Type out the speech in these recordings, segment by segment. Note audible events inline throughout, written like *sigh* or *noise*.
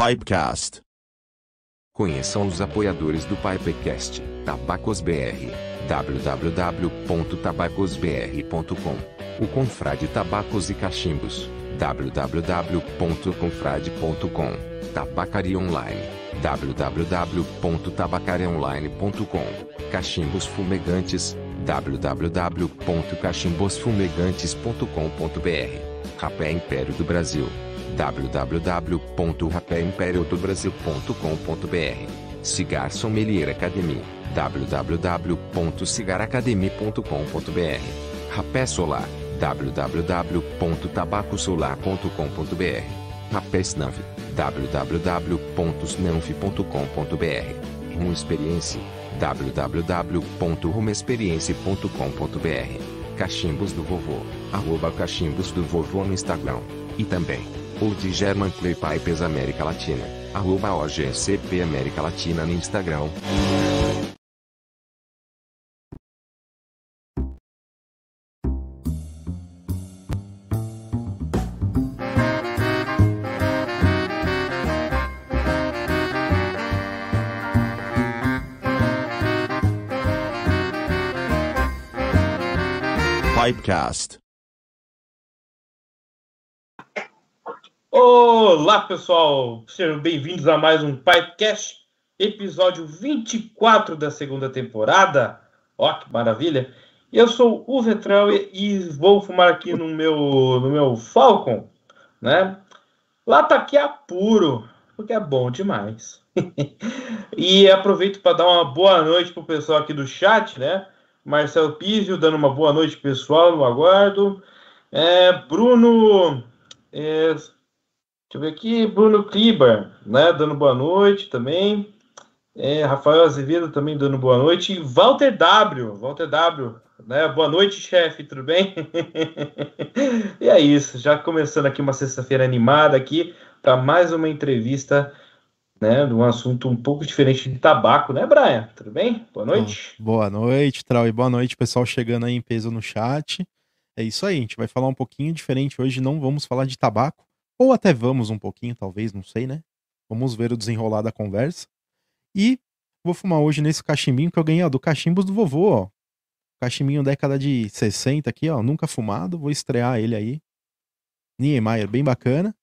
Pipecast. Conheçam os apoiadores do Pipecast, Tabacos BR, www.tabacosbr.com. O Confrade Tabacos e Cachimbos, www.confrade.com. Tabacaria Online, www.tabacariaonline.com. Cachimbos Fumegantes, www.cachimbosfumegantes.com.br. Rapé Império do Brasil www.rapéimperiodobrasil.com.br Cigar Sommelier Academy. www.cigaracademy.com.br Rapé Solar. www.tabacosolar.com.br Rapé Snanf. www.snanf.com.br Rum Experiência www.rumexperiência.com.br Cachimbos do Vovô. Arroba Cachimbos do Vovô no Instagram. E também ou de German Clay Pipes América Latina, arroba OGCP América Latina no Instagram. Pipecast. Olá, pessoal! Sejam bem-vindos a mais um Pipecast, episódio 24 da segunda temporada. Ó, que maravilha! Eu sou o Vetrão e vou fumar aqui no meu, no meu Falcon, né? Lá tá aqui a puro, porque é bom demais. *laughs* e aproveito para dar uma boa noite pro pessoal aqui do chat, né? Marcelo Pizio dando uma boa noite, pessoal, no aguardo. É, Bruno. É, deixa eu ver aqui, Bruno Kliber, né? Dando boa noite também. É, Rafael Azevedo também dando boa noite. E Walter W. Walter W. Né? Boa noite, chefe, tudo bem? *laughs* e é isso, já começando aqui uma sexta-feira animada aqui para mais uma entrevista né, de um assunto um pouco diferente de tabaco, né, Brian? Tudo bem? Boa noite. Boa noite, Trau, e boa noite, pessoal chegando aí em peso no chat. É isso aí, a gente vai falar um pouquinho diferente hoje, não vamos falar de tabaco, ou até vamos um pouquinho, talvez, não sei, né? Vamos ver o desenrolar da conversa. E vou fumar hoje nesse cachimbinho que eu ganhei, ó, do Cachimbos do Vovô, ó. Cachimbinho década de 60 aqui, ó, nunca fumado, vou estrear ele aí. Niemeyer, bem bacana.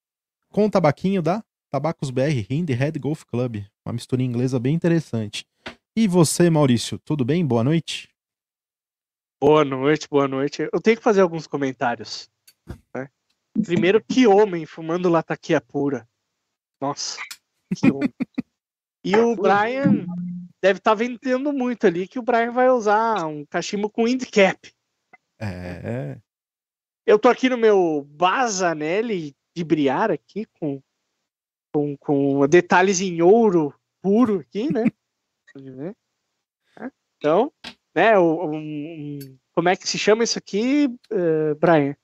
Com o tabaquinho da Tabacos BR Hind Head Golf Club. Uma mistura inglesa bem interessante. E você, Maurício, tudo bem? Boa noite. Boa noite, boa noite. Eu tenho que fazer alguns comentários. Né? Primeiro, que homem fumando lataquia pura. Nossa, que homem. E o Brian deve estar tá vendendo muito ali, que o Brian vai usar um cachimbo com handicap. É. Eu tô aqui no meu Bazanelli de Briar aqui, com com, com detalhes em ouro puro aqui, né? *laughs* então, né? Um, um, como é que se chama isso aqui, uh, Brian?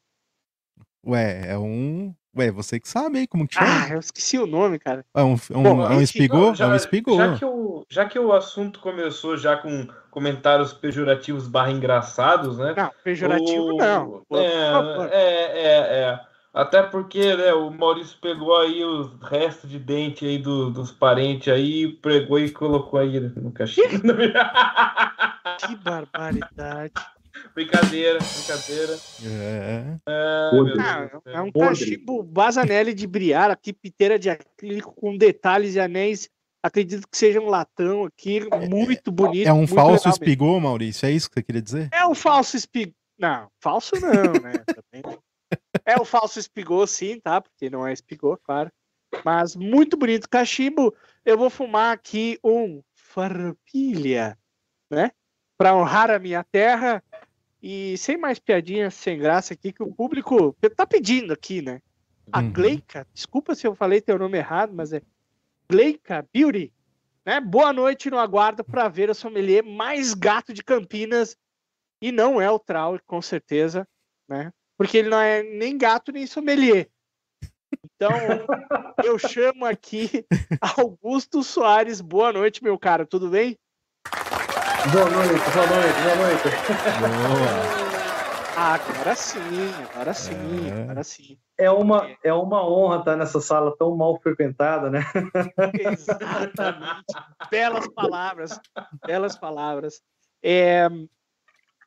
Ué, é um. Ué, você que sabe aí como que chama. Ah, eu esqueci o nome, cara. É um, um, Bom, é um espigô? Já, é um espigô. Já que, o, já que o assunto começou já com comentários pejorativos barra engraçados, né? Não, pejorativo o, não. É, é, é, é. Até porque né, o Maurício pegou aí os restos de dente aí do, dos parentes aí, pregou e colocou aí no cachimbo. que barbaridade. Brincadeira, brincadeira. É. É, ah, é um cachimbo Bazanelli de briar aqui, piteira de acrílico com detalhes e anéis. Acredito que seja um latão aqui, muito bonito. É um falso espigô, Maurício? É isso que você queria dizer? É um falso espigô. Não, falso não, né? *laughs* Também é o falso espigô, sim, tá? Porque não é espigô, claro. Mas muito bonito. Cachimbo, eu vou fumar aqui um farpilha, né? Para honrar a minha terra. E sem mais piadinhas, sem graça aqui, que o público tá pedindo aqui, né? A uhum. Gleica, desculpa se eu falei teu nome errado, mas é Gleica Beauty, né? Boa noite no aguardo para ver a sommelier mais gato de Campinas. E não é o Trau, com certeza, né? porque ele não é nem gato nem sommelier. Então, *laughs* eu chamo aqui Augusto Soares. Boa noite, meu cara, tudo bem? Boa noite, boa noite, boa noite. Ah, agora sim, agora sim, É. agora sim. É uma, é uma honra estar nessa sala tão mal frequentada, né? Exatamente. belas palavras, belas palavras. É,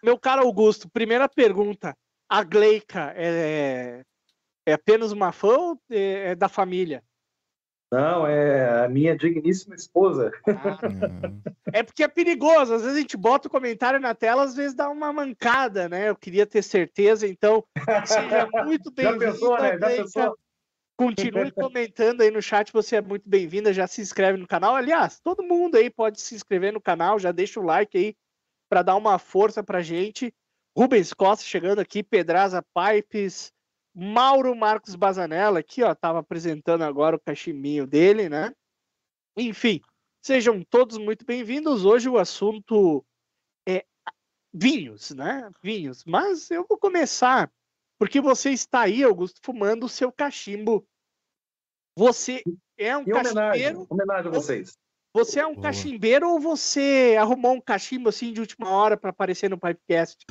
meu caro Augusto, primeira pergunta. A Gleica é, é apenas uma fã ou é, é da família? Não, é a minha digníssima esposa. Ah, É porque é perigoso. Às vezes a gente bota o comentário na tela, às vezes dá uma mancada, né? Eu queria ter certeza, então seja *laughs* muito Já pensou, né? Já Gleica. pensou? Continue comentando aí no chat, você é muito bem-vinda, já se inscreve no canal. Aliás, todo mundo aí pode se inscrever no canal, já deixa o like aí para dar uma força pra gente. Rubens Costa chegando aqui, Pedraza Pipes, Mauro Marcos Bazanella, aqui ó, tava apresentando agora o cachimbinho dele, né? Enfim, sejam todos muito bem-vindos. Hoje o assunto é vinhos, né? Vinhos. Mas eu vou começar porque você está aí, Augusto, fumando o seu cachimbo. Você é um homenagem, cachimbeiro? homenagem a vocês. Você é um Boa. cachimbeiro ou você arrumou um cachimbo assim de última hora para aparecer no Pipecast?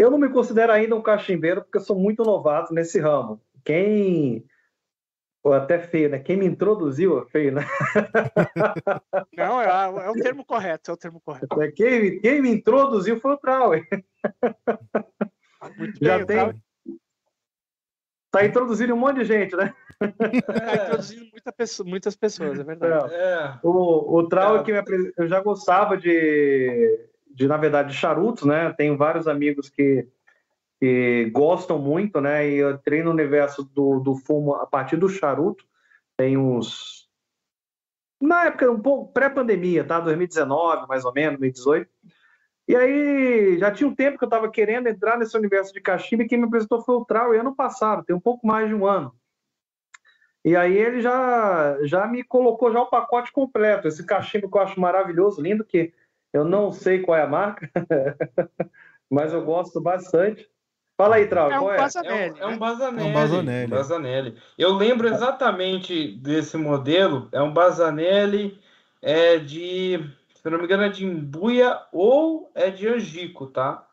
Eu não me considero ainda um cachimbeiro porque eu sou muito novato nesse ramo. Quem. Ou até feio, né? Quem me introduziu é feio, né? *laughs* Não, é, é o termo correto, é o termo correto. Quem, quem me introduziu foi o Trauer. Muito Já bem, tem- tá, Tá introduzindo um monte de gente, né? tá introduzindo muita pessoa- muitas pessoas, é verdade. É, O, o Trauer É. que eu já gostava de, de, na verdade, de charutos, né? Tenho vários amigos que, que gostam muito, né? E eu entrei no universo do, do fumo a partir do charuto. Tem uns. Na época, um pouco pré-pandemia, tá? 2019, mais ou menos, 2018. E aí, já tinha um tempo que eu estava querendo entrar nesse universo de cachimbo e quem me apresentou foi o Trauer ano passado, tem um pouco mais de um ano. E aí ele já, já me colocou já o pacote completo. Esse cachimbo que eu acho maravilhoso, lindo, que eu não sei qual é a marca, *laughs* mas eu gosto bastante. Fala aí, Trau, É um qual é? é Bazanelli, um, é um né? Bazanelli. É um Bazanelli. Bazanelli. Eu lembro exatamente desse modelo. É um Bazanelli é de, se eu não me engano, é de Imbuia ou é de Angico, tá?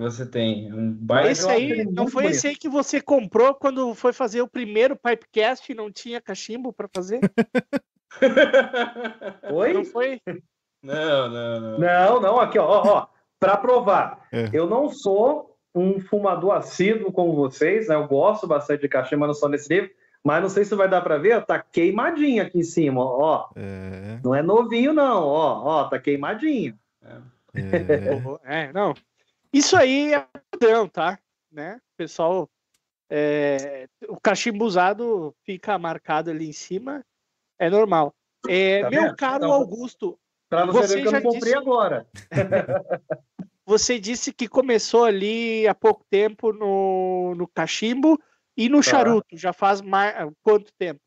Você tem um baita. Esse aí, ele não foi esse aí que você comprou quando foi fazer o primeiro Pipecast e não tinha cachimbo para fazer? *laughs* Oi? Não foi? Não, não, não. Não, não, aqui, ó, ó, ó para provar. É. Eu não sou um fumador assíduo como vocês, né? Eu gosto bastante de cachimbo, mas não sou nesse nível. Mas não sei se vai dar para ver, tá queimadinho aqui em cima, ó. É, Não é novinho, não, ó, ó, tá queimadinho. é. É, não. Isso aí é padrão, tá? Né? Pessoal, é, o cachimbo usado fica marcado ali em cima, é normal. É, Tá meu caro Então, Augusto, Para você, Você ver que eu não comprei disse- agora. *laughs* você disse que começou ali há pouco tempo no, no cachimbo e no Tá. charuto. Já faz mais quanto tempo?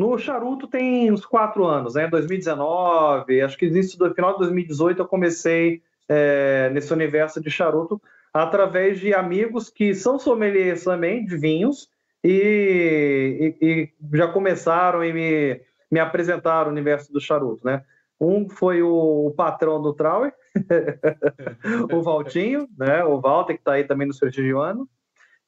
No charuto tem uns quatro anos, né? 2019, acho que início do final de 2018 eu comecei é, nesse universo de charuto através de amigos que são sommeliers também de vinhos e, e- e já começaram e me, me apresentaram o universo do charuto, né? Um foi o, o patrão do Trauer, *laughs* o Valtinho, né? O Walter, que está aí também nos prestigiando.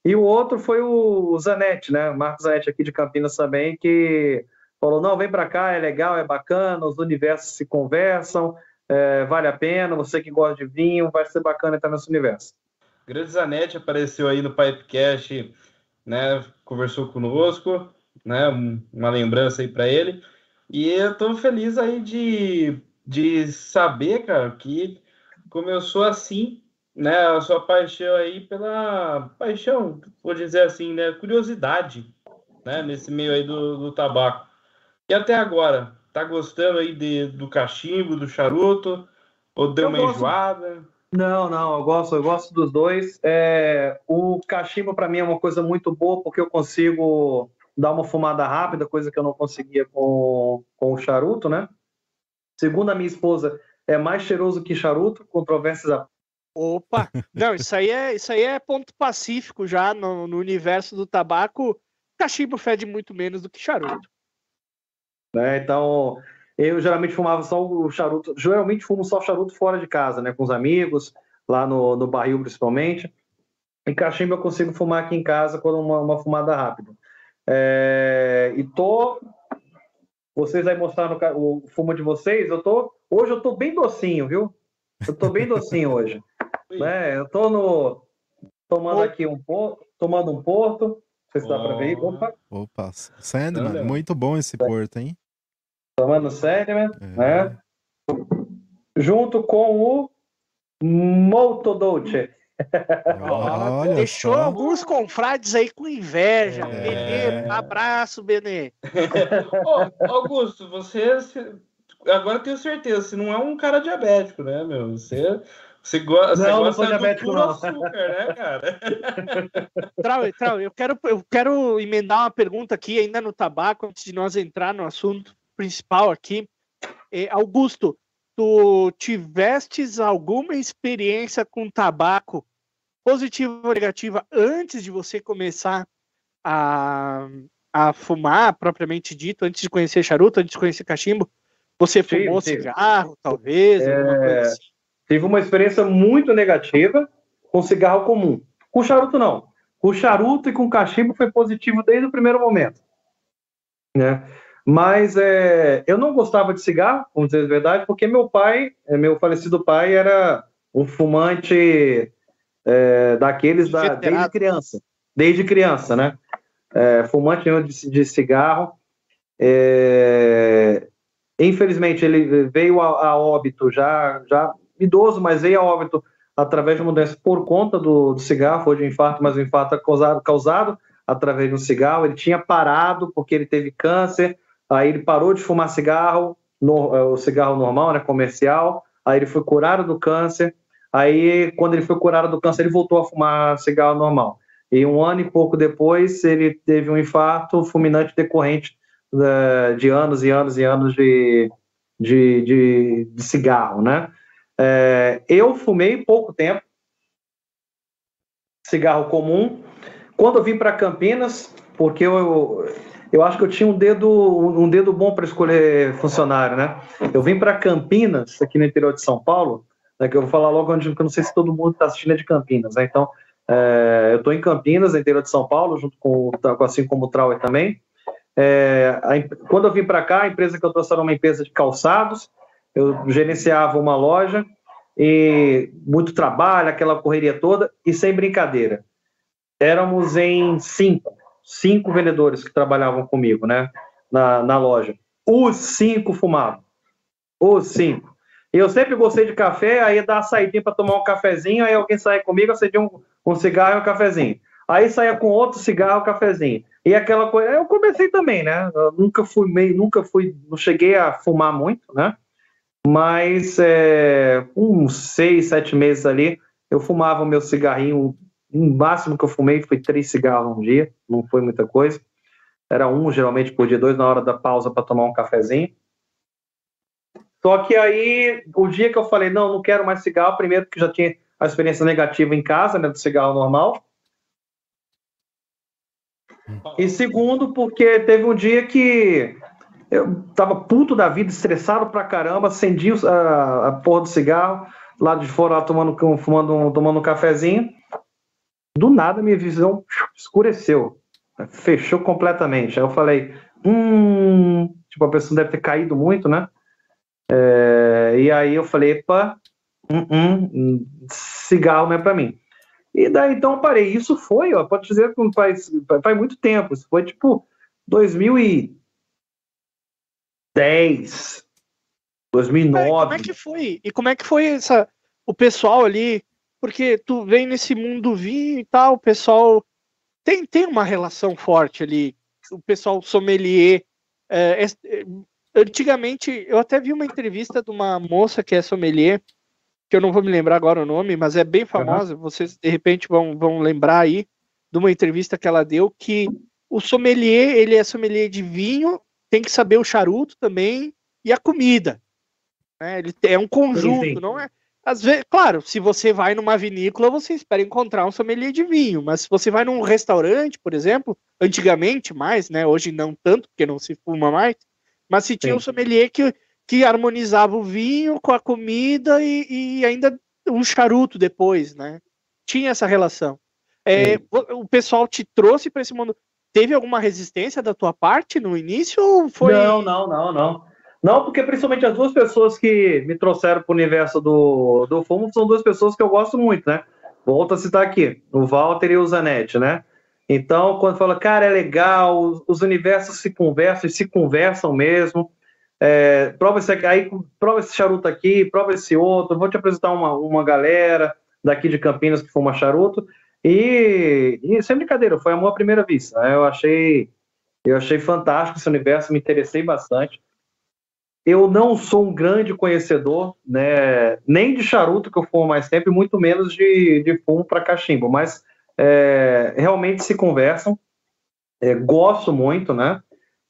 E o outro foi o Zanetti, né? O Marcos Zanetti aqui de Campinas também, que falou: não, vem para cá, é legal, é bacana, os universos se conversam, é, vale a pena, você que gosta de vinho, vai ser bacana entrar nesse universo. Grande Zanetti apareceu aí no Pipecast, né? Conversou conosco, né? um- Uma lembrança aí para ele. E eu tô feliz aí de, de saber, cara, que começou assim, né? A sua paixão aí pela paixão, vou dizer assim, né? Curiosidade, né? Nesse meio aí do, do tabaco. E até agora, tá gostando aí de, do cachimbo, do charuto? Ou deu Eu uma gosto. enjoada? Não, não, eu gosto, eu gosto dos dois. É, o cachimbo para mim é uma coisa muito boa porque eu consigo dar uma fumada rápida, coisa que eu não conseguia com, com o charuto, né? Segundo a minha esposa, é mais cheiroso que charuto, controvérsias à Opa! *laughs* Não, isso aí é, isso aí é ponto pacífico já no, no universo do tabaco. Cachimbo fede muito menos do que charuto. né? Então, eu geralmente fumava só o charuto, geralmente fumo só charuto fora de casa, né, com os amigos, lá no, no barril principalmente. E cachimbo eu consigo fumar aqui em casa quando uma, uma fumada rápida. É, e tô. Vocês aí mostraram o fumo de vocês. Eu tô. Hoje eu tô bem docinho, viu? Eu tô bem docinho hoje. *laughs* né? Eu tô no. Tomando aqui um porto. Tomando um porto. Não sei se dá para ver. Opa. Opa, Sandman, muito bom esse porto, hein? Tomando Sandman, é. né? Junto com o Molto Dolce. Olha Deixou só. alguns confrades aí com inveja. É. Benê, abraço, Benê. *laughs* Ô, Augusto, você agora tenho certeza, você não é um cara diabético, né, meu? Você, você, go não, você gosta não diabético, do puro açúcar, né, cara? *laughs* Trau, Trau, eu quero, eu quero emendar uma pergunta aqui ainda no tabaco, antes de nós entrar no assunto principal aqui. É, Augusto, tu tivestes alguma experiência com tabaco positiva ou negativa antes de você começar a, a fumar, propriamente dito, antes de conhecer charuto, antes de conhecer cachimbo? Você tive, fumou tive. cigarro, talvez? É... Assim? Tive uma experiência muito negativa com cigarro comum. Com charuto, não. Com charuto e com cachimbo foi positivo desde o primeiro momento. Né? Mas é, eu não gostava de cigarro, vamos dizer a verdade, porque meu pai, é, meu falecido pai, era um fumante é, daqueles da, desde criança. Desde criança, né? É, fumante de, de cigarro. É, infelizmente, ele veio a, a, óbito já, já idoso, mas veio a óbito através de uma doença por conta do, do cigarro, foi de infarto, mas o infarto é causado, causado através de um cigarro. Ele tinha parado porque ele teve câncer, Aí ele parou de fumar cigarro, no, é, o cigarro normal, né, comercial. Aí ele foi curado do câncer. Aí, quando ele foi curado do câncer, ele voltou a fumar cigarro normal. E um ano e pouco depois, ele teve um infarto fulminante decorrente uh, de anos e anos e anos de, de, de, de cigarro, né? É, eu fumei pouco tempo, cigarro comum. Quando eu vim para Campinas, porque eu, eu acho que eu tinha um dedo, um dedo bom para escolher funcionário, né? Eu vim para Campinas, aqui no interior de São Paulo, né, que eu vou falar logo onde, porque eu não sei se todo mundo está assistindo é de Campinas, né? Então, é, eu estou em Campinas, no interior de São Paulo, junto com, assim como o Trauer também. É, a, quando eu vim para cá, a empresa que eu trouxe era uma empresa de calçados, eu gerenciava uma loja, e muito trabalho, aquela correria toda, e sem brincadeira. Éramos em cinco cinco vendedores que trabalhavam comigo, né, na, na loja. Os cinco fumavam. Os cinco. Eu sempre gostei de café, aí uma saidinha para tomar um cafezinho, aí alguém saía comigo, acendia um, um cigarro e um cafezinho. Aí saía com outro cigarro, um cafezinho. E aquela coisa, eu comecei também, né? Eu nunca fui meio, nunca fui, não cheguei a fumar muito, né? Mas é, uns seis, sete meses ali, eu fumava meu cigarrinho o máximo que eu fumei foi três cigarros um dia, não foi muita coisa. Era um, geralmente, por dia, dois na hora da pausa para tomar um cafezinho. Só que aí, o dia que eu falei, não, não quero mais cigarro, primeiro porque já tinha a experiência negativa em casa, né, do cigarro normal. E segundo, porque teve um dia que eu tava puto da vida, estressado pra caramba, acendi a, a porra do cigarro, lá de fora, lá tomando, fumando, tomando um cafezinho do nada minha visão escureceu, fechou completamente. Aí eu falei, hum, tipo, a pessoa deve ter caído muito, né? É, e aí eu falei, epa, hum, hum, cigarro não é para mim. E daí então eu parei. Isso foi, ó, pode dizer que faz, faz muito tempo. Isso foi tipo 2010, 2009. É, como é que foi? E como é que foi essa, o pessoal ali porque tu vem nesse mundo vinho e tal, o pessoal tem, tem uma relação forte ali, o pessoal sommelier. É, é, antigamente, eu até vi uma entrevista de uma moça que é sommelier, que eu não vou me lembrar agora o nome, mas é bem famosa, uhum. vocês de repente vão, vão lembrar aí de uma entrevista que ela deu, que o sommelier, ele é sommelier de vinho, tem que saber o charuto também e a comida. Né? Ele é um conjunto, sim, sim. não é? Às vezes, claro, se você vai numa vinícola, você espera encontrar um sommelier de vinho, mas se você vai num restaurante, por exemplo, antigamente mais, né? Hoje não tanto, porque não se fuma mais, mas se tinha Sim. um sommelier que, que harmonizava o vinho com a comida e, e ainda um charuto depois, né? Tinha essa relação. É, o pessoal te trouxe para esse mundo. Teve alguma resistência da tua parte no início ou foi? Não, não, não, não. Não, porque principalmente as duas pessoas que me trouxeram para o universo do, do fumo são duas pessoas que eu gosto muito, né? Volto a citar aqui, o Walter e o Zanetti, né? Então, quando fala, cara, é legal, os, os universos se conversam e se conversam mesmo. É, prova esse aí, prova esse charuto aqui, prova esse outro, vou te apresentar uma, uma galera daqui de Campinas que fuma charuto. E, e sem brincadeira, foi amor à primeira vista. Né? Eu achei, eu achei fantástico esse universo, me interessei bastante. Eu não sou um grande conhecedor, né, nem de charuto que eu fumo mais tempo, e muito menos de, de fumo para cachimbo, mas é, realmente se conversam. É, gosto muito, né?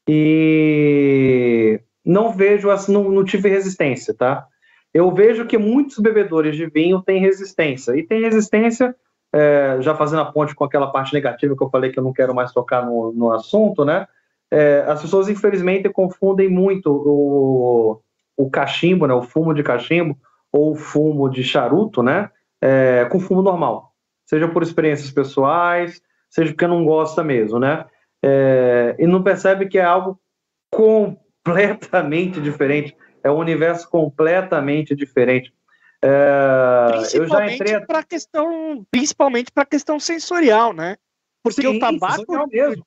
E não vejo, assim, não, não tive resistência, tá? Eu vejo que muitos bebedores de vinho têm resistência, e tem resistência é, já fazendo a ponte com aquela parte negativa que eu falei que eu não quero mais tocar no, no assunto, né? É, as pessoas, infelizmente, confundem muito o, o cachimbo, né? O fumo de cachimbo ou o fumo de charuto, né? É, com fumo normal. Seja por experiências pessoais, seja porque não gosta mesmo, né? É, e não percebe que é algo completamente diferente. É um universo completamente diferente. É, principalmente para questão, principalmente para questão sensorial, né? Porque Sim, o tabaco,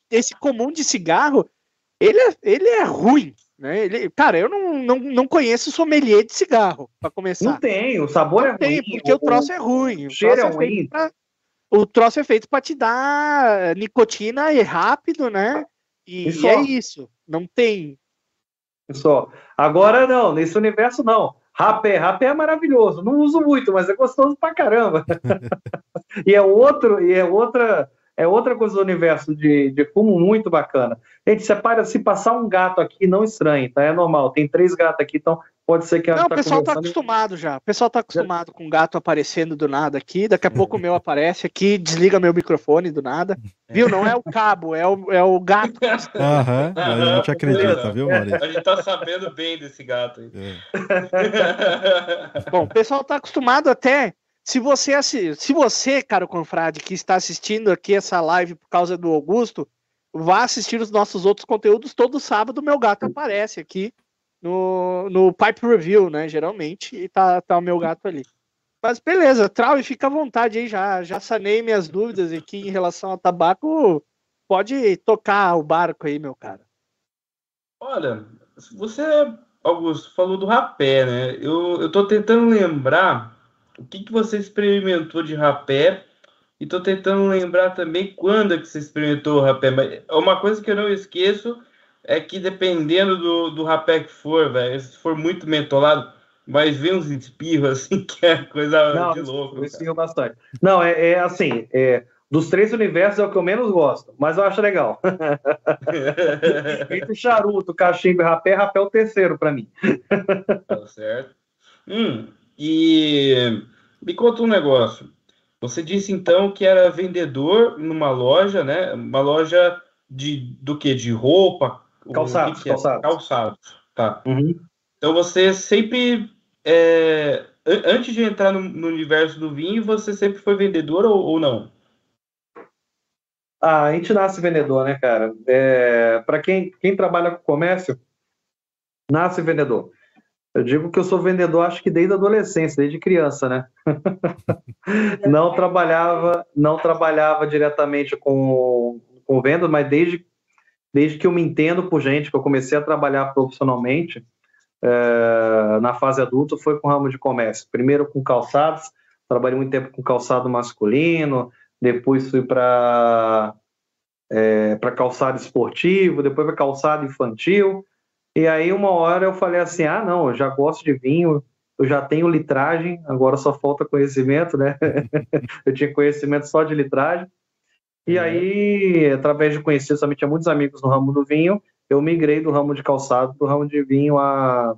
esse comum de cigarro, ele é, ele é ruim, né? Ele, cara, eu não, não, não conheço sommelier de cigarro, para começar. Não tem, o sabor não é tem, ruim. porque o, o troço é ruim. O cheiro é, é ruim. Pra, o troço é feito para te dar nicotina e rápido, né? E, e é isso. Não tem. Só. Agora não, nesse universo não. Rapé, rapé é maravilhoso. Não uso muito, mas é gostoso pra caramba. *laughs* e é outro, e é outra, é outra coisa do universo de, de fumo muito bacana. Gente, separa, se passar um gato aqui, não estranhe, tá? É normal. Tem três gatos aqui, então Pode ser que Não, o tá pessoal tá acostumado já. O pessoal tá acostumado com o gato aparecendo do nada aqui. Daqui a pouco o meu aparece aqui, desliga meu microfone do nada. Viu? Não é o cabo, é o, é o gato. *laughs* Aham, a gente acredita, viu, Maurício? A gente tá sabendo bem desse gato aí. É. *laughs* Bom, o pessoal tá acostumado até. Se você, se você, caro confrade, que está assistindo aqui essa live por causa do Augusto, vá assistir os nossos outros conteúdos. Todo sábado meu gato aparece aqui no, no Pipe Review, né? Geralmente, e tá, tá o meu gato ali. Mas beleza, Trau, fica à vontade aí, já, já sanei minhas dúvidas aqui em relação ao tabaco. Pode tocar o barco aí, meu cara. Olha, você, Augusto, falou do rapé, né? Eu, eu tô tentando lembrar o que, que você experimentou de rapé e tô tentando lembrar também quando é que você experimentou o rapé. Mas é uma coisa que eu não esqueço é que dependendo do, do rapé que for, velho, se for muito mentolado, mas vem uns espirros *laughs* assim, que é coisa Não, de louco. Eu espirro bastante. Não, é, é assim, é, dos três universos é o que eu menos gosto, mas eu acho legal. *laughs* Entre charuto, cachimbo e rapé, rapé é o terceiro para mim. tá certo. Hum, e me conta um negócio. Você disse então que era vendedor numa loja, né? Uma loja de do que? De roupa, Calçados, que é? calçados. Calçados, tá. Uhum. Então você sempre, é, antes de entrar no, no, universo do vinho, você sempre foi vendedor ou, ou não? Ah, a gente nasce vendedor, né, cara? É, Para quem, quem trabalha com comércio, nasce vendedor. Eu digo que eu sou vendedor, acho que desde a adolescência, desde criança, né? *laughs* não trabalhava, não trabalhava diretamente com, com venda, mas desde desde que eu me entendo por gente, que eu comecei a trabalhar profissionalmente é, na fase adulta, foi com o ramo de comércio. Primeiro com calçados, trabalhei muito tempo com calçado masculino, depois fui para é, para calçado esportivo, depois para calçado infantil. E aí, uma hora eu falei assim: ah, não, eu já gosto de vinho, eu já tenho litragem, agora só falta conhecimento, né? *laughs* eu tinha conhecimento só de litragem. E aí, através de conhecer, também tinha muitos amigos no ramo do vinho, eu migrei do ramo de calçado para o ramo de vinho há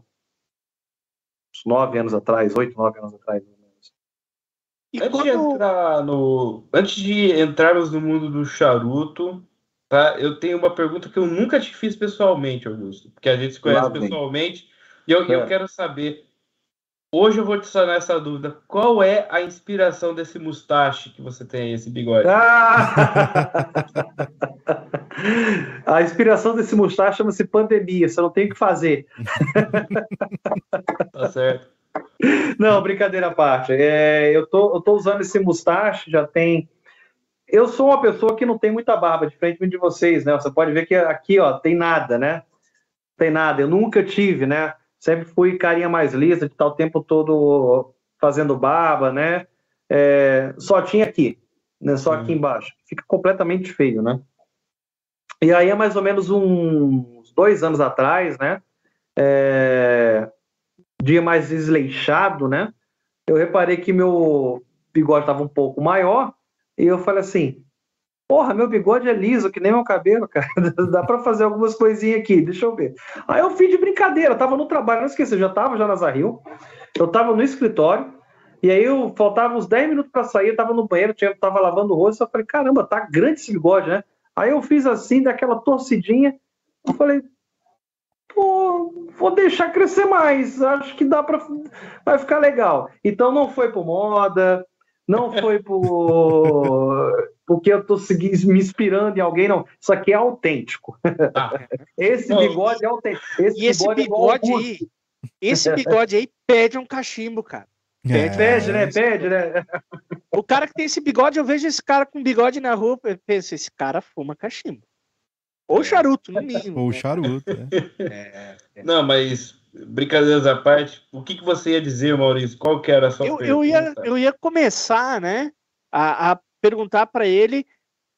uns nove anos atrás, oito, nove anos atrás. E antes, quando... de entrar no... antes de entrarmos no mundo do charuto, tá? eu tenho uma pergunta que eu nunca te fiz pessoalmente, Augusto, porque a gente se conhece pessoalmente, e eu, é. eu quero saber Hoje eu vou te sanar essa dúvida. Qual é a inspiração desse mustache que você tem aí, esse bigode? Ah! *laughs* a inspiração desse mustache chama-se pandemia, você não tem o que fazer. *laughs* tá certo. Não, brincadeira à parte. É, eu, tô, eu tô usando esse mustache, já tem. Eu sou uma pessoa que não tem muita barba, diferente de vocês, né? Você pode ver que aqui, ó, tem nada, né? Tem nada. Eu nunca tive, né? sempre fui carinha mais lisa, de o tempo todo fazendo barba, né? É, só tinha aqui, né? Só aqui embaixo. Fica completamente feio, né? E aí, há mais ou menos uns dois anos atrás, né? É, dia mais desleixado, né? Eu reparei que meu bigode estava um pouco maior e eu falei assim: Porra, meu bigode é liso, que nem meu cabelo, *laughs* cara. Dá para fazer algumas coisinhas aqui, deixa eu ver. Aí eu fiz de brincadeira, tava no trabalho, não esqueci, eu já tava já na Zarril, eu tava no escritório, e aí eu faltava uns 10 minutos para sair, eu tava no banheiro, tinha, tava lavando o rosto, eu falei, caramba, tá grande esse bigode, né? Aí eu fiz assim, daquela torcidinha, eu falei, pô, vou deixar crescer mais, acho que dá para vai ficar legal. Então não foi por moda, não foi por porque eu estou me inspirando em alguém, não. Isso aqui é autêntico. Ah. Esse bigode é autêntico. Esse e esse bigode, bigode é aí, esse bigode aí pede um cachimbo, cara. Pede, é, pede, né? Pede, né? O cara que tem esse bigode, eu vejo esse cara com bigode na rua, eu penso, esse cara fuma cachimbo. Ou charuto, no mínimo. Ou né? charuto, é. é. Não, mas brincadeiras à parte, o que, que você ia dizer, Maurício? Qual que era a sua eu, pergunta? Eu ia, eu ia começar, né, a, a perguntar para ele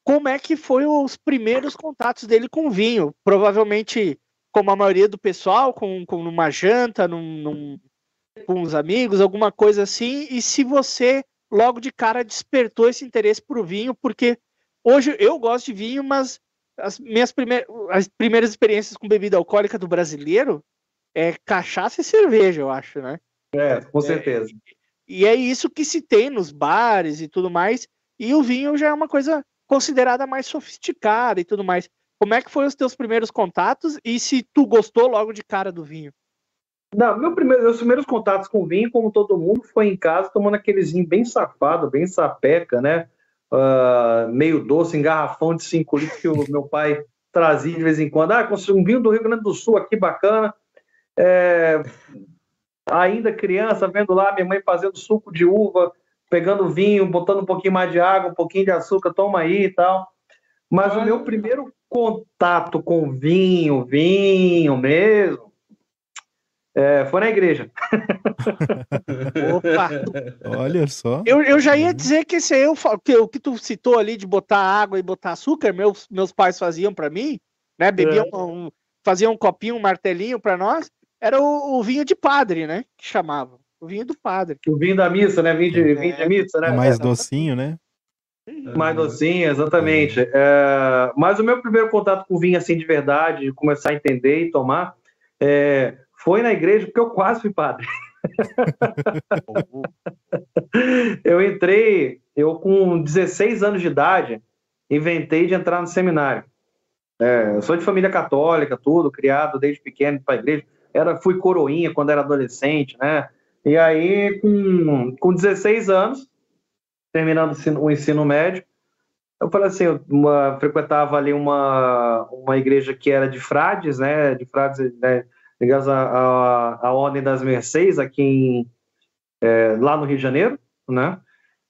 como é que foi os primeiros contatos dele com vinho. Provavelmente, como a maioria do pessoal, com, com numa janta, num, num, com os amigos, alguma coisa assim. E se você logo de cara despertou esse interesse por vinho, porque hoje eu gosto de vinho, mas as minhas primeiras, as primeiras experiências com bebida alcoólica do brasileiro é cachaça e cerveja, eu acho, né? É, com certeza. É, e é isso que se tem nos bares e tudo mais. E o vinho já é uma coisa considerada mais sofisticada e tudo mais. Como é que foram os teus primeiros contatos e se tu gostou logo de cara do vinho? Não, meu primeiro, meus primeiros contatos com vinho, como todo mundo, foi em casa tomando aqueles vinho bem safado, bem sapeca, né? Uh, meio doce, em garrafão de 5 litros que o meu pai trazia de vez em quando. Ah, um vinho do Rio Grande do Sul aqui bacana. É, ainda criança, vendo lá minha mãe fazendo suco de uva, pegando vinho, botando um pouquinho mais de água, um pouquinho de açúcar, toma aí e tal. Mas o meu primeiro contato com vinho, vinho mesmo, é, foi na igreja. Opa! Olha só. Eu, eu já ia dizer que esse eu, que, o que tu citou ali de botar água e botar açúcar, meus, meus pais faziam para mim, né? Bebiam, é. um, faziam um copinho, um martelinho para nós. Era o, o, vinho de padre, né? Que chamavam. O vinho do padre. O vinho da missa, né? Vinho de, é. vinho de missa, né? Mais docinho, né? Mais docinho, exatamente. É, mas o meu primeiro contato com vinho, assim, de verdade, de começar a entender e tomar, é, foi na igreja, porque eu quase fui padre. *laughs* eu entrei, eu com 16 anos de idade, inventei de entrar no seminário. É, eu sou de família católica, tudo, criado desde pequeno para a igreja. Era, fui coroinha quando era adolescente, né? E aí, com, com 16 anos, terminando o ensino médio, eu falei assim, eu uma, frequentava ali uma, uma igreja que era de frades, né, de frades, né, ligados à, à, Ordem das Mercês, aqui em, é, lá no Rio de Janeiro, né,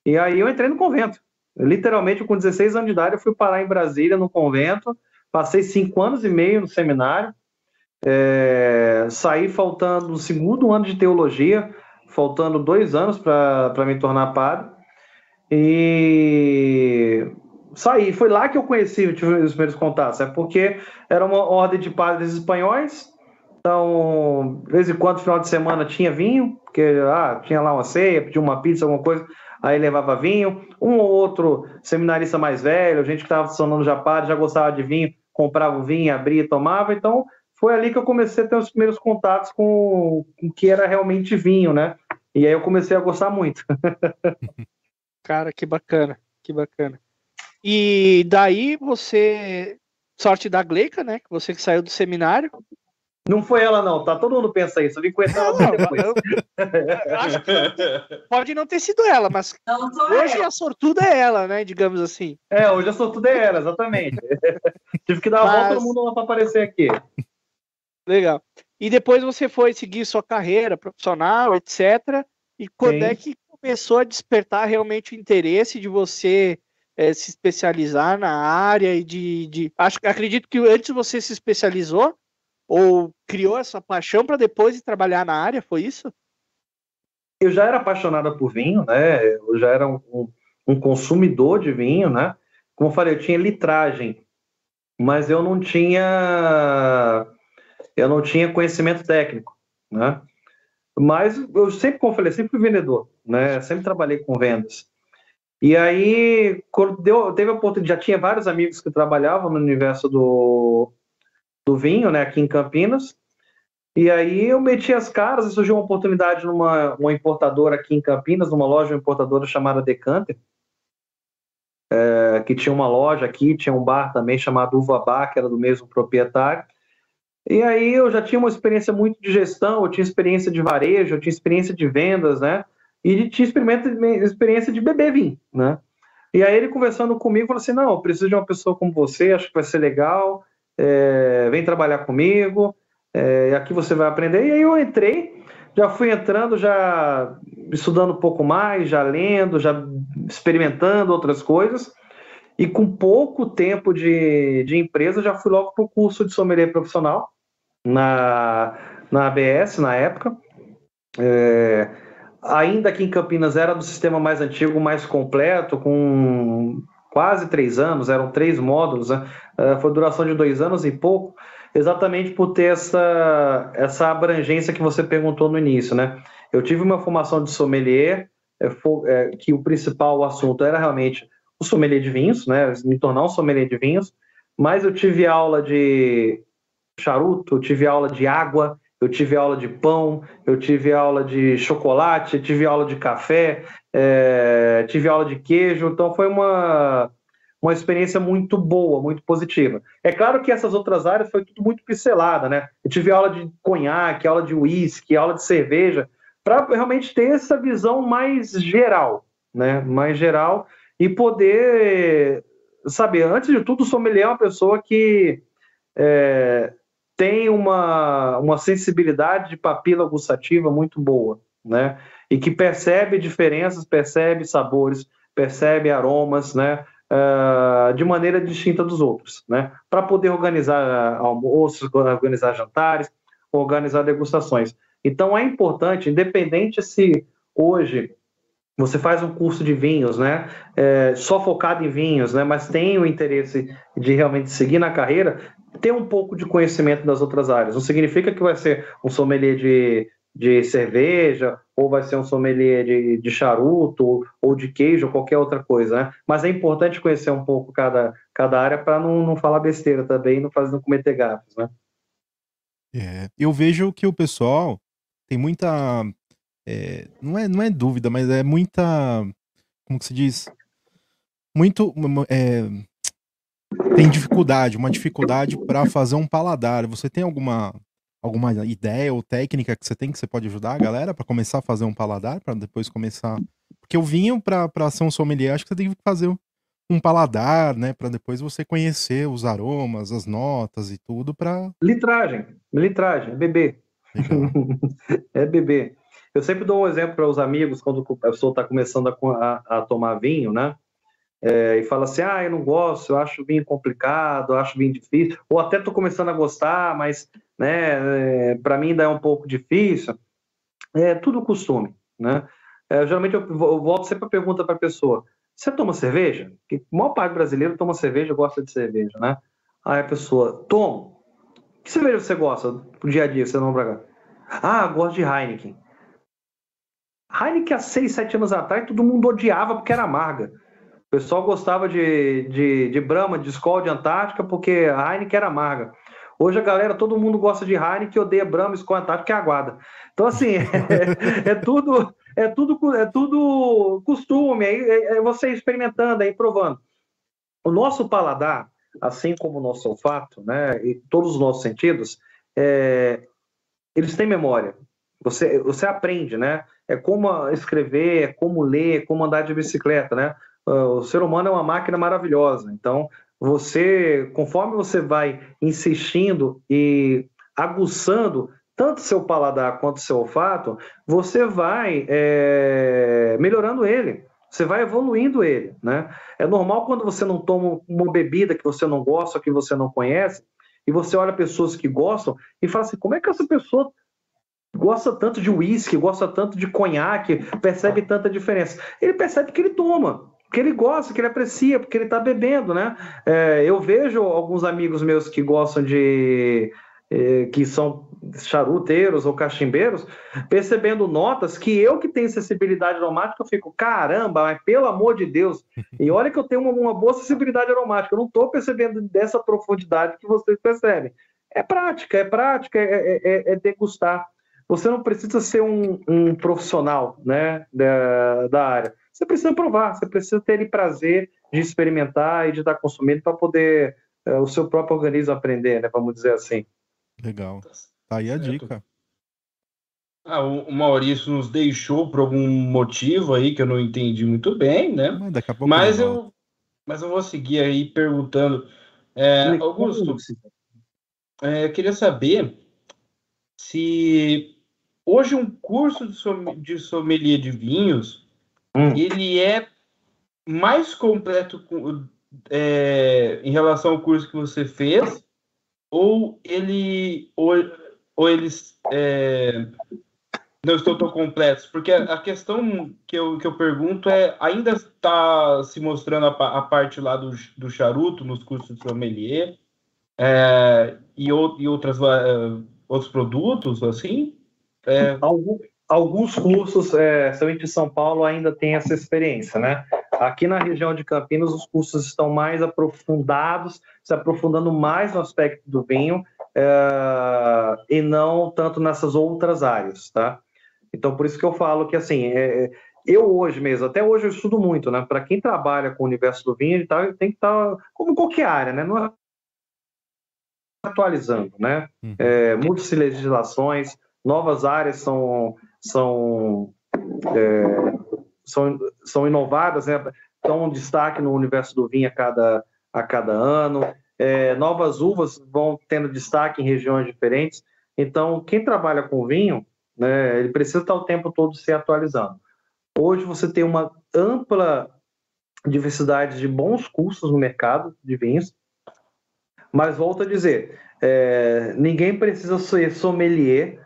e aí eu entrei no convento. literalmente, com 16 anos de idade, eu fui parar em Brasília, no convento, passei cinco anos e meio no seminário, é, saí faltando no segundo ano de teologia, faltando dois anos para me tornar padre. E saí. Foi lá que eu conheci, tive os primeiros contatos. É porque era uma ordem de padres espanhóis. Então, de vez em quando, final de semana, tinha vinho, porque ah, tinha lá uma ceia, pedia uma pizza, alguma coisa, aí levava vinho. Um ou outro seminarista mais velho, gente que estava sonando já padre, já gostava de vinho, comprava o vinho, abria tomava. Então, foi ali que eu comecei a ter os primeiros contatos com o que era realmente vinho, né? E aí eu comecei a gostar muito. *laughs* Cara, que bacana, que bacana. E daí você, sorte da Gleica, né? Você que saiu do seminário, Não foi ela, não, tá? Todo mundo pensa isso. Eu vim com ela depois. eu- eu acho que pode não ter sido ela, mas Não hoje eu. a sortuda é ela, né? Digamos assim. É, hoje eu sou tudo é ela, exatamente. *laughs* Tive que dar a Mas- volta no mundo lá pra aparecer aqui. Legal. E depois você foi seguir sua carreira profissional, etc. E quando Sim. é que começou a despertar realmente o interesse de você eh, se especializar na área e de, de- Acho, acredito que antes você se especializou ou criou essa paixão para depois ir trabalhar na área, foi isso? eu já era apaixonada por vinho, né? Eu já era um, um- um consumidor de vinho, né? Como eu falei, eu tinha litragem, mas eu não tinha eu não tinha conhecimento técnico, né? Mas eu sempre, como falei, sempre fui vendedor, né? Sempre trabalhei com vendas. E aí, quando deu, teve a oportunidade, já tinha vários amigos que trabalhavam no universo do, do vinho, né? Aqui em Campinas. E aí eu meti as caras e surgiu uma oportunidade numa uma importadora aqui em Campinas, numa loja importadora chamada Decanter, é, que tinha uma loja aqui, tinha um bar também chamado Uva Bar, que era do mesmo proprietário. E aí eu já tinha uma experiência muito de gestão, eu tinha experiência de varejo, eu tinha experiência de vendas, né? E tinha experiência, de beber vinho, né? E aí ele conversando comigo, falou assim, não, eu preciso de uma pessoa como você, acho que vai ser legal, é, vem trabalhar comigo, é, aqui você vai aprender. E aí eu entrei, já fui entrando, já estudando um pouco mais, já lendo, já experimentando outras coisas. E com pouco tempo de, de empresa, já fui logo para o curso de sommelier profissional na, na ABS, na época. É, ainda aqui em Campinas era do sistema mais antigo, mais completo, com quase três anos, eram três módulos, né? É, foi duração de dois anos e pouco exatamente por ter essa, essa abrangência que você perguntou no início, né? Eu tive uma formação de sommelier, é, é, que o principal assunto era realmente o sommelier de vinhos, né? Me tornar um sommelier de vinhos, mas eu tive aula de charuto, eu tive aula de água, eu tive aula de pão, eu tive aula de chocolate, tive aula de café, é, tive aula de queijo, então foi uma uma experiência muito boa, muito positiva. É claro que essas outras áreas foi tudo muito pincelada, né? Eu tive aula de conhaque, aula de uísque, aula de cerveja, para realmente ter essa visão mais geral, né? Mais geral e poder saber, antes de tudo, o sommelier é uma pessoa que é, tem uma, uma sensibilidade de papila gustativa muito boa, né? E que percebe diferenças, percebe sabores, percebe aromas, né? Uh, de maneira distinta dos outros, né? Para poder organizar almoços, organizar jantares, organizar degustações. Então é importante, independente se hoje você faz um curso de vinhos, né? É, só focado em vinhos, né? Mas tem o interesse de realmente seguir na carreira, ter um pouco de conhecimento das outras áreas. Não significa que vai ser um sommelier de, de cerveja, ou vai ser um sommelier de, de charuto, ou de queijo, ou qualquer outra coisa, né? Mas é importante conhecer um pouco cada, cada área para não, não falar besteira também, não fazer não cometer gafes, né? É, eu vejo que o pessoal tem muita. é, não, é, não é dúvida, mas é muita. Como que se diz? Muito. é, tem dificuldade, uma dificuldade para fazer um paladar. Você tem alguma alguma ideia ou técnica que você tem que você pode ajudar a galera para começar a fazer um paladar, para depois começar. Porque o vinho, para ser um sommelier, acho que você tem que fazer um paladar, né, para depois você conhecer os aromas, as notas e tudo para litragem, litragem, beber. *laughs* é beber. Eu sempre dou um exemplo para os amigos quando a pessoa está começando a, a, a, tomar vinho, né? É, e fala assim: ah, eu não gosto, eu acho vinho complicado, eu acho vinho difícil, ou até estou começando a gostar, mas né, é, para mim ainda é um pouco difícil. É tudo costume, né? É, geralmente eu, eu, volto sempre a pergunta para a pessoa: você toma cerveja? Porque a maior parte brasileiro toma cerveja, gosta de cerveja, né? Aí a pessoa: tomo. Que cerveja você gosta pro dia a dia? Você não cá? Ah, gosto de Heineken. Heineken há 6, 7 anos atrás todo mundo odiava porque era amarga. O pessoal gostava de, de, de Brahma, de Skol, de Antártica, porque a Heineken era amarga. Hoje a galera, todo mundo gosta de Heineken, odeia Brahma, Skol, Antártica e aguarda. Então, assim, *laughs* é, é, tudo, é, tudo, é tudo costume, é, é você experimentando, aí provando. O nosso paladar, assim como o nosso olfato, né, e todos os nossos sentidos, é, eles têm memória. Você, você aprende, né? É como escrever, é como ler, é como andar de bicicleta, né? O ser humano é uma máquina maravilhosa. Então, você, conforme você vai insistindo e aguçando tanto seu paladar quanto seu olfato, você vai é, melhorando ele. Você vai evoluindo ele, né? É normal quando você não toma uma bebida que você não gosta, que você não conhece, e você olha pessoas que gostam e fala assim: como é que essa pessoa gosta tanto de uísque, gosta tanto de conhaque, percebe tanta diferença? Ele percebe que ele toma, que ele gosta, que ele aprecia, porque ele está bebendo, né? É, eu vejo alguns amigos meus que gostam de eh, que são charuteiros ou cachimbeiros, percebendo notas que eu que tenho sensibilidade aromática, eu fico, caramba, mas pelo amor de Deus. E olha que eu tenho uma, uma boa sensibilidade aromática, eu não estou percebendo dessa profundidade que vocês percebem. É prática, é prática, é, é, é, é degustar. Você não precisa ser um, um profissional né, da, da, área. Você precisa provar, você precisa ter prazer de experimentar e de estar consumindo para poder é, o seu próprio organismo aprender, né, vamos dizer assim. Legal. Tá aí a certo. dica. Ah, o Maurício nos deixou por algum motivo aí que eu não entendi muito bem, né? Mas, daqui a pouco mas eu, mas eu vou seguir aí perguntando. É, Augusto, é, eu queria saber se hoje um curso de sommelier de vinhos hum. ele é mais completo é, em relação ao curso que você fez ou ele ou, ou eles é, não estão tão completos? Porque a, questão que eu, que eu pergunto é, ainda está se mostrando a, a, parte lá do, do charuto nos cursos de sommelier é, e, e outras, uh, outros produtos, assim? É... Algum, alguns cursos, é, somente em São Paulo, ainda tem essa experiência, né? Aqui na região de Campinas, os cursos estão mais aprofundados, se aprofundando mais no aspecto do vinho é, e não tanto nessas outras áreas, tá? Então, por isso que eu falo que, assim, é, eu hoje mesmo, até hoje eu estudo muito, né? Para quem trabalha com o universo do vinho, ele tá, tem que estar, tá, como qualquer área, né? Não é atualizando, né? Uhum. É, muitas legislações, novas áreas são são, é, são, são inovadas, né? estão um destaque no universo do vinho a cada, a cada ano. É, novas uvas vão tendo destaque em regiões diferentes. Então, quem trabalha com vinho, né, ele precisa estar o tempo todo se atualizando. Hoje você tem uma ampla diversidade de bons cursos no mercado de vinhos, mas volto a dizer, é, ninguém precisa ser sommelier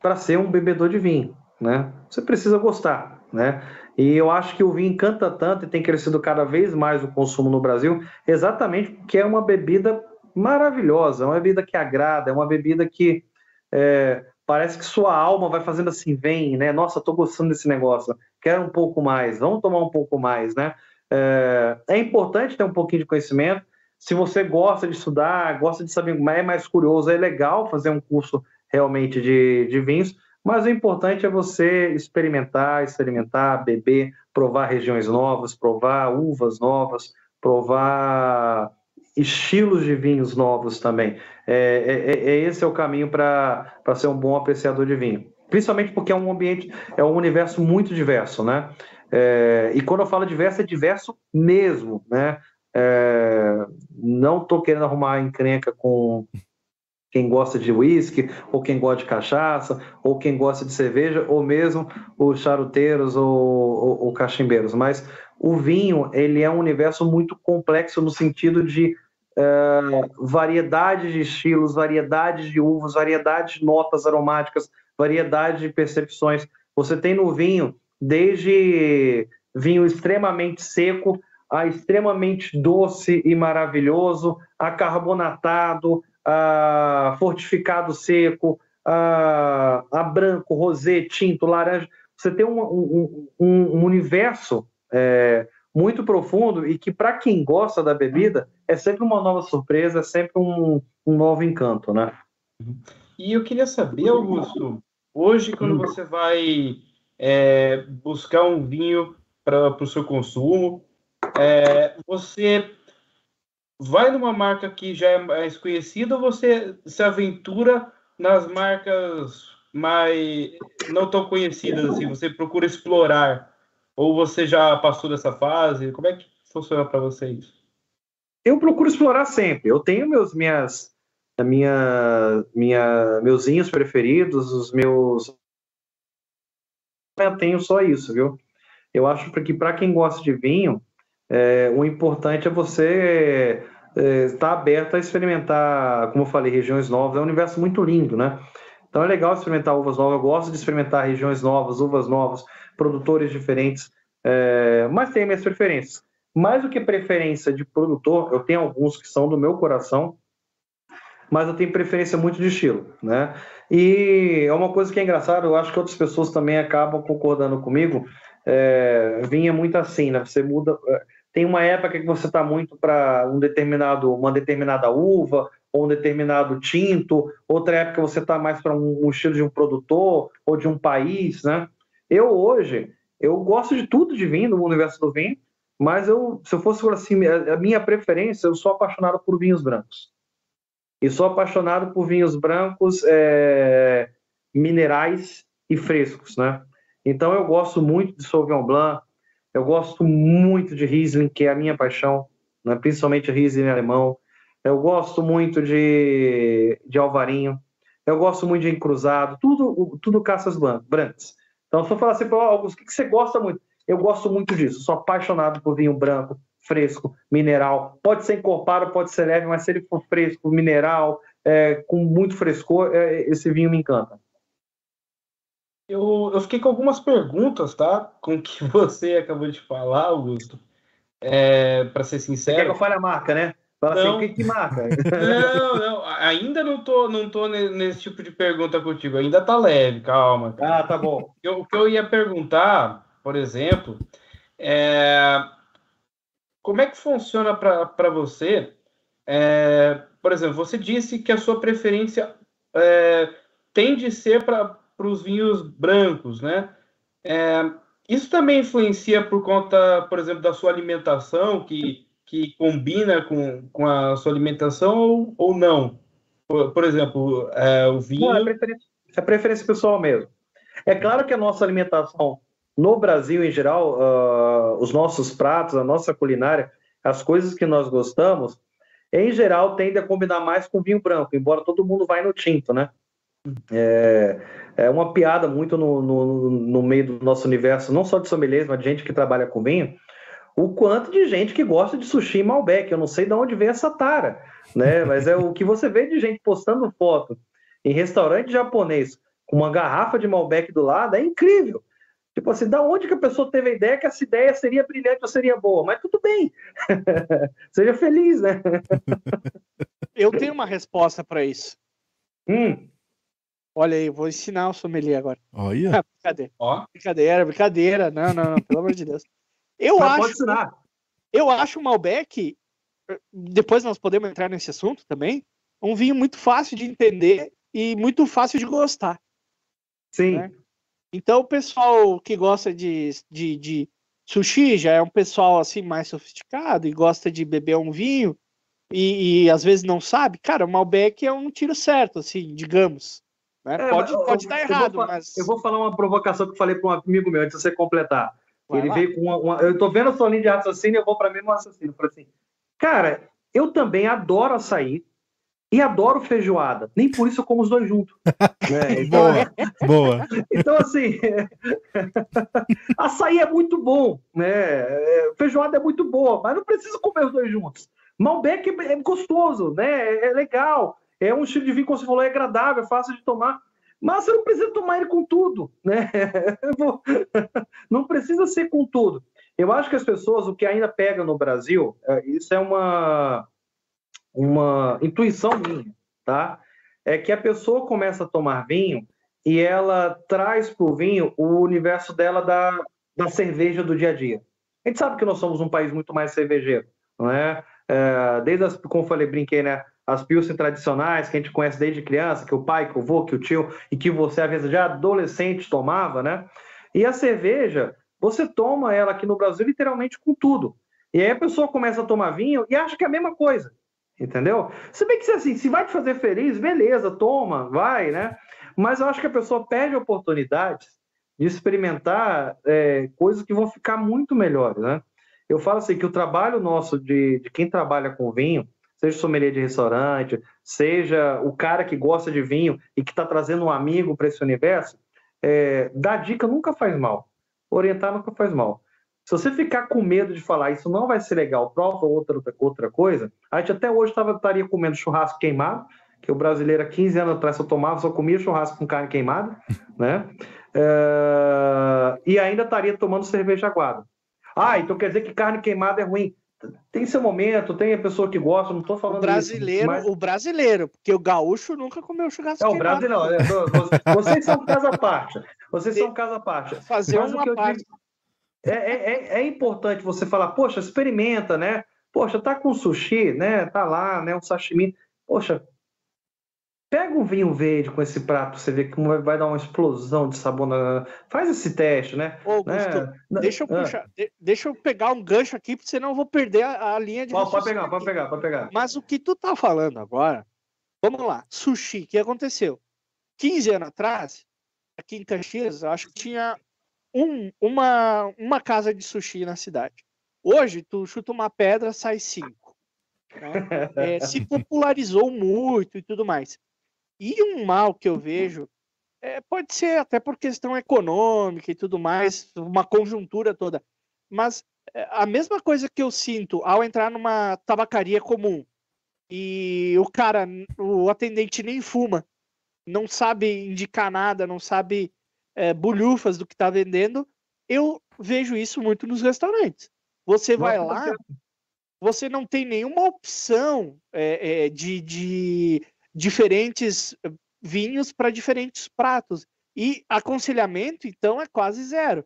para ser um bebedor de vinho né? Você precisa gostar, né? E eu acho que o vinho encanta tanto e tem crescido cada vez mais o consumo no Brasil, exatamente porque é uma bebida maravilhosa, é uma bebida que agrada, é uma bebida que é, parece que sua alma vai fazendo assim, vem, né? Nossa, estou gostando desse negócio, quero um pouco mais, vamos tomar um pouco mais, né? É, é importante ter um pouquinho de conhecimento. Se você gosta de estudar, gosta de saber, é mais curioso, é legal fazer um curso realmente de, de vinhos, mas o importante é você experimentar, experimentar, beber, provar regiões novas, provar uvas novas, provar estilos de vinhos novos também. É, é, é, é esse é o caminho para ser um bom apreciador de vinho. Principalmente porque é um ambiente, é um universo muito diverso, né? É, e quando eu falo diverso, é diverso mesmo, né? É, não estou querendo arrumar encrenca com quem gosta de uísque, ou quem gosta de cachaça, ou quem gosta de cerveja, ou mesmo os charuteiros ou, ou, ou cachimbeiros. Mas o vinho, ele é um universo muito complexo no sentido de uh, variedade de estilos, variedade de uvas, variedade de notas aromáticas, variedade de percepções. Você tem no vinho desde vinho extremamente seco a extremamente doce e maravilhoso, a carbonatado, a fortificado seco, a, a branco, rosé, tinto, laranja. Você tem um, um, um universo é, muito profundo e que, para quem gosta da bebida, é sempre uma nova surpresa, é sempre um, um novo encanto, né? E eu queria saber, Augusto, hoje, quando hum. você vai é, buscar um vinho para o seu consumo, é, você vai numa marca que já é mais conhecida ou você se aventura nas marcas mais não tão conhecidas assim? Você procura explorar ou você já passou dessa fase? Como é que funciona para vocês? Eu procuro explorar sempre. Eu tenho meus minhas minha, minha meus vinhos preferidos, os meus eu tenho só isso, viu? Eu acho que para quem gosta de vinho, é, o importante é você é, estar aberto a experimentar, como eu falei, regiões novas. É um universo muito lindo, né? Então é legal experimentar uvas novas. Eu gosto de experimentar regiões novas, uvas novas, produtores diferentes, é, mas tem minhas preferências. Mais do que preferência de produtor, eu tenho alguns que são do meu coração, mas eu tenho preferência muito de estilo, né? E é uma coisa que é engraçada, eu acho que outras pessoas também acabam concordando comigo. É, vinha muito assim, né? Você muda. Tem uma época que você está muito para um determinado, uma determinada uva ou um determinado tinto, outra época você está mais para um, um, estilo de um produtor ou de um país, né? Eu hoje, eu gosto de tudo de vinho, do universo do vinho, mas eu, se eu fosse assim, a minha preferência, eu sou apaixonado por vinhos brancos. E sou apaixonado por vinhos brancos é, minerais e frescos, né? Então eu gosto muito de Sauvignon Blanc, eu gosto muito de Riesling, que é a minha paixão, né? principalmente Riesling alemão. Eu gosto muito de, de Alvarinho. Eu gosto muito de Encruzado. Tudo, tudo caças brancas. Então, se eu falar assim para Augusto, o que, que você gosta muito? Eu gosto muito disso. Sou apaixonado por vinho branco, fresco, mineral. Pode ser encorpado, pode ser leve, mas se ele for fresco, mineral, é, com muito frescor, é, esse vinho me encanta. Eu, eu fiquei com algumas perguntas, tá? Com o que *laughs* você acabou de falar, Augusto. É, para ser sincero. Você quer que eu fale a marca, né? Fala assim, não. assim, o que, que marca? *laughs* Não, não, ainda não tô, não tô nesse tipo de pergunta contigo, ainda tá leve, calma. Cara. Ah, tá bom. o que eu ia perguntar, por exemplo, é como é que funciona para você? É, por exemplo, você disse que a sua preferência é, tende a ser para os vinhos brancos, né? É, isso também influencia por conta, por exemplo, da sua alimentação, que, que combina com, com a sua alimentação ou, ou não? Por, por exemplo, é, o vinho. Não, é preferência, é preferência pessoal mesmo. É claro que a nossa alimentação no Brasil, em geral, uh, os nossos pratos, a nossa culinária, as coisas que nós gostamos, em geral, tende a combinar mais com vinho branco, embora todo mundo vai no tinto, né? É, é uma piada muito no, no, no, meio do nosso universo, não só de sommeliers, mas de gente que trabalha com vinho, o quanto de gente que gosta de sushi e Malbec. Eu não sei de onde vem essa tara, né? Mas é o que você vê de gente postando foto em restaurante japonês com uma garrafa de Malbec do lado, é incrível. Tipo assim, da onde que a pessoa teve a ideia que essa ideia seria brilhante ou seria boa? Mas tudo bem. *laughs* Seja feliz, né? Eu tenho uma resposta para isso. Hum. Olha aí, vou ensinar o sommelier agora. Olha. Ah, brincadeira. Ó. Brincadeira, brincadeira. Não, não, não, pelo amor de Deus. Eu Mas acho. Pode ensinar. Eu acho o Malbec, depois nós podemos entrar nesse assunto também, um vinho muito fácil de entender e muito fácil de gostar. Sim. Né? Então, o pessoal que gosta de, de, de, sushi já é um pessoal assim mais sofisticado e gosta de beber um vinho e, e às vezes não sabe. Cara, o Malbec é um tiro certo, assim, digamos. Né? É, pode pode dar errado, vou, mas. Eu vou falar uma provocação que eu falei para um amigo meu antes de você completar. Vai Ele lá. veio com uma, uma, Eu tô vendo a sua linha de raciocínio, eu vou para mim no raciocínio. Eu falei assim, cara, eu também adoro açaí, e adoro feijoada. Nem por isso eu como os dois juntos. Né? *laughs* Então, boa, boa. *laughs* Então, assim, *laughs* açaí é muito bom, né? É, feijoada é muito boa, mas não preciso comer os dois juntos. Malbec é gostoso, né? É legal. É um estilo de vinho, como você falou, é agradável, é fácil de tomar. Mas você não precisa tomar ele com tudo, né? *laughs* *laughs* Não precisa ser com tudo. Eu acho que as pessoas, o que ainda pega no Brasil, é, isso é uma uma intuição minha, tá? É que a pessoa começa a tomar vinho e ela traz para o vinho o universo dela da, da cerveja do dia a dia. A gente sabe que nós somos um país muito mais cervejeiro, não é? é desde as, como eu falei, brinquei, né? As pilsen tradicionais que a gente conhece desde criança, que o pai, que o avô, que o tio, e que você, às vezes, já adolescente tomava, né? E a cerveja, você toma ela aqui no Brasil literalmente com tudo. E aí a pessoa começa a tomar vinho e acha que é a mesma coisa. Entendeu? Se bem que assim, se vai te fazer feliz, beleza, toma, vai, né? Mas eu acho que a pessoa perde oportunidades de experimentar é, coisas que vão ficar muito melhores, né? Eu falo assim que o trabalho nosso de, de quem trabalha com vinho, seja sommelier de restaurante, seja o cara que gosta de vinho e que está trazendo um amigo para esse universo, é, dar dica nunca faz mal. Orientar nunca faz mal. Se você ficar com medo de falar isso não vai ser legal, prova outra, outra coisa, a gente até hoje tava, estaria comendo churrasco queimado, que o brasileiro há 15 anos atrás só tomava, só comia churrasco com carne queimada, *laughs* né? É, e ainda estaria tomando cerveja aguada. Ah, então quer dizer que carne queimada é ruim. Tem seu momento, tem a pessoa que gosta, não estou falando o brasileiro, isso, mas... O brasileiro, porque o gaúcho nunca comeu churrasco É, o brasileiro, é, vocês são casa à parte. Vocês são casa à parte. Fazer Mas uma parte. Digo, é, é, é, importante você falar, poxa, experimenta, né? Poxa, tá com sushi, né? Tá lá, né? Um sashimi. Poxa, pega um vinho verde com esse prato, você vê como vai dar uma explosão de sabor. Na... Faz esse teste, né? Ô, Augusto, né? deixa eu Ah. puxar, de- deixa eu pegar um gancho aqui, porque senão eu vou perder a, a linha de Pode, pode pegar, pode aqui. pegar, pode pegar. Mas o que tu tá falando agora, vamos lá, sushi, o que aconteceu? 15 anos atrás, aqui em Caxias, eu acho que tinha um- uma, uma casa de sushi na cidade. Hoje, tu chuta uma pedra, sai cinco. né? *laughs* É, se popularizou muito e tudo mais. E um mal que eu vejo, é, pode ser até por questão econômica e tudo mais, uma conjuntura toda, mas é, a mesma coisa que eu sinto ao entrar numa tabacaria comum e o cara, o atendente nem fuma, não sabe indicar nada, não sabe é, bulhufas do que está vendendo, eu vejo isso muito nos restaurantes. Você vai Nossa, lá, você não tem nenhuma opção é, é, de, de diferentes eh, vinhos para diferentes pratos. E aconselhamento, então, é quase zero.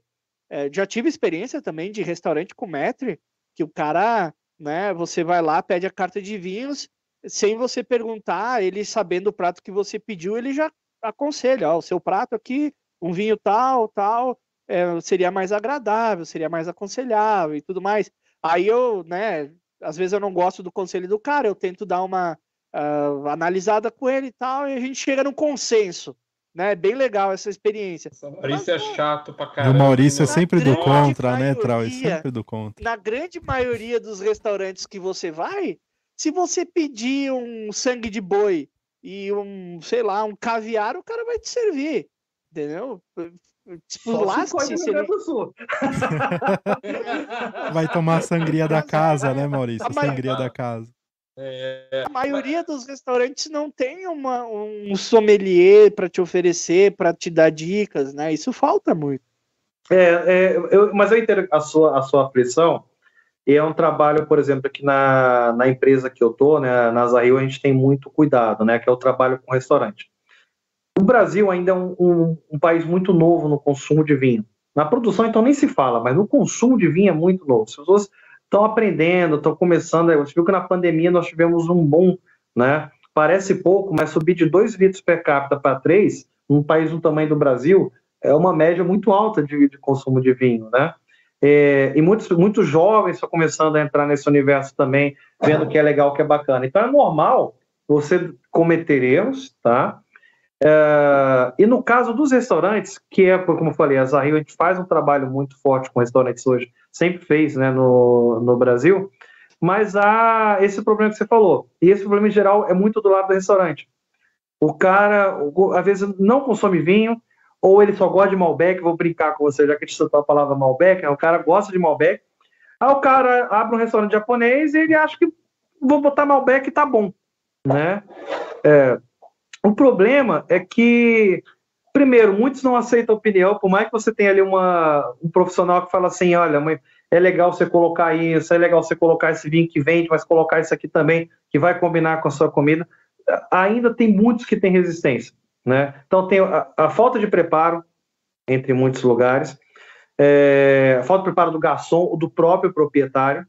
É, já tive experiência também de restaurante com maître, que o cara, né, você vai lá, pede a carta de vinhos, sem você perguntar, ele sabendo o prato que você pediu, ele já aconselha, ó, o seu prato aqui, um vinho tal, tal, é, seria mais agradável, seria mais aconselhável e tudo mais. Aí eu, né, às vezes eu não gosto do conselho do cara, eu tento dar uma ah, analisada com ele e tal, e a gente chega num consenso, né? Bem legal essa experiência. Essa Maurício é chato pra E o caramba. Maurício é né? sempre do contra, né, Trau? É maioria- sempre do contra. Na grande maioria dos restaurantes que você vai, se você pedir um sangue de boi e um, sei lá, um caviar, o cara vai te servir, entendeu? Tipo, Só se ele-. Vai tomar a sangria da casa, né, Maurício? Sangria da casa. A maioria dos restaurantes não tem uma, um sommelier para te oferecer, para te dar dicas, né? Isso falta muito. É, é, eu- mas eu entendo a sua, a sua aflição, e é um trabalho, por exemplo, aqui na, na empresa que eu tô, né, na Zahil, a gente tem muito cuidado, né, que é o trabalho com restaurante. O Brasil ainda é um, um- um país muito novo no consumo de vinho. Na produção, então, nem se fala, mas no consumo de vinho é muito novo. As pessoas estão aprendendo, estão começando. Você viu que na pandemia nós tivemos um boom, né? Parece pouco, mas subir de 2 litros per capita para 3, num país do tamanho do Brasil, é uma média muito alta de, de consumo de vinho, né? É, e muitos, muitos jovens estão começando a entrar nesse universo também, vendo que é legal, que é bacana. Então é normal você cometer erros, tá? É, e no caso dos restaurantes, que é, como eu falei, a Zahil, a gente faz um trabalho muito forte com restaurantes hoje, sempre fez né, no, no Brasil, mas há esse problema que você falou. E esse problema, em geral, é muito do lado do restaurante. O cara, às vezes, não consome vinho, ou ele só gosta de Malbec, vou brincar com você, já que a gente citou a palavra Malbec, né, o cara gosta de Malbec, aí o cara abre um restaurante japonês e ele acha que vou botar Malbec e tá bom, né? É, o problema é que, primeiro, muitos não aceitam opinião, por mais que você tenha ali uma, um profissional que fala assim, olha, mãe, é legal você colocar isso, é legal você colocar esse vinho que vende, mas colocar isso aqui também, que vai combinar com a sua comida, ainda tem muitos que têm resistência, né? Então tem a, a falta de preparo, entre muitos lugares, é, a falta de preparo do garçom ou do próprio proprietário,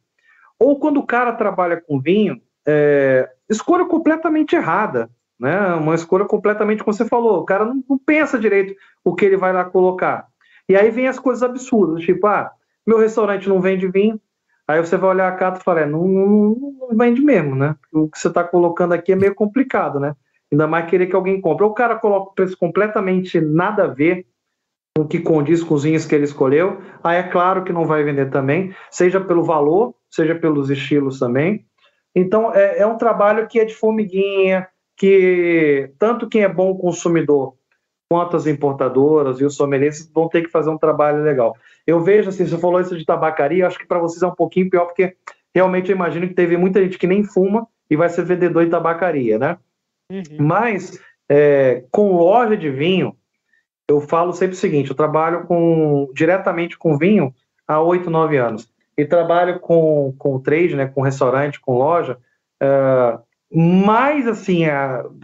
ou quando o cara trabalha com vinho, é, escolha completamente errada, né? Uma escolha completamente, como você falou, o cara não, não pensa direito o que ele vai lá colocar. E aí vem as coisas absurdas, tipo, ah, meu restaurante não vende vinho, Aí você vai olhar a carta e falar, é, não, não, não vende mesmo, né? O que você está colocando aqui é meio complicado, né? Ainda mais querer que alguém compre. Ou o cara coloca o preço completamente nada a ver com o que condiz com os vinhos que ele escolheu, aí é claro que não vai vender também, seja pelo valor, seja pelos estilos também. Então, é, é um trabalho que é de formiguinha, que tanto quem é bom consumidor quanto as importadoras e os sommeliers vão ter que fazer um trabalho legal. Eu vejo, assim, você falou isso de tabacaria, acho que para vocês é um pouquinho pior, porque realmente eu imagino que teve muita gente que nem fuma e vai ser vendedor de tabacaria, né? Uhum. Mas, é, com loja de vinho, eu falo sempre o seguinte, eu trabalho com, diretamente com vinho há oito, nove anos. E trabalho com, com trade, né, com restaurante, com loja, uh, mais assim, uh,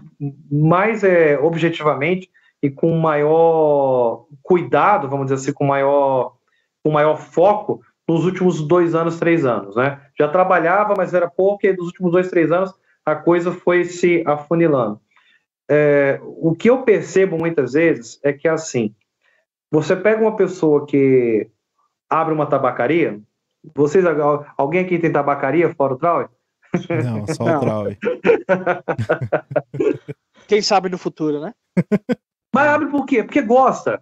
mais é, objetivamente, e com maior cuidado, vamos dizer assim, com maior, com maior foco nos últimos dois anos, três anos, né? Já trabalhava, mas era pouco, e nos últimos dois, três anos a coisa foi se afunilando. É, o que eu percebo muitas vezes é que assim, você pega uma pessoa que abre uma tabacaria, vocês, alguém aqui tem tabacaria fora o Trau? Não, só o Trau. *laughs* Quem sabe no futuro, né? Mas abre por quê? Porque gosta.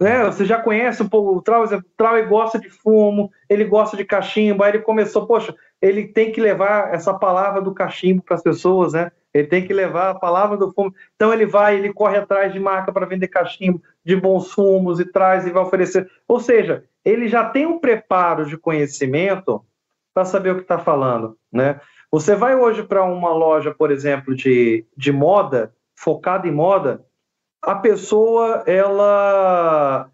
Né? Você já conhece um pouco o Trau, o Trau gosta de fumo, ele gosta de cachimbo, aí ele começou, poxa, ele tem que levar essa palavra do cachimbo para as pessoas, né? Ele tem que levar a palavra do fumo. Então ele vai, ele corre atrás de marca para vender cachimbo, de bons fumos e traz e vai oferecer. Ou seja, ele já tem um preparo de conhecimento para saber o que está falando, né? Você vai hoje para uma loja, por exemplo, de, de moda, focada em moda, a pessoa, ela,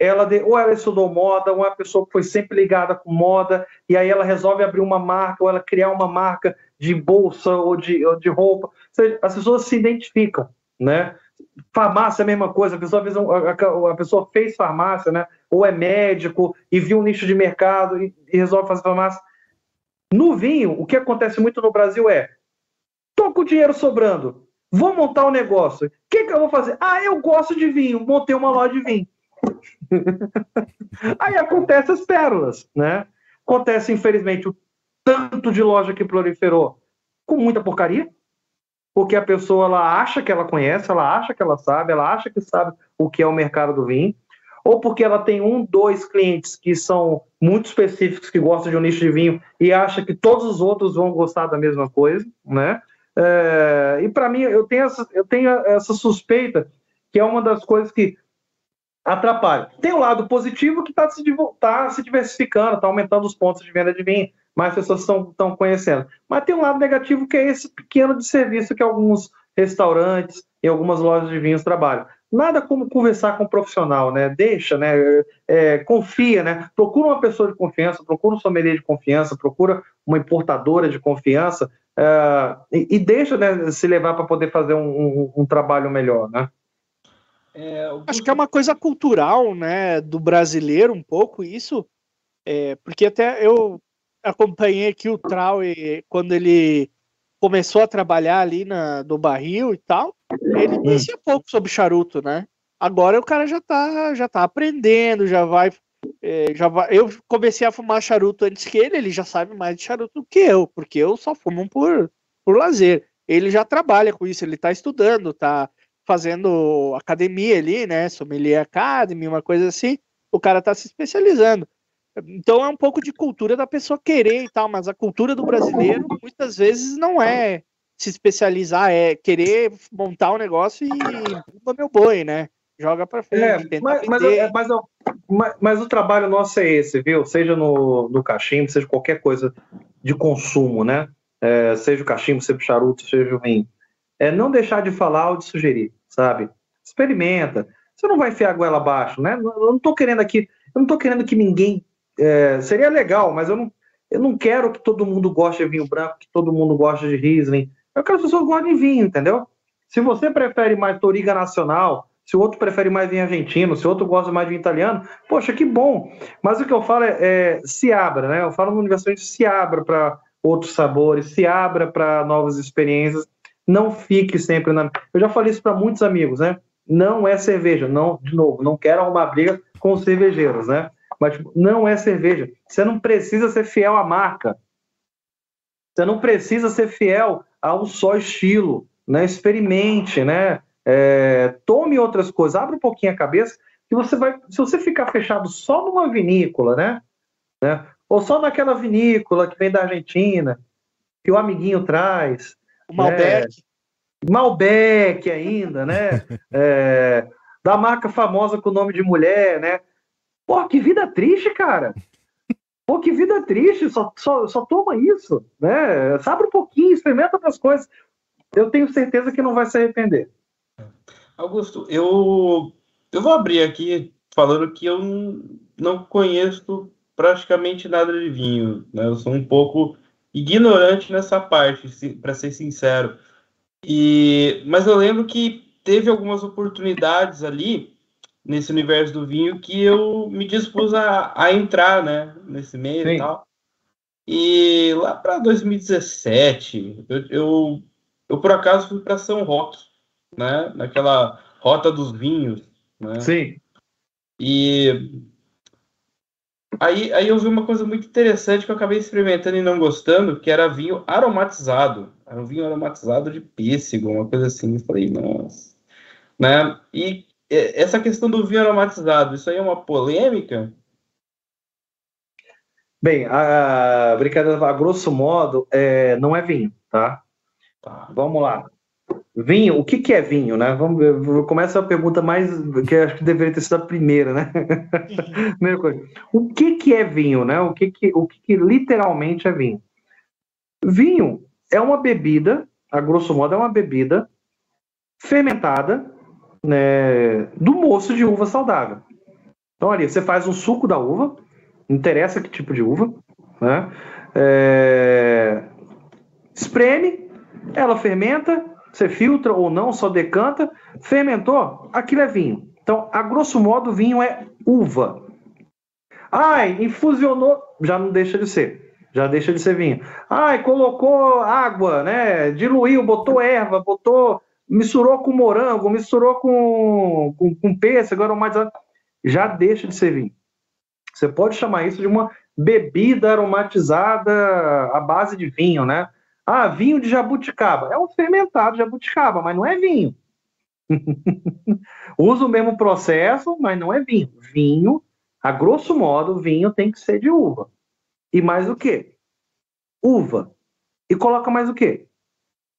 ela ou ela estudou moda, ou é uma pessoa que foi sempre ligada com moda, e aí ela resolve abrir uma marca, ou ela criar uma marca de bolsa ou de, ou de roupa. Seja, as pessoas se identificam, né? Farmácia é a mesma coisa, a pessoa, a, pessoa fez farmácia, né? Ou é médico e viu um nicho de mercado e, e resolve fazer farmácia. No vinho, o que acontece muito no Brasil é: tô com dinheiro sobrando, Vou montar um negócio. O que, que eu vou fazer? Ah, eu gosto de vinho. Montei uma loja de vinho. *laughs* Aí acontece as pérolas, né? Acontece, infelizmente, o tanto de loja que proliferou com muita porcaria, porque a pessoa ela acha que ela conhece, ela acha que ela sabe, ela acha que sabe o que é o mercado do vinho, ou porque ela tem um, dois clientes que são muito específicos, que gostam de um nicho de vinho e acha que todos os outros vão gostar da mesma coisa, né? É, e para mim, eu tenho, essa, eu tenho essa suspeita que é uma das coisas que atrapalha. Tem o um lado positivo que está se, tá se diversificando, está aumentando os pontos de venda de vinho, mais pessoas estão conhecendo. Mas tem um lado negativo que é esse pequeno de serviço que alguns restaurantes e algumas lojas de vinhos trabalham. Nada como conversar com um profissional, né? Deixa, né? É, confia, né? Procura uma pessoa de confiança, procura um sommelier de confiança, procura uma importadora de confiança uh, e, e, deixa né, se levar para poder fazer um, um, um, trabalho melhor, né? É, Acho que é uma coisa cultural, né, do brasileiro um pouco isso, é, porque até eu acompanhei aqui o Trau quando ele começou a trabalhar ali na, do barril e tal, ele hum. conhecia pouco sobre charuto, né? Agora o cara já tá, já tá aprendendo, já vai é, já vai, eu comecei a fumar charuto antes que ele, ele já sabe mais de charuto do que eu, porque eu só fumo por, por lazer. Ele já trabalha com isso, ele está estudando, está fazendo academia ali, né? Sommelier Academy, uma coisa assim. O cara está se especializando. Então é um pouco de cultura da pessoa querer e tal, mas a cultura do brasileiro muitas vezes não é se especializar, é querer montar um negócio e pumba meu boi, né? Joga para frente. É, mas, mas, mas, mas, mas, o trabalho nosso é esse, viu? Seja no, no cachimbo, seja qualquer coisa de consumo, né? É, seja o cachimbo, seja o charuto, seja o vinho. É não deixar de falar ou de sugerir, sabe? Experimenta. Você não vai enfiar a goela abaixo, né? Eu não estou querendo aqui, eu não tô querendo que ninguém. É, seria legal, mas eu não, eu não quero que todo mundo goste de vinho branco, que todo mundo goste de Riesling. Eu quero que as pessoas gostem de vinho, entendeu? Se você prefere mais Toriga Nacional, se o outro prefere mais vinho argentino, se o outro gosta mais de vinho italiano, poxa, que bom. Mas o que eu falo é, é se abra, né? Eu falo no universidade, se abra para outros sabores, se abra para novas experiências. Não fique sempre na. Eu já falei isso para muitos amigos, né? Não é cerveja, não, de novo, não quero arrumar briga com os cervejeiros, né? mas tipo, não é cerveja. Você não precisa ser fiel à marca. Você não precisa ser fiel ao só estilo, né? Experimente, né? É, tome outras coisas, abre um pouquinho a cabeça, que você vai. Se você ficar fechado só numa vinícola, né? né? Ou só naquela vinícola que vem da Argentina, que o amiguinho traz. O Malbec. Né? Malbec ainda, né? *laughs* é, da marca famosa com o nome de mulher, né? Pô, que vida triste, cara. Pô, que vida triste, só, só, só toma isso, né? Sabe um pouquinho, experimenta outras coisas. Eu tenho certeza que não vai se arrepender. Augusto, eu, eu vou abrir aqui falando que eu não conheço praticamente nada de vinho, né? Eu sou um pouco ignorante nessa parte, para ser sincero. E, mas eu lembro que teve algumas oportunidades ali nesse universo do vinho que eu me dispus a, a entrar, né, nesse meio Sim. e tal. E lá para 2017, eu, eu, eu, por acaso fui para São Roque, né, naquela rota dos vinhos, né? Sim. E aí, aí eu vi uma coisa muito interessante que eu acabei experimentando e não gostando, que era vinho aromatizado. Era um vinho aromatizado de pêssego, uma coisa assim. Eu falei, nossa. Né? E essa questão do vinho aromatizado, isso aí é uma polêmica? Bem, a, a brincadeira, a grosso modo, é, não é vinho, tá? tá? Vamos lá. Vinho, o que, que é vinho, né? Vamos, começa a pergunta mais que acho que deveria ter sido a primeira, né? *laughs* primeira coisa. O que, que é vinho, né? O que, que, o que, que literalmente é vinho? Vinho é uma bebida, a grosso modo, é uma bebida fermentada né, do moço de uva saudável. Então, ali, você faz um suco da uva, não interessa que tipo de uva, né? É, espreme, ela fermenta, você filtra ou não, só decanta, fermentou, aquilo é vinho. Então, a grosso modo, vinho é uva. Ai, infusionou, já não deixa de ser. Já deixa de ser vinho. Ai, colocou água, né? Diluiu, botou erva, botou misturou com morango, misturou com, com, com pêssego, aromatizado, já deixa de ser vinho. Você pode chamar isso de uma bebida aromatizada à base de vinho, né? Ah, vinho de jabuticaba. É um fermentado de jabuticaba, mas não é vinho. *laughs* Usa o mesmo processo, mas não é vinho. Vinho, a grosso modo, vinho tem que ser de uva. E mais o quê? Uva. E coloca mais o quê?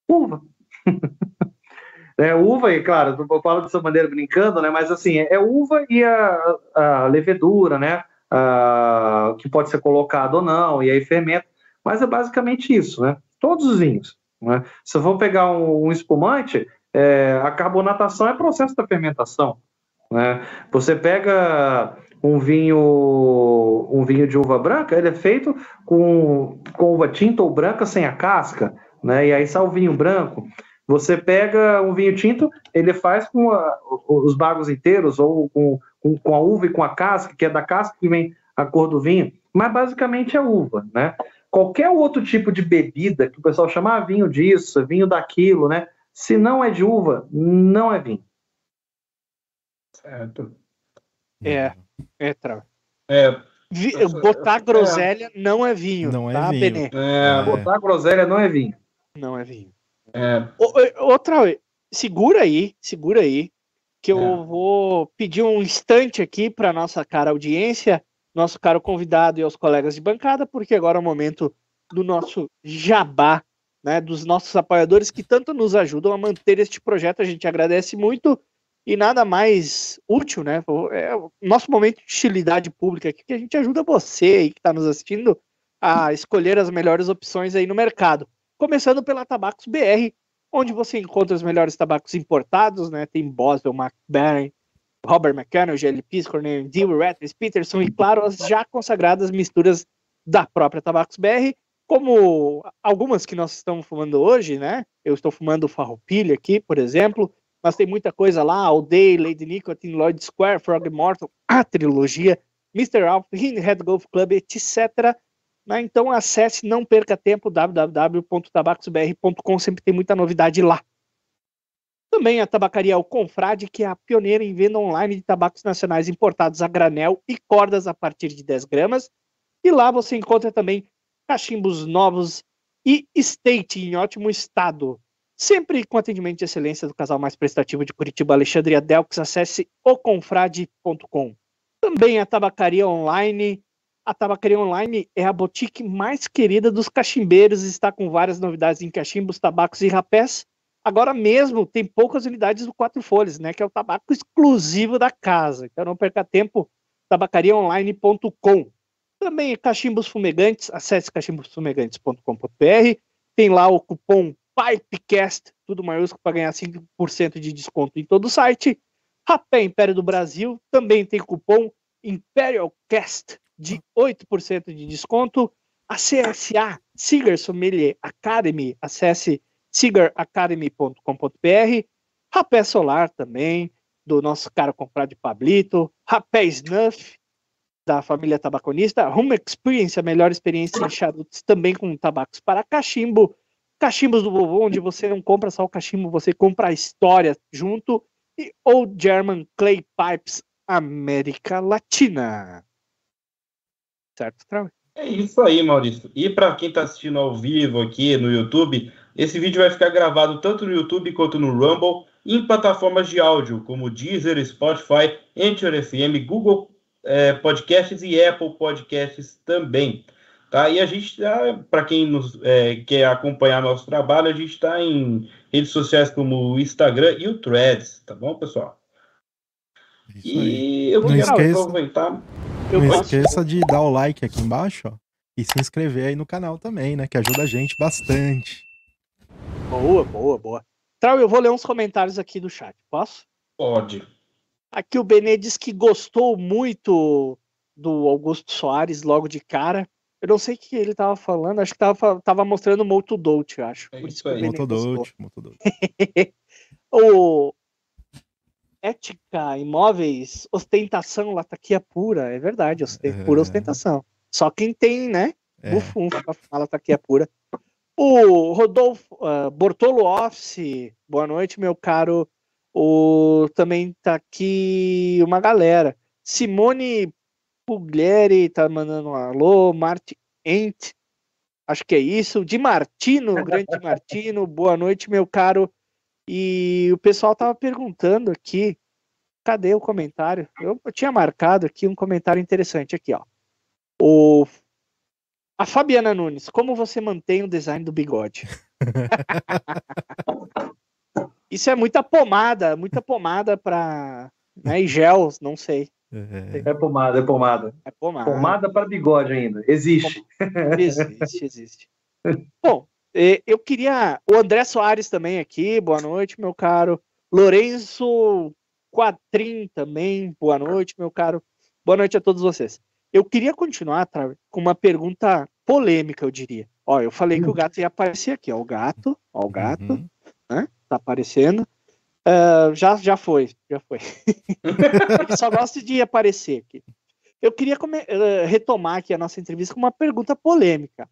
Uva. *laughs* É, uva, e claro, eu falo dessa maneira brincando, né? Mas assim, é uva e a, a levedura, né? A, que pode ser colocado ou não, e aí fermenta. Mas é basicamente isso, né? Todos os vinhos. Né? Se eu for pegar um, um espumante, é, a carbonatação é processo da fermentação. Né? Você pega um vinho um vinho de uva branca, ele é feito com, com uva tinta ou branca sem a casca, né? E aí sai o vinho branco. Você pega um vinho tinto, ele faz com a, os bagos inteiros, ou com, com, com, a uva e com a casca, que é da casca que vem a cor do vinho, mas basicamente é uva, né? Qualquer outro tipo de bebida que o pessoal chama ah, vinho disso, vinho daquilo, né? Se não é de uva, não é vinho. Certo. É, é, tra... é Botar groselha é. não é vinho. Não é tá, vinho. É, botar groselha não é vinho. Não é vinho. É. Outra, segura aí, segura aí, que eu é. vou pedir um instante aqui para nossa cara audiência, nosso caro convidado e aos colegas de bancada, porque agora é o momento do nosso jabá, né, dos nossos apoiadores que tanto nos ajudam a manter este projeto. A gente agradece muito e nada mais útil, né? É o nosso momento de utilidade pública aqui, que a gente ajuda você aí que está nos assistindo a escolher as melhores opções aí no mercado começando pela Tabacos BR, onde você encontra os melhores tabacos importados, né? Tem Boswell, McBaron, Robert McCannell, GLPs, Cornelius Dewey, Rattles, Peterson e, claro, as já consagradas misturas da própria Tabacos BR, como algumas que nós estamos fumando hoje, né? Eu estou fumando Farroupilha aqui, por exemplo, mas tem muita coisa lá, Day, Lady Nicotine, Lloyd Square, Frog Immortal, a trilogia, Mr. Alf, Head Golf Club, etc. Né? Então acesse, não perca tempo, www.tabacosbr.com, sempre tem muita novidade lá. Também a tabacaria O Confrade, que é a pioneira em venda online de tabacos nacionais importados a granel e cordas a partir de 10 gramas. E lá você encontra também cachimbos novos e state em ótimo estado. Sempre com atendimento de excelência do casal mais prestativo de Curitiba, Alexandre Adelx. Acesse oconfrade.com. Também a tabacaria online. A tabacaria online é a boutique mais querida dos cachimbeiros. Está com várias novidades em cachimbos, tabacos e rapés. Agora mesmo tem poucas unidades do Quatro Folhas, né? Que é o tabaco exclusivo da casa. Então não perca tempo. tabacariaonline.com. Também cachimbos fumegantes. Acesse cachimbosfumegantes.com.br. Tem lá o cupom PIPECAST, tudo maiúsculo, para ganhar 5% de desconto em todo o site. Rapé Império do Brasil também tem cupom ImperialCast de 8% de desconto. A CSA, Cigar Sommelier Academy, acesse cigaracademy.com.br. Rapé Solar também, do nosso cara comprar de Pablito. Rapé Snuff, da família tabaconista. Home Experience, a melhor experiência em charutos, também com tabacos para cachimbo. Cachimbos do Vovô, onde você não compra só o cachimbo, você compra a história junto. E Old German Clay Pipes América Latina. Certo, Trau? É isso aí, Maurício. E para quem está assistindo ao vivo aqui no YouTube, esse vídeo vai ficar gravado tanto no YouTube quanto no Rumble, em plataformas de áudio como Deezer, Spotify, Anchor FM, Google é, Podcasts e Apple Podcasts também. Tá? E a gente, tá, para quem nos, é, quer acompanhar nosso trabalho, a gente está em redes sociais como o Instagram e o Threads, tá bom, pessoal? Isso E aí. eu Não quero esqueça- aproveitar. Eu Não esqueça de dar o like aqui embaixo, ó. E se inscrever aí no canal também, né? Que ajuda a gente bastante. Boa, boa, boa. Trau, eu vou ler uns comentários aqui do chat, posso? Pode. Aqui o Benê diz que gostou muito do Augusto Soares logo de cara. Eu não sei o que ele tava falando, acho que tava, tava mostrando o Moto eu acho. É isso que o aí. *laughs* O Ética, imóveis, ostentação, lataquia pura. É verdade, osten- É. pura ostentação. Só quem tem, né? É. Bufum, pra falar lataquia pura. O Rodolfo ah, Bortolo Office, boa noite, meu caro. O, também tá aqui uma galera. Simone Puglieri tá mandando um alô. Marti Ent, acho que é isso. Di Martino, grande Martino, boa noite, meu caro. E o pessoal tava perguntando aqui, cadê o comentário? Eu, eu tinha marcado aqui um comentário interessante aqui, ó. O a Fabiana Nunes, como você mantém o design do bigode? *laughs* Isso é muita pomada, muita pomada para né, e gel, não sei. É. É pomada, é pomada. É pomada. Pomada para bigode ainda. Existe. Existe, existe. *laughs* Bom, eu queria. O André Soares também aqui, boa noite, meu caro. Lourenço Quadrim também, boa noite, meu caro. Boa noite a todos vocês. Eu queria continuar Trav, com uma pergunta polêmica, eu diria. Ó, eu falei que o gato ia aparecer aqui, ó. O gato, ó, o gato, Uhum. né? Tá aparecendo. Ah, já, já foi, já foi. Ele *laughs* só gosta de aparecer aqui. Eu queria come- eh, retomar aqui a nossa entrevista com uma pergunta polêmica.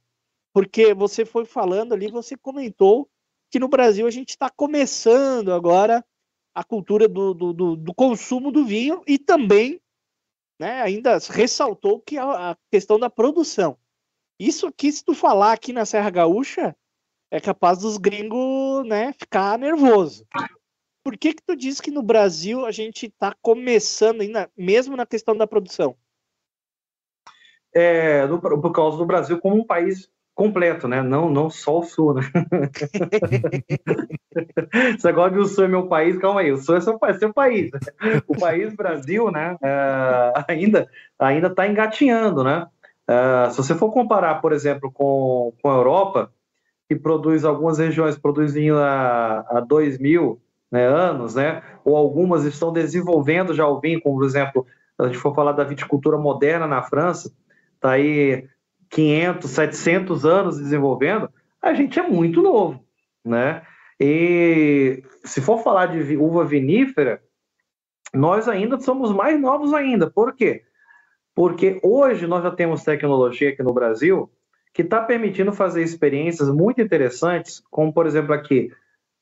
Porque você foi falando ali, você comentou que no Brasil a gente está começando agora a cultura do, do, do- do consumo do vinho e também né, ainda ressaltou que a, a questão da produção. Isso aqui, se tu falar aqui na Serra Gaúcha, é capaz dos gringos né, ficar nervoso. Por que que tu diz que no Brasil a gente está começando ainda, mesmo na questão da produção? É, do- por causa do Brasil como um país completo, né? Não, não só o Sul, né? *laughs* Você agora o Sul é meu país, calma aí, o Sul é seu, pa- seu país. O país Brasil, né? é, ainda ainda está engatinhando, né? É, se você for comparar, por exemplo, com, com a Europa, que produz algumas regiões produzem há, há 2 mil né, anos, né? Ou algumas estão desenvolvendo já o vinho, como por exemplo, a gente for falar da viticultura moderna na França, está aí 500, 700 anos desenvolvendo, a gente é muito novo, né? E se for falar de uva vinífera, nós ainda somos mais novos ainda. Por quê? Porque hoje nós já temos tecnologia aqui no Brasil que está permitindo fazer experiências muito interessantes, como por exemplo aqui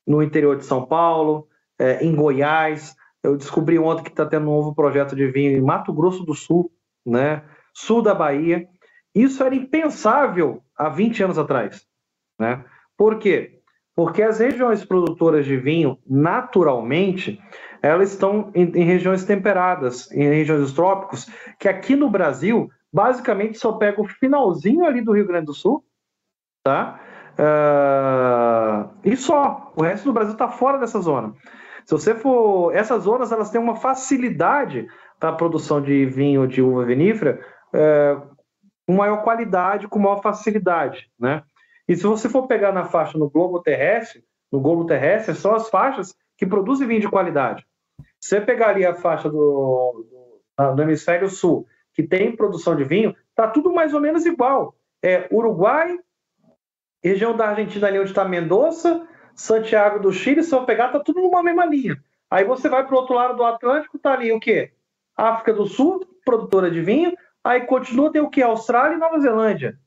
no interior de São Paulo, é, em Goiás. Eu descobri ontem que está tendo um novo projeto de vinho em Mato Grosso do Sul, né? sul da Bahia. Isso era impensável há 20 anos atrás. Né? Por quê? Porque as regiões produtoras de vinho, naturalmente, elas estão em, em regiões temperadas, em regiões dos trópicos, que aqui no Brasil, basicamente, só pega o finalzinho ali do Rio Grande do Sul, tá? Uh, e só. O resto do Brasil está fora dessa zona. Se você for. Essas zonas elas têm uma facilidade para a produção de vinho de uva vinífera é, com maior qualidade, com maior facilidade, né? E se você for pegar na faixa no globo terrestre, no globo terrestre são as faixas que produzem vinho de qualidade. Você pegaria a faixa do, do, do hemisfério sul, que tem produção de vinho, tá tudo mais ou menos igual. É Uruguai, região da Argentina ali onde está Mendoza, Santiago do Chile, se eu pegar, tá tudo numa mesma linha. Aí você vai para o outro lado do Atlântico, tá ali o quê? África do Sul, produtora de vinho, aí continua tem o quê? Austrália e Nova Zelândia.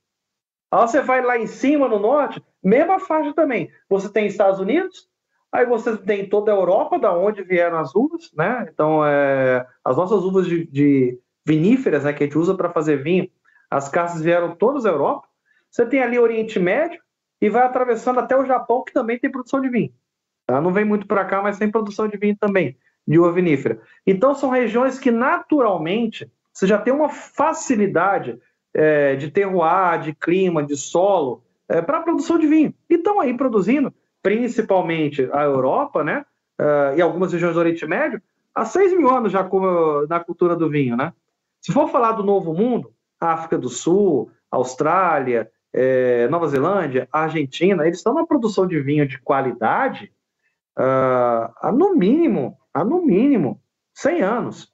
Aí você vai lá em cima, no norte, mesma faixa também. Você tem Estados Unidos, aí você tem toda a Europa, da onde vieram as uvas, né? Então, é, as nossas uvas de, de viníferas, né, que a gente usa para fazer vinho, as casas vieram todas da Europa. Você tem ali Oriente Médio e vai atravessando até o Japão, que também tem produção de vinho. Tá? Não vem muito para cá, mas tem produção de vinho também, de uva vinífera. Então, são regiões que naturalmente você já tem uma facilidade é, de terroir, de clima, de solo, é, para a produção de vinho. E estão aí produzindo, principalmente a Europa, né? Uh, e algumas regiões do Oriente Médio, há 6 mil anos já na cultura do vinho, né? Se for falar do Novo Mundo, África do Sul, Austrália, é, Nova Zelândia, Argentina, eles estão na produção de vinho de qualidade uh, há no mínimo, há no mínimo 100 anos,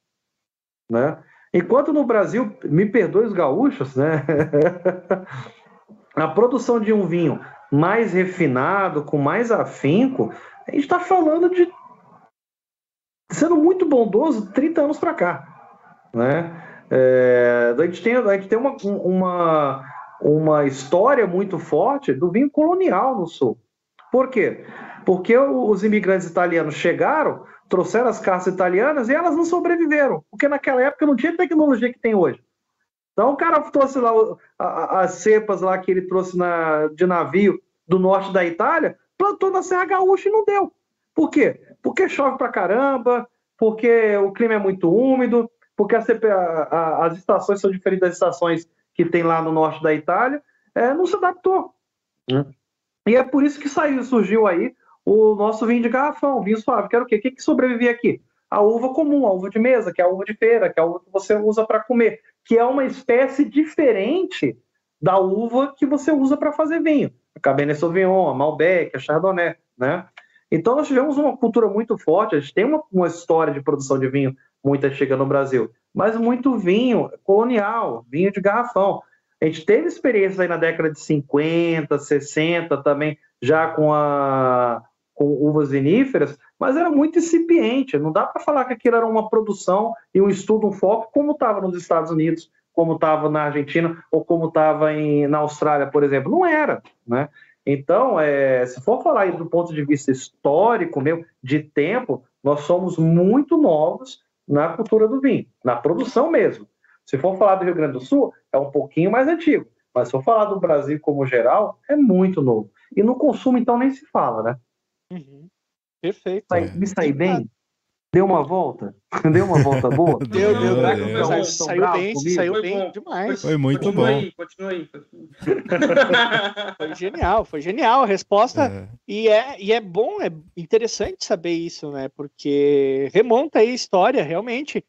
né? Enquanto no Brasil, me perdoe os gaúchos, né? *laughs* a produção de um vinho mais refinado, com mais afinco, a gente está falando de sendo muito bondoso 30 anos para cá, né? É, a gente tem, a gente tem uma, uma, uma história muito forte do vinho colonial no Sul. Por quê? Porque os imigrantes italianos chegaram, trouxeram as cartas italianas e elas não sobreviveram, porque naquela época não tinha tecnologia que tem hoje. Então o cara trouxe lá as cepas lá que ele trouxe na, de navio do norte da Itália, plantou na Serra Gaúcha e não deu. Por quê? Porque chove pra caramba, porque o clima é muito úmido, porque a CP, a, a, as estações são diferentes das estações que tem lá no norte da Itália, é, não se adaptou. Hum. E é por isso que saiu, surgiu aí o nosso vinho de garrafão, vinho suave, que era o quê? O que, que sobrevivia aqui? A uva comum, a uva de mesa, que é a uva de feira, que é a uva que você usa para comer, que é uma espécie diferente da uva que você usa para fazer vinho. A Cabernet Sauvignon, a Malbec, a Chardonnay, né? Então nós tivemos uma cultura muito forte, a gente tem uma, uma história de produção de vinho muito antiga no Brasil, mas muito vinho colonial, vinho de garrafão. A gente teve experiências aí na década de 50, 60 também, já com a com uvas viníferas, mas era muito incipiente. Não dá para falar que aquilo era uma produção e um estudo, um foco, como estava nos Estados Unidos, como estava na Argentina ou como estava na Austrália, por exemplo. Não era, né? Então, é, se for falar do ponto de vista histórico, meu, de tempo, nós somos muito novos na cultura do vinho, na produção mesmo. Se for falar do Rio Grande do Sul, é um pouquinho mais antigo. Mas se for falar do Brasil como geral, é muito novo. E no consumo, então, nem se fala, né? Uhum. Perfeito. Me saí bem? Deu uma volta? *laughs* Deu uma volta boa? *laughs* deu, deu. deu, deu. Saiu, saiu bem, comigo? saiu foi bem bom. demais. Foi muito continua bom. Aí, continua aí. *laughs* foi genial, foi genial a resposta. É. E, é, e é bom, é interessante saber isso, né? Porque remonta aí a história, realmente.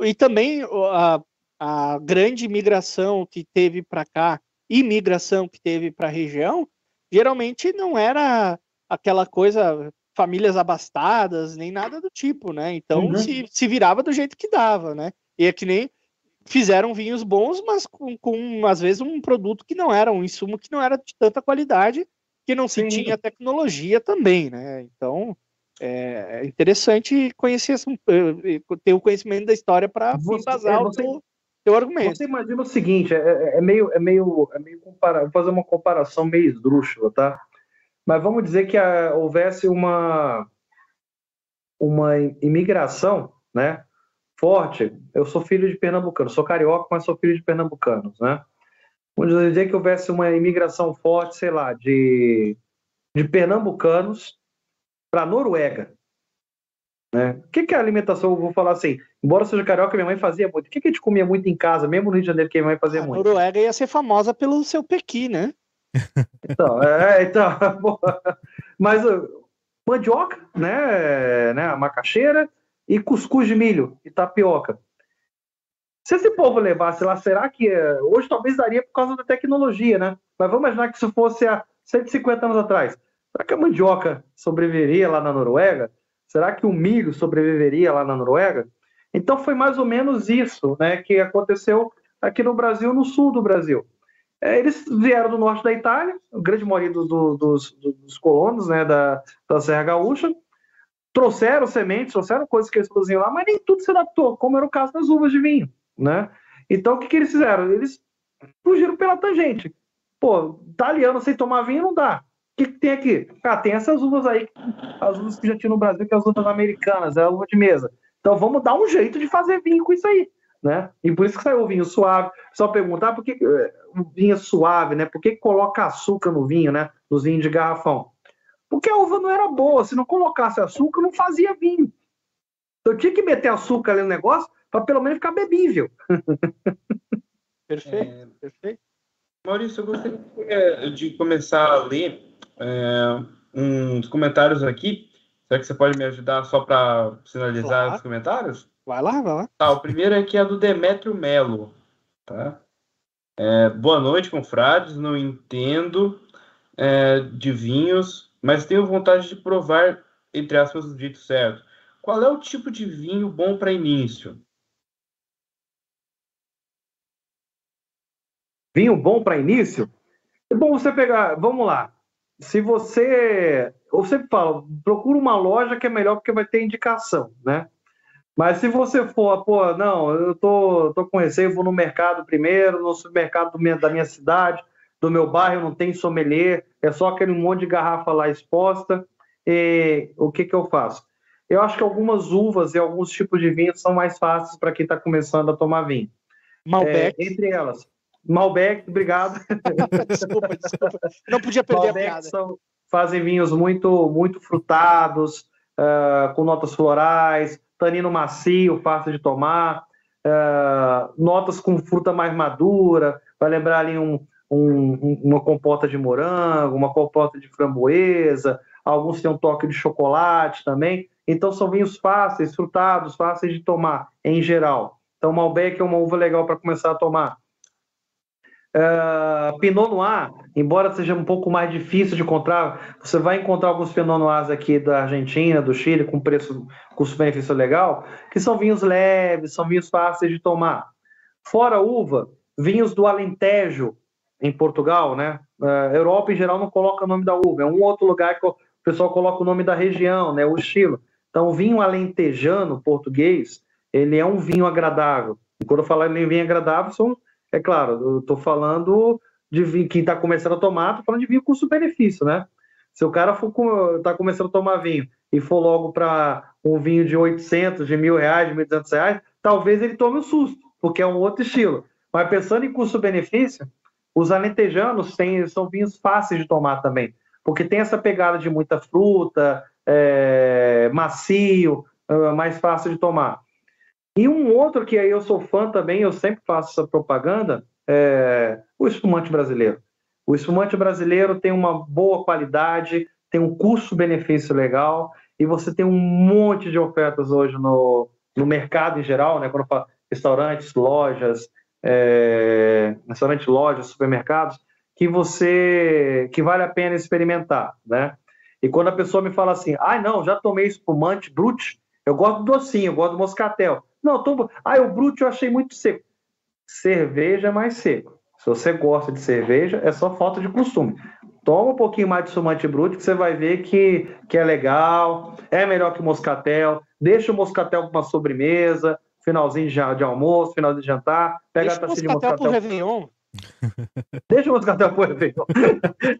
E também a, a grande migração que teve para cá, imigração que teve para a região, geralmente não era aquela coisa, famílias abastadas, nem nada do tipo, né? Então uhum. se, se virava do jeito que dava, né? E é que nem fizeram vinhos bons, mas com, com às vezes um produto que não era, um insumo que não era de tanta qualidade, que não se Sim. tinha tecnologia também, né? Então é, é interessante conhecer, ter o conhecimento da história para embasar é, você, o teu argumento. Você imagina o seguinte, é, é, é meio, é meio, é meio comparar, vou fazer uma comparação meio esdrúxula, tá? Mas vamos dizer que a, houvesse uma uma imigração, né, forte. Eu sou filho de pernambucano, sou carioca, mas sou filho de pernambucanos, né? Vamos dizer que houvesse uma imigração forte, sei lá, de, de pernambucanos para a Noruega. Né? O que, que é a alimentação? Eu vou falar assim, embora seja carioca, minha mãe fazia muito. O que, que a gente comia muito em casa, mesmo no Rio de Janeiro, que minha mãe fazia A muito? Noruega ia ser famosa pelo seu pequi, né? Então, é, então, *laughs* mas uh, mandioca, né, né, macaxeira e cuscuz de milho e tapioca. Se esse povo levasse lá, será que eh, hoje talvez daria por causa da tecnologia, né? Mas vamos imaginar que isso fosse há 150 anos atrás. Será que a mandioca sobreviveria lá na Noruega? Será que o milho sobreviveria lá na Noruega? Então foi mais ou menos isso, né, que aconteceu aqui no Brasil, no sul do Brasil. É, eles vieram do norte da Itália, a grande maioria do, do, dos, dos, colonos né, da, da Serra Gaúcha, trouxeram sementes, trouxeram coisas que eles produziam lá, mas nem tudo se adaptou, como era o caso das uvas de vinho. Né? Então, o que, que eles fizeram? Eles fugiram pela tangente. Pô, italiano sem tomar vinho não dá. O que, que tem aqui? Ah, tem essas uvas aí, as uvas que já tinha no Brasil, que é as uvas americanas, é a uva de mesa. Então, vamos dar um jeito de fazer vinho com isso aí né? E por isso que saiu o vinho suave. Só perguntar por que eh, o vinho é suave, né? Por que coloca açúcar no vinho, né? Nos vinhos de garrafão? Porque a uva não era boa. Se não colocasse açúcar, não fazia vinho. Então, eu tinha que meter açúcar ali no negócio para pelo menos ficar bebível. *laughs* Perfeito, é... perfeito. Maurício, eu gostaria de começar a ler é, uns comentários aqui. Será que você pode me ajudar só para sinalizar claro. os comentários? Vai lá, vai lá. Tá, o primeiro aqui é do Demetrio Melo, tá? É, boa noite, confrades. Não entendo é, de vinhos, mas tenho vontade de provar, entre aspas, o dito certo. Qual é o tipo de vinho bom para início? Vinho bom para início? É bom você pegar. Vamos lá. Se você. Eu sempre falo, procura uma loja que é melhor porque vai ter indicação, né? Mas se você for, pô, não, eu tô, tô com receio, vou no mercado primeiro, no supermercado do da minha cidade, do meu bairro, não tem sommelier, é só aquele monte de garrafa lá exposta. E o que, que eu faço? Eu acho que algumas uvas e alguns tipos de vinho são mais fáceis para quem está começando a tomar vinho. Malbec. É, entre elas. Malbec, obrigado. *laughs* desculpa, desculpa. Não podia perder Malbec a piada. São, fazem vinhos muito, muito frutados, uh, com notas florais, tanino macio, fácil de tomar, uh, notas com fruta mais madura, vai lembrar ali um, um, uma compota de morango, uma compota de framboesa, alguns têm um toque de chocolate também. Então são vinhos fáceis, frutados, fáceis de tomar em geral. Então Malbec é uma uva legal para começar a tomar. Uh, Pinot Noir, embora seja um pouco mais difícil de encontrar, você vai encontrar alguns Pinot Noirs aqui da Argentina, do Chile, com preço, custo-benefício legal, que são vinhos leves, são vinhos fáceis de tomar. Fora uva, vinhos do Alentejo, em Portugal, né? Uh, Europa, em geral, não coloca o nome da uva, é um outro lugar que o pessoal coloca o nome da região, né? O estilo. Então, o vinho alentejano português, ele é um vinho agradável. E quando eu falo em vinho agradável, são é claro, eu estou falando de quem está começando a tomar, estou falando de vinho custo-benefício, né? Se o cara está começando a tomar vinho e for logo para um vinho de 800, de mil reais, de 1.200 reais, talvez ele tome um susto, porque é um outro estilo. Mas pensando em custo-benefício, os alentejanos têm, são vinhos fáceis de tomar também, porque tem essa pegada de muita fruta, é, macio, é mais fácil de tomar. E um outro que aí eu sou fã também, eu sempre faço essa propaganda, é o espumante brasileiro. O espumante brasileiro tem uma boa qualidade, tem um custo-benefício legal, e você tem um monte de ofertas hoje no, no mercado em geral, né? Quando eu falo restaurantes, lojas, é, restaurantes, lojas, supermercados, que você que vale a pena experimentar, né? E quando a pessoa me fala assim, ah, não, já tomei espumante brute, eu gosto do docinho, eu gosto do moscatel. Não, tô... ah, o Brute eu achei muito seco. Cerveja é mais seco. Se você gosta de cerveja, é só falta de costume. Toma um pouquinho mais de sumante Brute que você vai ver que, que é legal, é melhor que moscatel. Deixa o moscatel com uma sobremesa, finalzinho de, de almoço, final de jantar. Pega Deixa a taça de moscatel pro Réveillon. *laughs* Deixa o Moscatel pro Réveillon.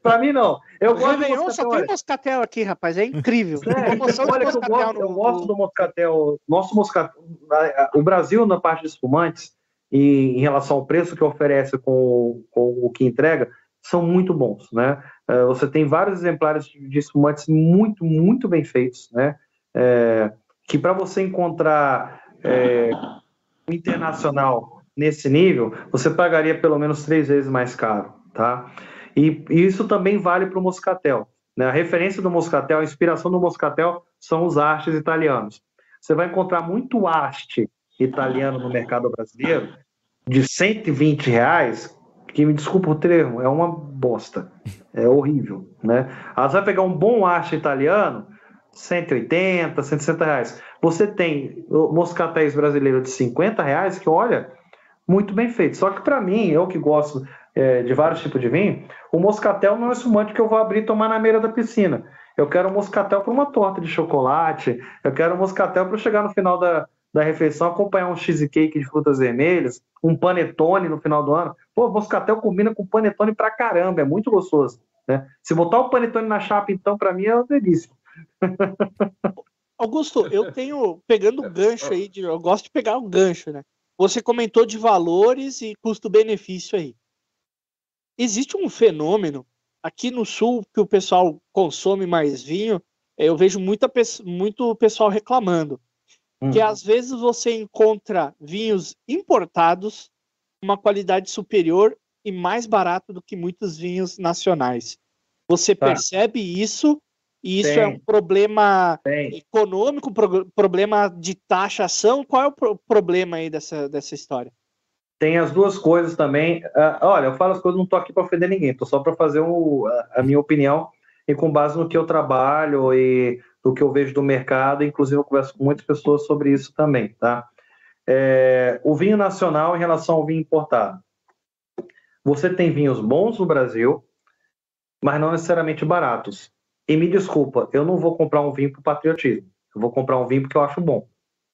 pra mim, não. Eu O gosto do Réveillon só Moscatel. tem moscatel aqui, rapaz. É incrível. É, Promoção de olha, que eu, gosto, eu no- gosto do moscatel. Nosso moscatel. O Brasil, na parte de espumantes, e em relação ao preço que oferece com, com o que entrega, são muito bons, né? É, Você tem vários exemplares de espumantes muito, muito bem feitos, né? É, que para você encontrar é, internacional nesse nível, você pagaria pelo menos três vezes mais caro, tá? E, e isso também vale para o moscatel. Né? A referência do moscatel, a inspiração do moscatel são os hastes italianos. Você vai encontrar muito haste italiano no mercado brasileiro de 120 reais, que me desculpa o termo, é uma bosta. É horrível, né? Aí você vai pegar um bom haste italiano, 180, 160 reais. Você tem moscatéis brasileiro de 50 reais, que olha, muito bem feito. Só que para mim, eu que gosto é, de vários tipos de vinho, o moscatel não é espumante que eu vou abrir e tomar na beira da piscina. Eu quero um moscatel para uma torta de chocolate, eu quero um moscatel para chegar no final da, da refeição, acompanhar um cheesecake de frutas vermelhas, um panetone no final do ano. Pô, moscatel combina com panetone pra caramba, é muito gostoso. Né? Se botar o panetone na chapa, então, para mim é uma delícia. *laughs* Augusto, eu tenho, pegando o gancho aí, de- eu gosto de pegar o gancho, né? Você comentou de valores e custo-benefício aí. Existe um fenômeno aqui no sul que o pessoal consome mais vinho, eu vejo muita, muito pessoal reclamando, que às vezes você encontra vinhos importados com uma qualidade superior e mais barato do que muitos vinhos nacionais. Você Tá. percebe isso? E isso é Tem. um problema Tem. econômico, pro- problema de taxação? Qual é o pro- problema aí dessa, dessa história? Tem as duas coisas também. Ah, olha, eu falo as coisas, não estou aqui para ofender ninguém, estou só para fazer a, a minha opinião e com base no que eu trabalho e do que eu vejo do mercado. Inclusive, eu converso com muitas pessoas sobre isso também, tá? É, o vinho nacional em relação ao vinho importado. Você tem vinhos bons no Brasil, mas não necessariamente baratos. E me desculpa, eu não vou comprar um vinho por patriotismo. Eu vou comprar um vinho porque eu acho bom,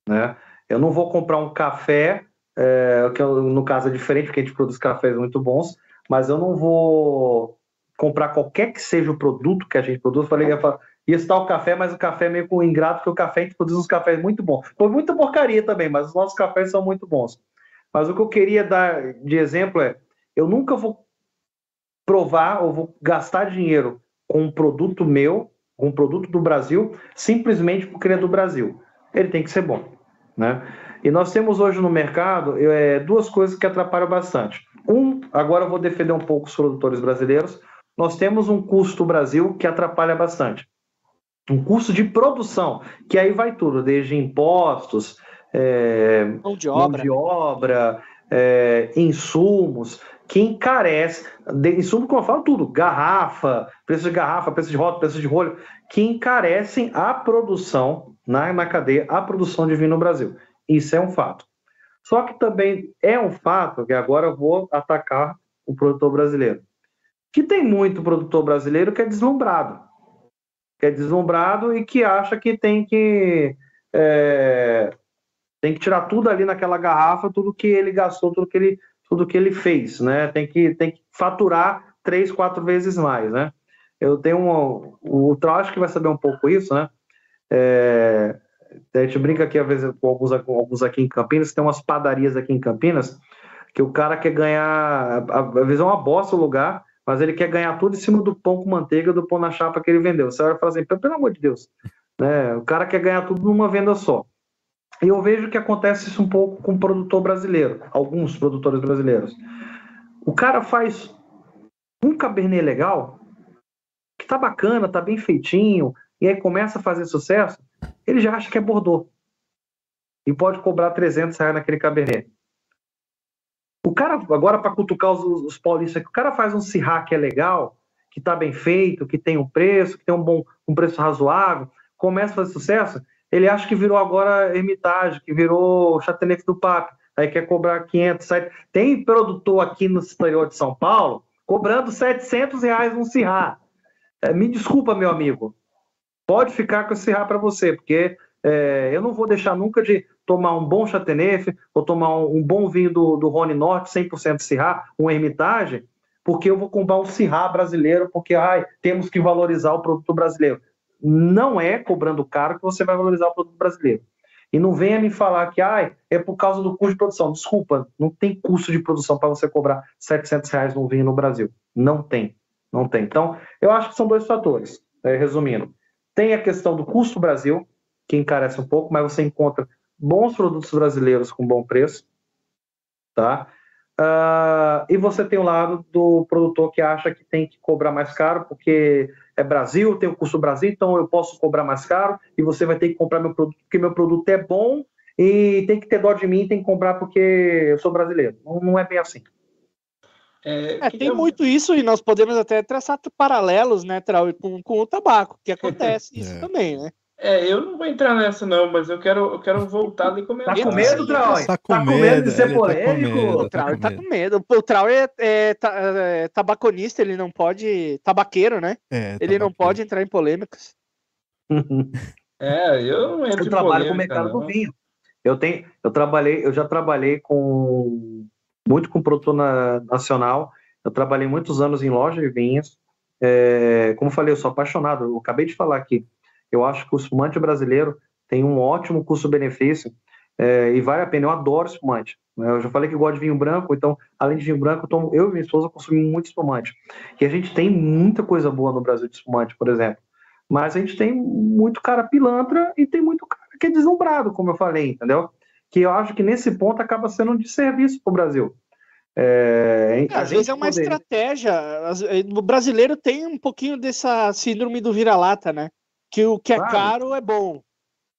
né? Eu não vou comprar um café é, que eu- no caso é diferente, porque a gente produz cafés muito bons, mas eu não vou comprar qualquer que seja o produto que a gente produz. Falei, ia falar, ia citar o café, mas o café é meio ingrato, porque o café a gente produz uns cafés muito bons. Foi muita porcaria também, mas os nossos cafés são muito bons. Mas o que eu queria dar de exemplo é: eu nunca vou provar ou vou gastar dinheiro com um produto meu, com um produto do Brasil, simplesmente porque ele é do Brasil. Ele tem que ser bom, né? E nós temos hoje no mercado é, duas coisas que atrapalham bastante. Um, agora eu vou defender um pouco os produtores brasileiros. Nós temos um custo Brasil que atrapalha bastante. Um custo de produção, que aí vai tudo, desde impostos, é, Mão de mão obra. de obra, é, insumos, que encarece, de, insumo como eu falo tudo, garrafa, preço de garrafa, preço de rota, preço de rolho, que encarecem a produção na, na cadeia, a produção de vinho no Brasil. Isso é um fato. Só que também é um fato, que agora eu vou atacar o produtor brasileiro, que tem muito produtor brasileiro que é deslumbrado, que é deslumbrado e que acha que tem que é, tem que tirar tudo ali naquela garrafa, tudo que ele gastou, tudo que ele, tudo que ele fez, né? Tem que, tem que faturar três, quatro vezes mais, né? Eu tenho um, o Trau acho que vai saber um pouco isso, né? É, a gente brinca aqui às vezes com alguns, com alguns aqui em Campinas, tem umas padarias aqui em Campinas que o cara quer ganhar, às vezes é uma bosta o lugar, mas ele quer ganhar tudo em cima do pão com manteiga, do pão na chapa que ele vendeu. Você vai falar assim, pelo amor de Deus, né? O cara quer ganhar tudo numa venda só. E eu vejo que acontece isso um pouco com o produtor brasileiro, alguns produtores brasileiros. O cara faz um cabernet legal, que tá bacana, tá bem feitinho, e aí começa a fazer sucesso, ele já acha que é Bordeaux. E pode cobrar 300 reais naquele cabernet. O cara, agora para cutucar os, os paulistas, que o cara faz um Syrah que é legal, que tá bem feito, que tem um preço, que tem um bom um preço razoável, começa a fazer sucesso, ele acha que virou agora Hermitage, que virou Chateauneuf do Pape, aí quer cobrar 500, 700. Tem produtor aqui no exterior de São Paulo cobrando 700 reais um Syrah. É, me desculpa, meu amigo. Pode ficar com esse Syrah para você, porque é, eu não vou deixar nunca de tomar um bom Chateauneuf, ou tomar um, um bom vinho do, do Rony Norte, 100% Syrah, um Hermitage, porque eu vou comprar um Syrah brasileiro, porque ai, temos que valorizar o produto brasileiro. Não é cobrando caro que você vai valorizar o produto brasileiro. E não venha me falar que ai, é por causa do custo de produção. Desculpa, não tem custo de produção para você cobrar 700 reais num vinho no Brasil. Não tem, não tem. Então, eu acho que são dois fatores, é, resumindo. Tem a questão do custo Brasil, que encarece um pouco, mas você encontra bons produtos brasileiros com bom preço, tá? Uh, e você tem o lado do produtor que acha que tem que cobrar mais caro, porque é Brasil, tem o custo Brasil, então eu posso cobrar mais caro e você vai ter que comprar meu produto porque meu produto é bom e tem que ter dó de mim, tem que comprar porque eu sou brasileiro. Não, não é bem assim. É, é, tem eu... muito isso e nós podemos até traçar paralelos, né, Trau, com, com o tabaco, que *laughs* acontece isso é. também, né? É, eu não vou entrar nessa não, mas eu quero, eu quero voltar e comentar. Tá com medo, Trau? Tá com, tá com medo, de ser tá polêmico? Tá o Trau tá com medo. O Trau é, é, é, tabaconista, ele não pode... Tabaqueiro, né? É, ele não pode entrar em polêmicas. *laughs* é, eu não entro Eu trabalho com o mercado não. do vinho. Eu, tenho, eu, trabalhei, eu já trabalhei com muito com produtor na, nacional. Eu trabalhei muitos anos em loja de vinhos. É, como eu falei, eu sou apaixonado. Eu acabei de falar aqui eu acho que o espumante brasileiro tem um ótimo custo-benefício é, e vale a pena. Eu adoro espumante. Né? Eu já falei que gosto de vinho branco, então, além de vinho branco, eu, tomo, eu e minha esposa consumimos muito espumante. E a gente tem muita coisa boa no Brasil de espumante, por exemplo. Mas a gente tem muito cara pilantra e tem muito cara que é deslumbrado, como eu falei, entendeu? Que eu acho que nesse ponto acaba sendo um desserviço para o Brasil. É, às vezes é uma poder... estratégia. O brasileiro tem um pouquinho dessa síndrome do vira-lata, né? Que o que é claro. caro é bom.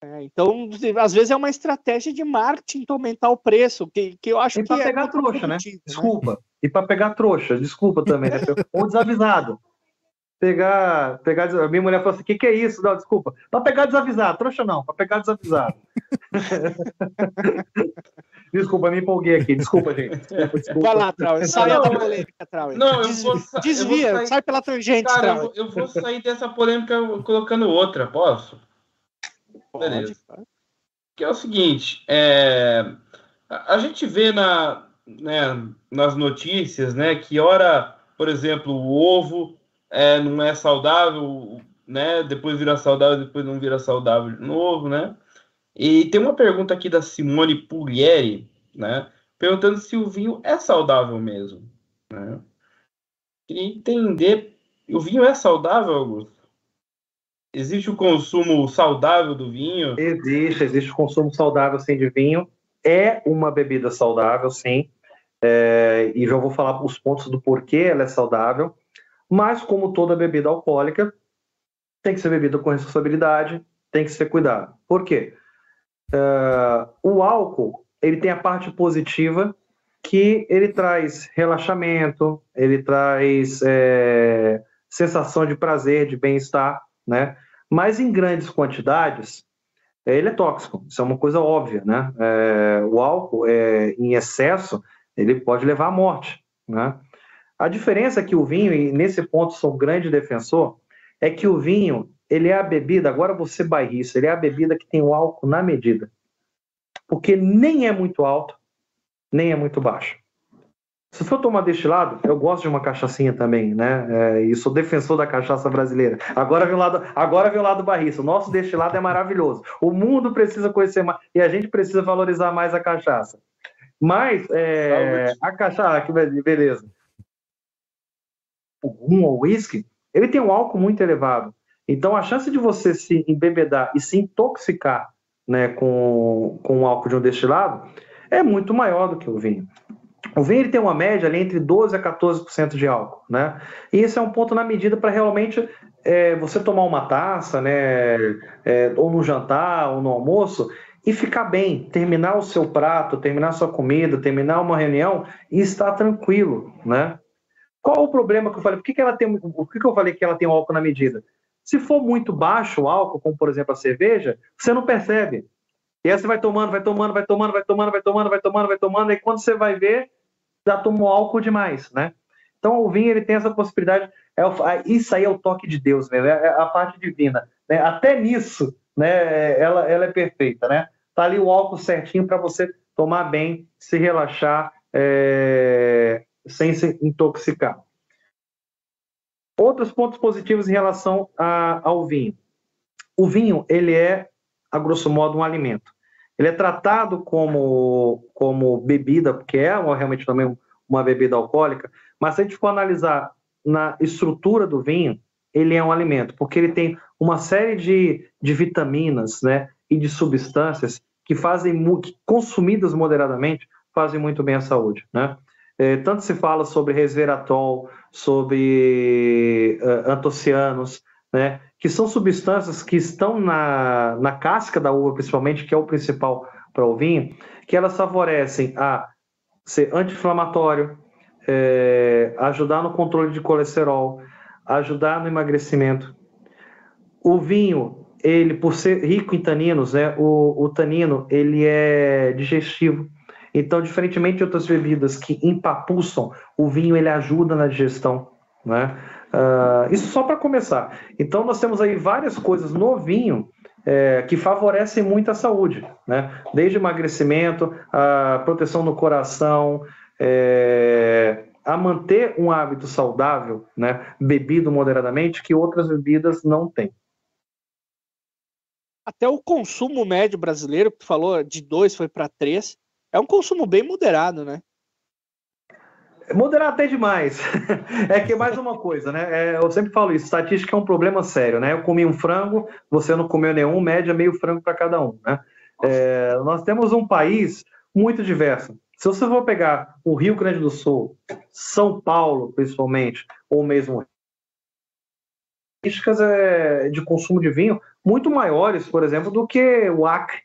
É, então, às vezes é uma estratégia de marketing aumentar o preço, que, que eu acho e que é. pegar trouxa, né? né? Desculpa. E para pegar trouxa, desculpa também, né? Ou desavisado. Pegar, pegar. A minha mulher falou assim: o que, que é isso? Não, desculpa. Para pegar desavisado, trouxa não, para pegar desavisado. *laughs* desculpa, me empolguei aqui. Desculpa, gente. Desculpa, desculpa. Vai lá, Trau. Sai da polêmica, Trau. Não, eu vou, Desvia, eu vou sair, sai pela tangente, cara, Trau. Eu, eu vou sair dessa polêmica colocando outra, posso? Pode, Beleza. Que é o seguinte: é, a, gente vê na, né, nas notícias né, que, ora, por exemplo, o ovo é, não é saudável, né? Depois vira saudável, depois não vira saudável de novo, né? E tem uma pergunta aqui da Simone Puglieri, né? Perguntando se o vinho é saudável mesmo, né? Queria entender, o vinho é saudável, Augusto? Existe o consumo saudável do vinho? Existe, existe o consumo saudável sim de vinho. É uma bebida saudável, sim. É, e já vou falar os pontos do porquê ela é saudável. Mas, como toda bebida alcoólica, tem que ser bebida com responsabilidade, tem que ser cuidado. Por quê? Uh, o álcool ele tem a parte positiva que ele traz relaxamento, ele traz é, sensação de prazer, de bem-estar, né? Mas em grandes quantidades, ele é tóxico. Isso é uma coisa óbvia, né? É, o álcool, é, em excesso, ele pode levar à morte, né? A diferença é que o vinho, e nesse ponto sou um grande defensor, é que o vinho, ele é a bebida, agora você bairrista, ele é a bebida que tem o álcool na medida. Porque nem é muito alto, nem é muito baixo. Se for tomar destilado, eu gosto de uma cachaçinha também, né? É, e sou defensor da cachaça brasileira. Agora vem o lado, agora vem o lado barrista. O nosso destilado é maravilhoso. O mundo precisa conhecer mais e a gente precisa valorizar mais a cachaça. Mas é, a cachaça, que beleza o rum ou whisky, ele tem um álcool muito elevado. Então, a chance de você se embebedar e se intoxicar né, com, com o álcool de um destilado é muito maior do que o vinho. O vinho ele tem uma média ali entre 12% a 14% de álcool, né? E esse é um ponto na medida para realmente é, você tomar uma taça, né? É, ou no jantar, ou no almoço, e ficar bem, terminar o seu prato, terminar a sua comida, terminar uma reunião e estar tranquilo, né? Qual o problema que eu falei? Por que, que ela tem. Por que, que eu falei que ela tem álcool na medida? Se for muito baixo o álcool, como por exemplo a cerveja, você não percebe. E aí você vai tomando, vai tomando, vai tomando, vai tomando, vai tomando, vai tomando, vai tomando, e quando você vai ver, já tomou álcool demais, né? Então o vinho ele tem essa possibilidade. É, isso aí é o toque de Deus, né? É a parte divina. Né? Até nisso, né? Ela, ela é perfeita, né? tá ali o álcool certinho para você tomar bem, se relaxar, é, sem se intoxicar. Outros pontos positivos em relação a, ao vinho. O vinho, ele é, a grosso modo, um alimento. Ele é tratado como, como bebida, porque é realmente também uma bebida alcoólica, mas se a gente for analisar na estrutura do vinho, ele é um alimento, porque ele tem uma série de, de vitaminas né, e de substâncias que fazem, que consumidas moderadamente, fazem muito bem à saúde. Né? É, tanto se fala sobre resveratrol, sobre uh, antocianos, né, que são substâncias que estão na, na casca da uva, principalmente, que é o principal para o vinho, que elas favorecem a ser anti-inflamatório, é, ajudar no controle de colesterol, ajudar no emagrecimento. O vinho, ele por ser rico em taninos, né, o, o tanino ele é digestivo, então, diferentemente de outras bebidas que empapuçam, o vinho ele ajuda na digestão, né? Uh, isso só para começar. Então, nós temos aí várias coisas no vinho é, que favorecem muito a saúde, né? Desde emagrecimento, a proteção do coração, é, a manter um hábito saudável, né? Bebido moderadamente, que outras bebidas não têm. Até o consumo médio brasileiro, que falou de dois foi para três, é um consumo bem moderado, né? Moderado até demais. *laughs* é que mais uma coisa, né? É, eu sempre falo isso, estatística é um problema sério, né? Eu comi um frango, você não comeu nenhum, média meio frango para cada um, né? É, nós temos um país muito diverso. Se você for pegar o Rio Grande do Sul, São Paulo, principalmente, ou mesmo estatísticas é, de consumo de vinho muito maiores, por exemplo, do que o Acre,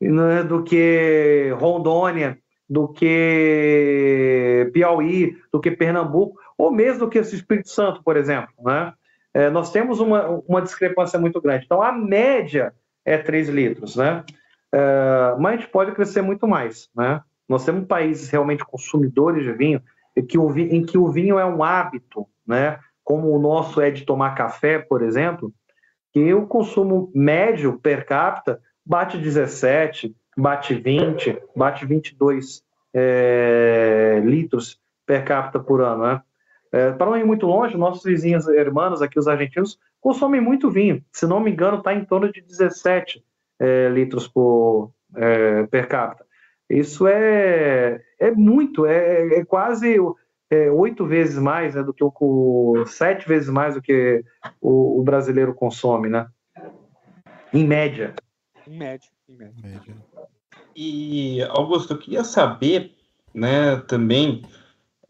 né, do que Rondônia, do que Piauí, do que Pernambuco, ou mesmo do que esse Espírito Santo, por exemplo. Né? É, nós temos uma, uma discrepância muito grande. Então, a média é 3 litros, né? É, mas a gente pode crescer muito mais, né? Nós temos países realmente consumidores de vinho em que o vinho, em que o vinho é um hábito, né? Como o nosso é de tomar café, por exemplo, que o consumo médio per capita bate 17, bate 20, bate 22 é, litros per capita por ano, né? É, para não ir muito longe, nossos vizinhos irmãos aqui, os argentinos, consomem muito vinho. Se não me engano, está em torno de 17 é, litros por, é, per capita. Isso é, é muito, é, é quase é, oito vezes mais né, do que o sete vezes mais do que o, o brasileiro consome, né? Em média. Em média, em média. E, Augusto, eu queria saber, né, também.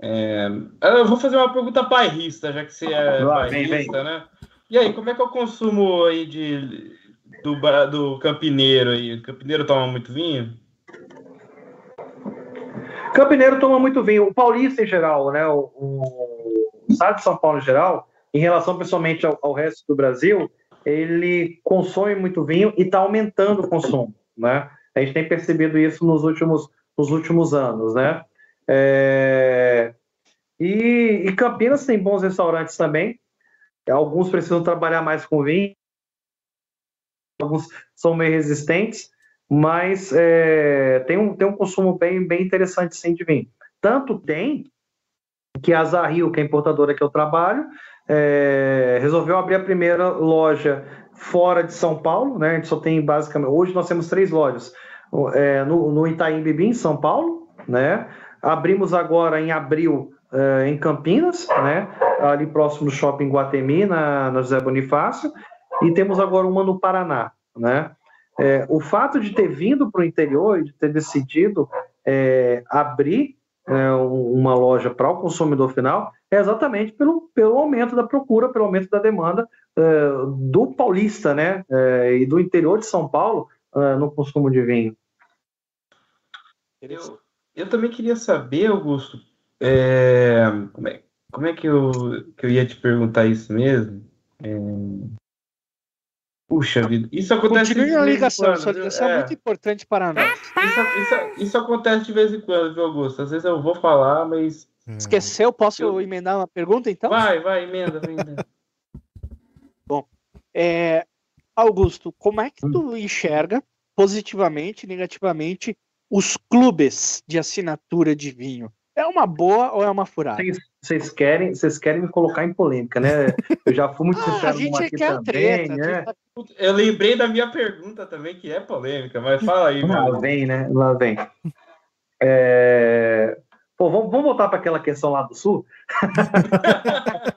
É... Eu vou fazer uma pergunta bairrista, já que você é Vai, bairrista, vem, vem. né? E aí, como é que é o consumo aí de, do, do campineiro aí? O campineiro toma muito vinho? Campineiro toma muito vinho. O paulista em geral, né? O, o estado de São Paulo em geral, em relação pessoalmente ao, ao resto do Brasil, ele consome muito vinho e está aumentando o consumo, né? A gente tem percebido isso nos últimos, nos últimos anos, né? É... E, e Campinas tem bons restaurantes também. Alguns precisam trabalhar mais com vinho, alguns são meio resistentes, mas é, tem, um, tem um consumo bem, bem interessante sim de vinho. Tanto tem que a Zahil, que é a importadora que eu trabalho, é, resolveu abrir a primeira loja fora de São Paulo, né? A gente só tem basicamente. Hoje nós temos três lojas. É, no, no Itaim Bibi, em São Paulo, né? Abrimos agora em abril é, em Campinas, né? Ali próximo do shopping Guatemi, na, na José Bonifácio, e temos agora uma no Paraná, né? É, o fato de ter vindo para o interior e de ter decidido é, abrir é, uma loja para o consumidor final é exatamente pelo, pelo aumento da procura, pelo aumento da demanda é, do paulista, né, é, e do interior de São Paulo é, no consumo de vinho. Eu, eu também queria saber, Augusto, é, como, é, como é que eu, que eu ia te perguntar isso mesmo? Puxa vida, isso acontece Continue a ligação, quando, sua ligação é. é. muito importante para nós. Isso, isso, isso, acontece de vez em quando, viu, Augusto? Às vezes eu vou falar, mas. É. Esqueceu? Posso eu... emendar uma pergunta, então? Vai, vai, emenda, emenda. *laughs* Bom, é, Augusto, como é que tu enxerga positivamente e negativamente os clubes de assinatura de vinho. É uma boa ou é uma furada? Vocês querem, vocês querem me colocar em polêmica, né? Eu já fui muito ah, sincero a gente aqui quer também, treta, né? treta. Eu lembrei da minha pergunta também, que é polêmica, mas fala aí, Lá meu. vem, né? Lá vem. É... Pô, vamos, vamos voltar para aquela questão lá do sul? *laughs*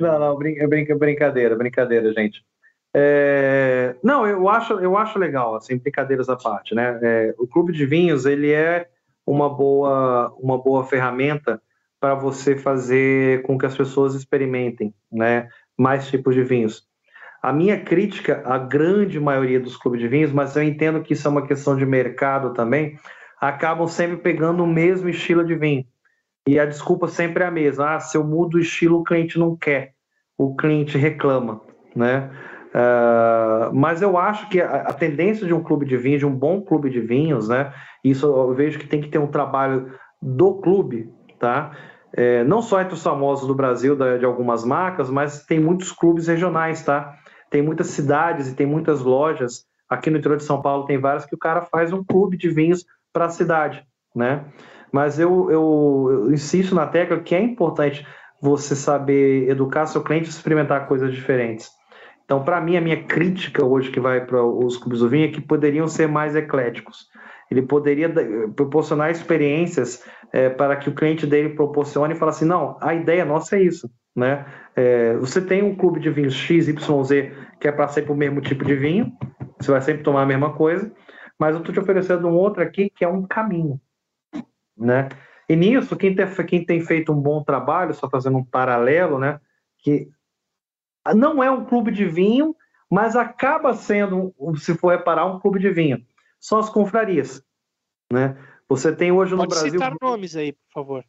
Não, não, brin é brinca, brincadeira, brincadeira, gente. É, Não, eu acho, eu acho legal, assim, brincadeiras à parte, né? É, o clube de vinhos, ele é uma boa, uma boa ferramenta para você fazer com que as pessoas experimentem, né? Mais tipos de vinhos. A minha crítica à grande maioria dos clubes de vinhos, mas eu entendo que isso é uma questão de mercado também, acabam sempre pegando o mesmo estilo de vinho. E a desculpa sempre é a mesma. Ah, se eu mudo o estilo, o cliente não quer. O cliente reclama, né? Uh, mas eu acho que a, a, tendência de um clube de vinhos, de um bom clube de vinhos, né? Isso eu vejo que tem que ter um trabalho do clube, tá? É, não só entre os famosos do Brasil, da, de algumas marcas, mas tem muitos clubes regionais, tá? Tem muitas cidades e tem muitas lojas. Aqui no interior de São Paulo tem várias que o cara faz um clube de vinhos para a cidade, né? Mas eu, eu, eu insisto na tecla que é importante você saber educar seu cliente e experimentar coisas diferentes. Então, para mim, a minha crítica hoje que vai para os clubes do vinho é que poderiam ser mais ecléticos. Ele poderia proporcionar experiências é, para que o cliente dele proporcione e fale assim, não, a ideia nossa é isso, né? É, você tem um clube de vinhos X, Y, Z, que é para sempre o mesmo tipo de vinho, você vai sempre tomar a mesma coisa, mas eu estou te oferecendo um outro aqui que é um caminho, né? E nisso, quem tem, quem tem feito um bom trabalho, só fazendo um paralelo, né? Que não é um clube de vinho, mas acaba sendo, se for reparar, um clube de vinho. São as confrarias, né? Você tem hoje no Pode Brasil... citar nomes aí, por favor.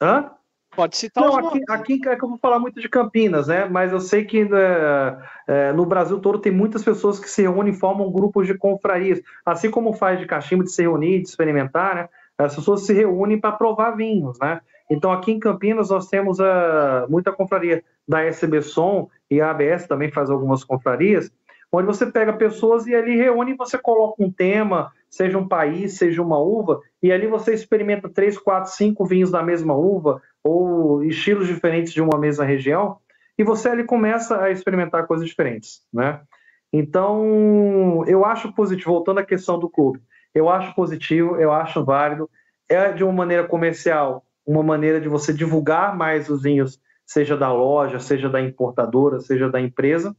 Hã? Pode citar Não, aqui, nomes. aqui é que eu vou falar muito de Campinas, né? Mas eu sei que é, é, no Brasil todo tem muitas pessoas que se reúnem e formam grupos de confrarias. Assim como faz de cachimbo, de se reunir, de experimentar, né? As pessoas se reúnem para provar vinhos, né? Então, aqui em Campinas, nós temos a, muita confraria da SB Som e a ABS também faz algumas confrarias, onde você pega pessoas e ali reúne você coloca um tema, seja um país, seja uma uva, e ali você experimenta três, quatro, cinco vinhos da mesma uva, ou estilos diferentes de uma mesma região, e você ali começa a experimentar coisas diferentes, né? Então, eu acho positivo, voltando à questão do clube, eu acho positivo, eu acho válido, é de uma maneira comercial, uma maneira de você divulgar mais os vinhos, seja da loja, seja da importadora, seja da empresa,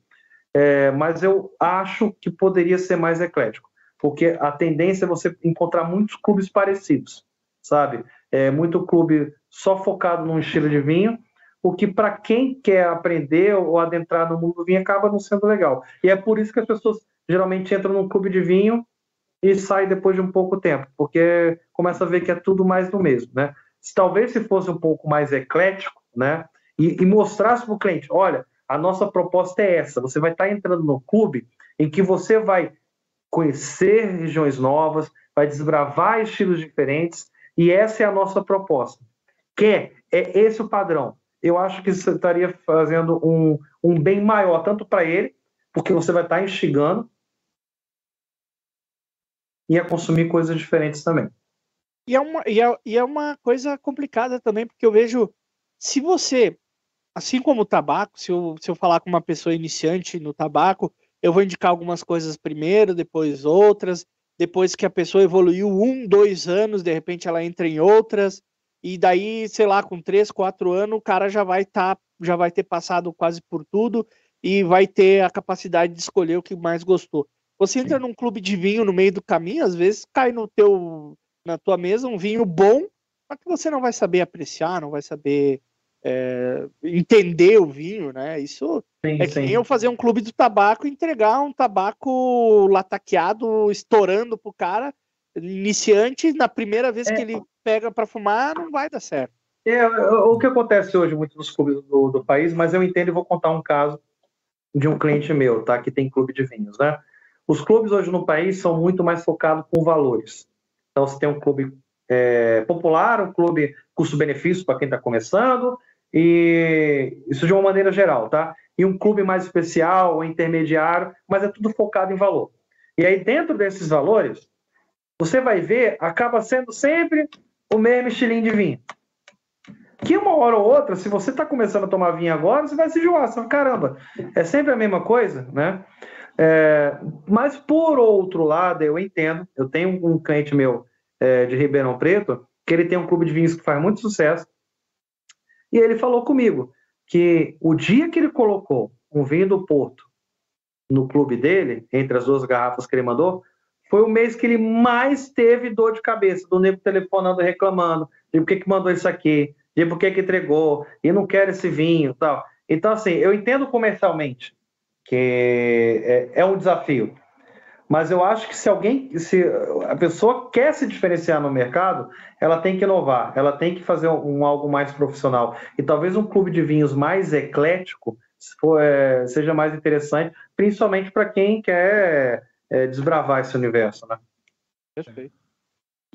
é, mas eu acho que poderia ser mais eclético, porque a tendência é você encontrar muitos clubes parecidos, sabe? É muito clube só focado num estilo de vinho, o que para quem quer aprender ou adentrar no mundo do vinho acaba não sendo legal. E é por isso que as pessoas geralmente entram num clube de vinho e saem depois de um pouco tempo, porque começa a ver que é tudo mais do mesmo, né? Se talvez se fosse um pouco mais eclético, né? E, e mostrasse para o cliente, olha, a nossa proposta é essa. Você vai estar entrando no clube em que você vai conhecer regiões novas, vai desbravar estilos diferentes, e essa é a nossa proposta. Quer? É esse o padrão. Eu acho que você estaria fazendo um, um bem maior, tanto para ele, porque você vai estar instigando, e a consumir coisas diferentes também. E é, uma, e, é, e é uma coisa complicada também, porque eu vejo, se você assim como o tabaco, se eu, se eu falar com uma pessoa iniciante no tabaco, eu vou indicar algumas coisas primeiro, depois outras. Depois que a pessoa evoluiu um, dois anos, de repente ela entra em outras. E daí, sei lá, com três, quatro anos, o cara já vai estar, tá, já vai ter passado quase por tudo e vai ter a capacidade de escolher o que mais gostou. Você entra num clube de vinho no meio do caminho, às vezes cai no teu, na tua mesa um vinho bom, mas que você não vai saber apreciar, não vai saber é, entender o vinho, né? Isso sim, é que nem eu fazer um clube do tabaco e entregar um tabaco lataqueado, estourando pro cara, iniciante, na primeira vez é. que ele pega para fumar, não vai dar certo. É, o que acontece hoje muito nos clubes do, do, país, mas eu entendo e vou contar um caso de um cliente meu, tá? Que tem clube de vinhos, né? Os clubes hoje no país são muito mais focados com valores. Então, você tem um clube é, popular, um clube custo-benefício para quem está começando, e isso de uma maneira geral, tá? e um clube mais especial, intermediário, mas é tudo focado em valor. E aí, dentro desses valores, você vai ver, acaba sendo sempre o mesmo estilinho de vinho. Que uma hora ou outra, se você está começando a tomar vinho agora, você vai se enjoar. Você fala, caramba, é sempre a mesma coisa, né? É, mas, por outro lado, eu entendo, eu tenho um cliente meu é, de Ribeirão Preto, que ele tem um clube de vinhos que faz muito sucesso, e ele falou comigo que o dia que ele colocou um vinho do Porto no clube dele, entre as duas garrafas que ele mandou, foi o mês que ele mais teve dor de cabeça, do nego telefonando, reclamando, de por que, que mandou isso aqui, de por que, que entregou, e não quer esse vinho tal. Então, assim, eu entendo comercialmente que é, é um desafio. Mas eu acho que se alguém, se a pessoa quer se diferenciar no mercado, ela tem que inovar, ela tem que fazer um, um algo mais profissional. E talvez um clube de vinhos mais eclético for, é, seja mais interessante, principalmente para quem quer é, desbravar esse universo, né? Perfeito.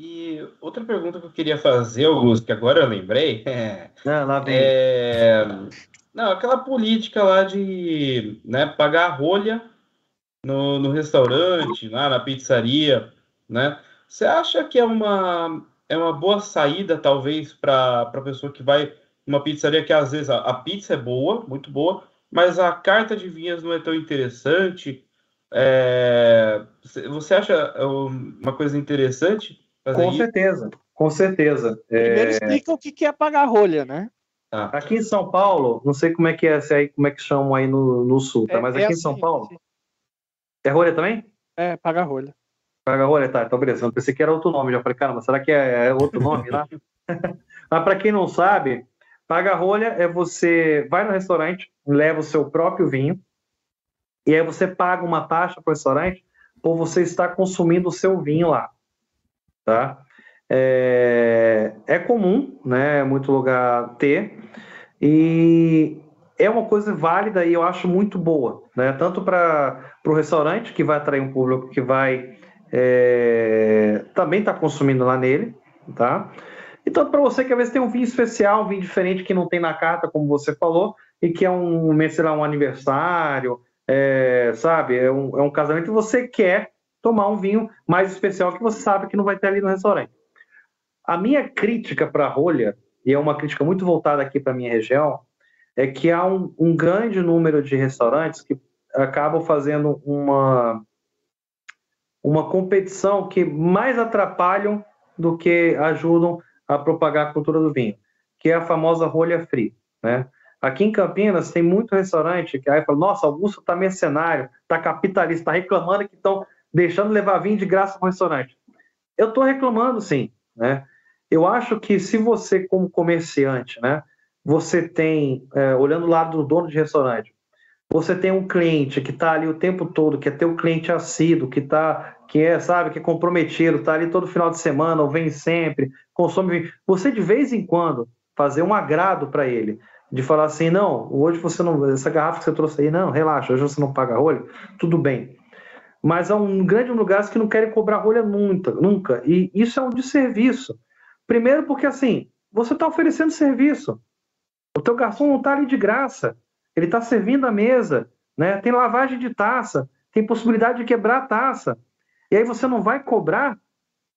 E outra pergunta que eu queria fazer, Augusto, que agora eu lembrei, é, *laughs* ah, lá vem. é não, aquela política lá de né, pagar rolha no, no restaurante, lá na pizzaria, né? Você acha que é uma, é uma boa saída, talvez, para a pessoa que vai numa pizzaria que às vezes a, a, pizza é boa, muito boa, mas a carta de vinhas não é tão interessante? É, você acha uma coisa interessante? Com isso? certeza, com certeza. Primeiro é... explica o que é pagar rolha, né? Ah. Aqui em São Paulo, não sei como é que é, se é aí, como é que chamam aí no, no sul, tá? É, mas aqui é assim, em São assim, Paulo, assim. É rolha também? É, paga rolha. Paga rolha, tá. Então, beleza. Eu pensei que era outro nome. Já falei, caramba, será que é, é outro nome lá? *laughs* Mas para quem não sabe, paga rolha é você vai no restaurante, leva o seu próprio vinho, e aí você paga uma taxa para o restaurante por você estar consumindo o seu vinho lá. Tá? É, é comum, né? Muito lugar ter. E é uma coisa válida e eu acho muito boa, né? Tanto para o restaurante, que vai atrair um público que vai é, também estar tá consumindo lá nele, tá? E tanto para você que às vezes tem um vinho especial, um vinho diferente que não tem na carta, como você falou, e que é um, sei lá, um aniversário, é, sabe? É um, é um casamento e você quer tomar um vinho mais especial que você sabe que não vai ter ali no restaurante. A minha crítica para a rolha, e é uma crítica muito voltada aqui para minha região, é que há um, um grande número de restaurantes que acabam fazendo uma, uma competição que mais atrapalham do que ajudam a propagar a cultura do vinho, que é a famosa rolha free, né? Aqui em Campinas tem muito restaurante que aí fala, nossa, Augusto tá mercenário, tá capitalista, tá reclamando que estão deixando levar vinho de graça para o restaurante. Eu estou reclamando, sim, né? Eu acho que se você, como comerciante, né, você tem, é, olhando o lado do dono de restaurante, você tem um cliente que está ali o tempo todo, que é teu cliente assíduo, que tá, que é, sabe, que é comprometido, está ali todo final de semana, ou vem sempre, consome. Você de vez em quando fazer um agrado para ele, de falar assim, não, hoje você não, essa garrafa que você trouxe aí, não, relaxa, hoje você não paga rolha, tudo bem. Mas há um grande lugares que não querem cobrar rolha nunca, nunca. E isso é um desserviço. Primeiro porque assim, você está oferecendo serviço. O teu garçom não está ali de graça. Ele está servindo a mesa, né? Tem lavagem de taça, tem possibilidade de quebrar a taça. E aí você não vai cobrar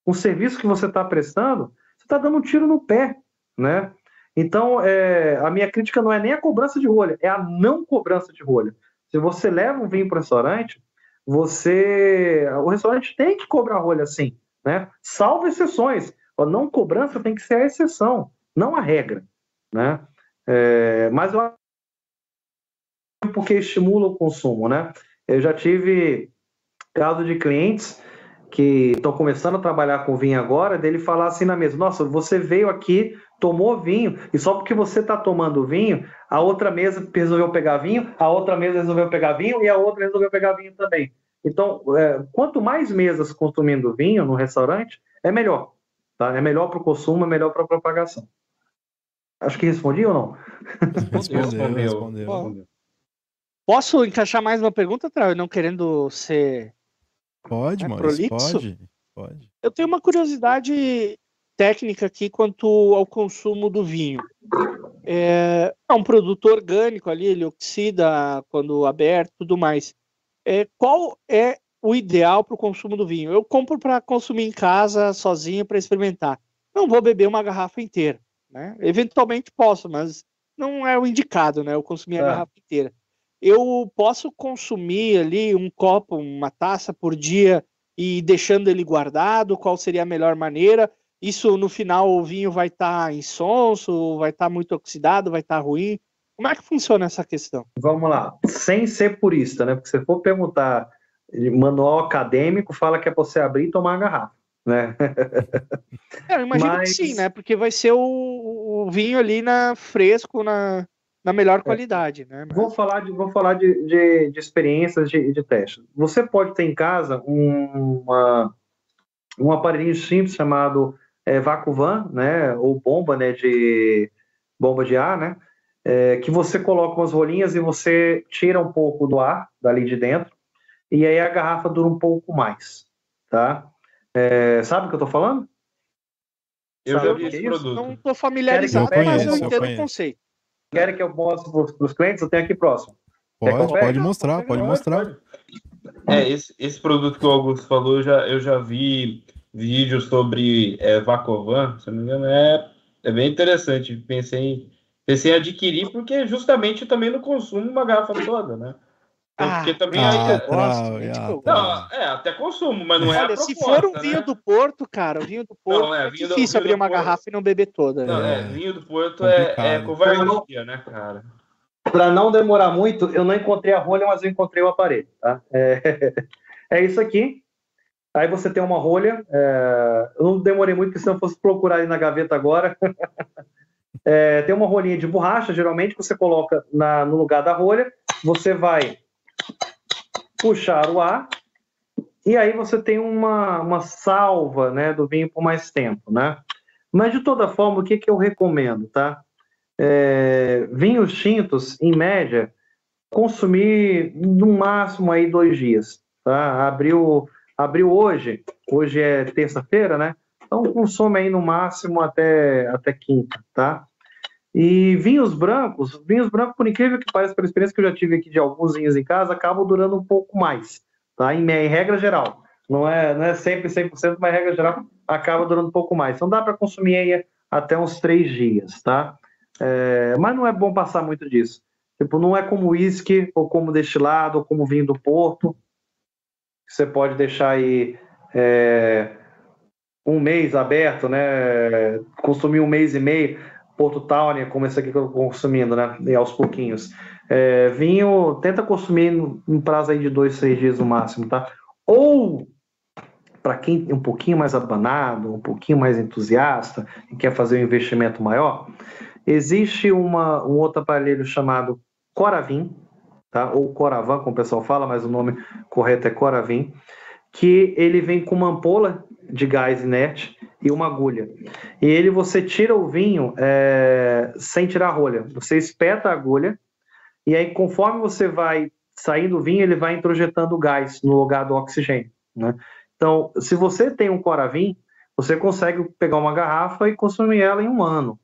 o serviço que você está prestando, você está dando um tiro no pé, né? Então, é, a minha crítica não é nem a cobrança de rolha, é a não cobrança de rolha. Se você leva um vinho para o restaurante, você, o restaurante tem que cobrar rolha sim, né? Salvo exceções. A não cobrança tem que ser a exceção, não a regra, né? É, mas eu porque estimula o consumo, né? Eu já tive caso de clientes que estão começando a trabalhar com vinho agora, dele falar assim na mesa: Nossa, você veio aqui, tomou vinho, e só porque você está tomando vinho, a outra mesa resolveu pegar vinho, a outra mesa resolveu pegar vinho e a outra resolveu pegar vinho também. Então, é, quanto mais mesas consumindo vinho no restaurante, é melhor. Tá? É melhor para o consumo, é melhor para a propagação. Acho que respondi ou não? Respondeu, respondeu. respondeu. respondeu. Posso encaixar mais uma pergunta, Trau? Não querendo ser. Pode, né, pode, pode. Eu tenho uma curiosidade técnica aqui quanto ao consumo do vinho. é, é um produto orgânico ali, ele oxida quando aberto, tudo mais. É, qual é o ideal para o consumo do vinho? Eu compro para consumir em casa, sozinho, para experimentar. Não vou beber uma garrafa inteira, né? Eventualmente posso, mas não é o indicado, né? Eu consumir a É. garrafa inteira. Eu posso consumir ali um copo, uma taça por dia e deixando ele guardado, qual seria a melhor maneira? Isso no final o vinho vai estar insonso, vai estar muito oxidado, vai estar ruim. Como é que funciona essa questão? Vamos lá, sem ser purista, né? Porque se for perguntar manual acadêmico, fala que é para você abrir e tomar a garrafa, né? É, eu imagino Mas- que sim, né? Porque vai ser o, o vinho ali na fresco, na, na melhor qualidade, né? Mas- Vou falar de, vou falar de, de, de experiências de, de teste. Você pode ter em casa um, uma, um aparelhinho simples chamado é, Vacuvan, né? Ou bomba, né? De bomba de ar, né? é, que você coloca umas rolinhas e você tira um pouco do ar dali de dentro e aí a garrafa dura um pouco mais, tá? É, sabe o que eu tô falando? Eu Sabe já o vi esse é produto. Não estou familiarizado, Eu mas eu conheço, eu entendo o conheço. conceito. Querem que eu mostre para os clientes? Eu tenho aqui próximo. Eu Pode, pode mostrar, pode mostrar. É, esse, esse produto que o Augusto falou, eu já, eu já vi vídeos sobre é, Vacovan, se não me engano, é, é bem interessante. Pensei em, pensei em adquirir, porque justamente também não consumo uma garrafa toda, né? Porque também ah, aí. gosto, gente, ah, Trau. Não, é, até consumo, mas não é a Olha, se proposta, for um vinho né? do Porto, cara, o vinho do Porto Não, é, é, do- difícil vinho abrir do uma Porto. garrafa e não beber toda. Não, né? é, vinho do Porto é, é covardia, né, cara? Para não demorar muito, eu não encontrei a rolha, mas eu encontrei o aparelho. Tá? É, *laughs* é isso aqui. Aí você tem uma rolha. é, eu não demorei muito, porque se eu fosse procurar aí na gaveta agora. *laughs* É, tem uma rolinha de borracha, geralmente, que você coloca na- no lugar da rolha. Você vai puxar o ar. E aí você tem uma, uma salva né, do vinho por mais tempo. Né? Mas, de toda forma, o que, que eu recomendo? Tá? é, vinhos tintos, em média, consumir no máximo aí dois dias. Tá? Abriu, abriu hoje, hoje é terça-feira, né? Então consome aí no máximo até, até quinta, tá? E vinhos brancos, vinhos brancos, por incrível que pareça, pela experiência que eu já tive aqui de alguns vinhos em casa, acabam durando um pouco mais, tá? Em, em regra geral. Não é, não é sempre 100%, mas regra geral acaba durando um pouco mais. Então dá para consumir aí até uns três dias, tá? É, mas não é bom passar muito disso. Tipo, não é como uísque, ou como destilado, ou como vinho do Porto. Você pode deixar aí é, um mês aberto, né? Consumir um mês e meio. Porto Tawny, como esse aqui que eu estou consumindo, né? E aos pouquinhos. É, vinho, tenta consumir em prazo aí de dois, três dias no máximo, tá? Ou para quem é um pouquinho mais abanado, um pouquinho mais entusiasta e quer fazer um investimento maior, existe uma, um outro aparelho chamado Coravin, tá? ou Coravan, como o pessoal fala, mas o nome correto é Coravin, que ele vem com uma ampola de gás inerte e uma agulha. E ele você tira o vinho é, sem tirar a rolha. Você espeta a agulha e aí conforme você vai saindo o vinho, ele vai introjetando gás no lugar do oxigênio. Né? Então, se você tem um Coravin, você consegue pegar uma garrafa e consumir ela em um ano,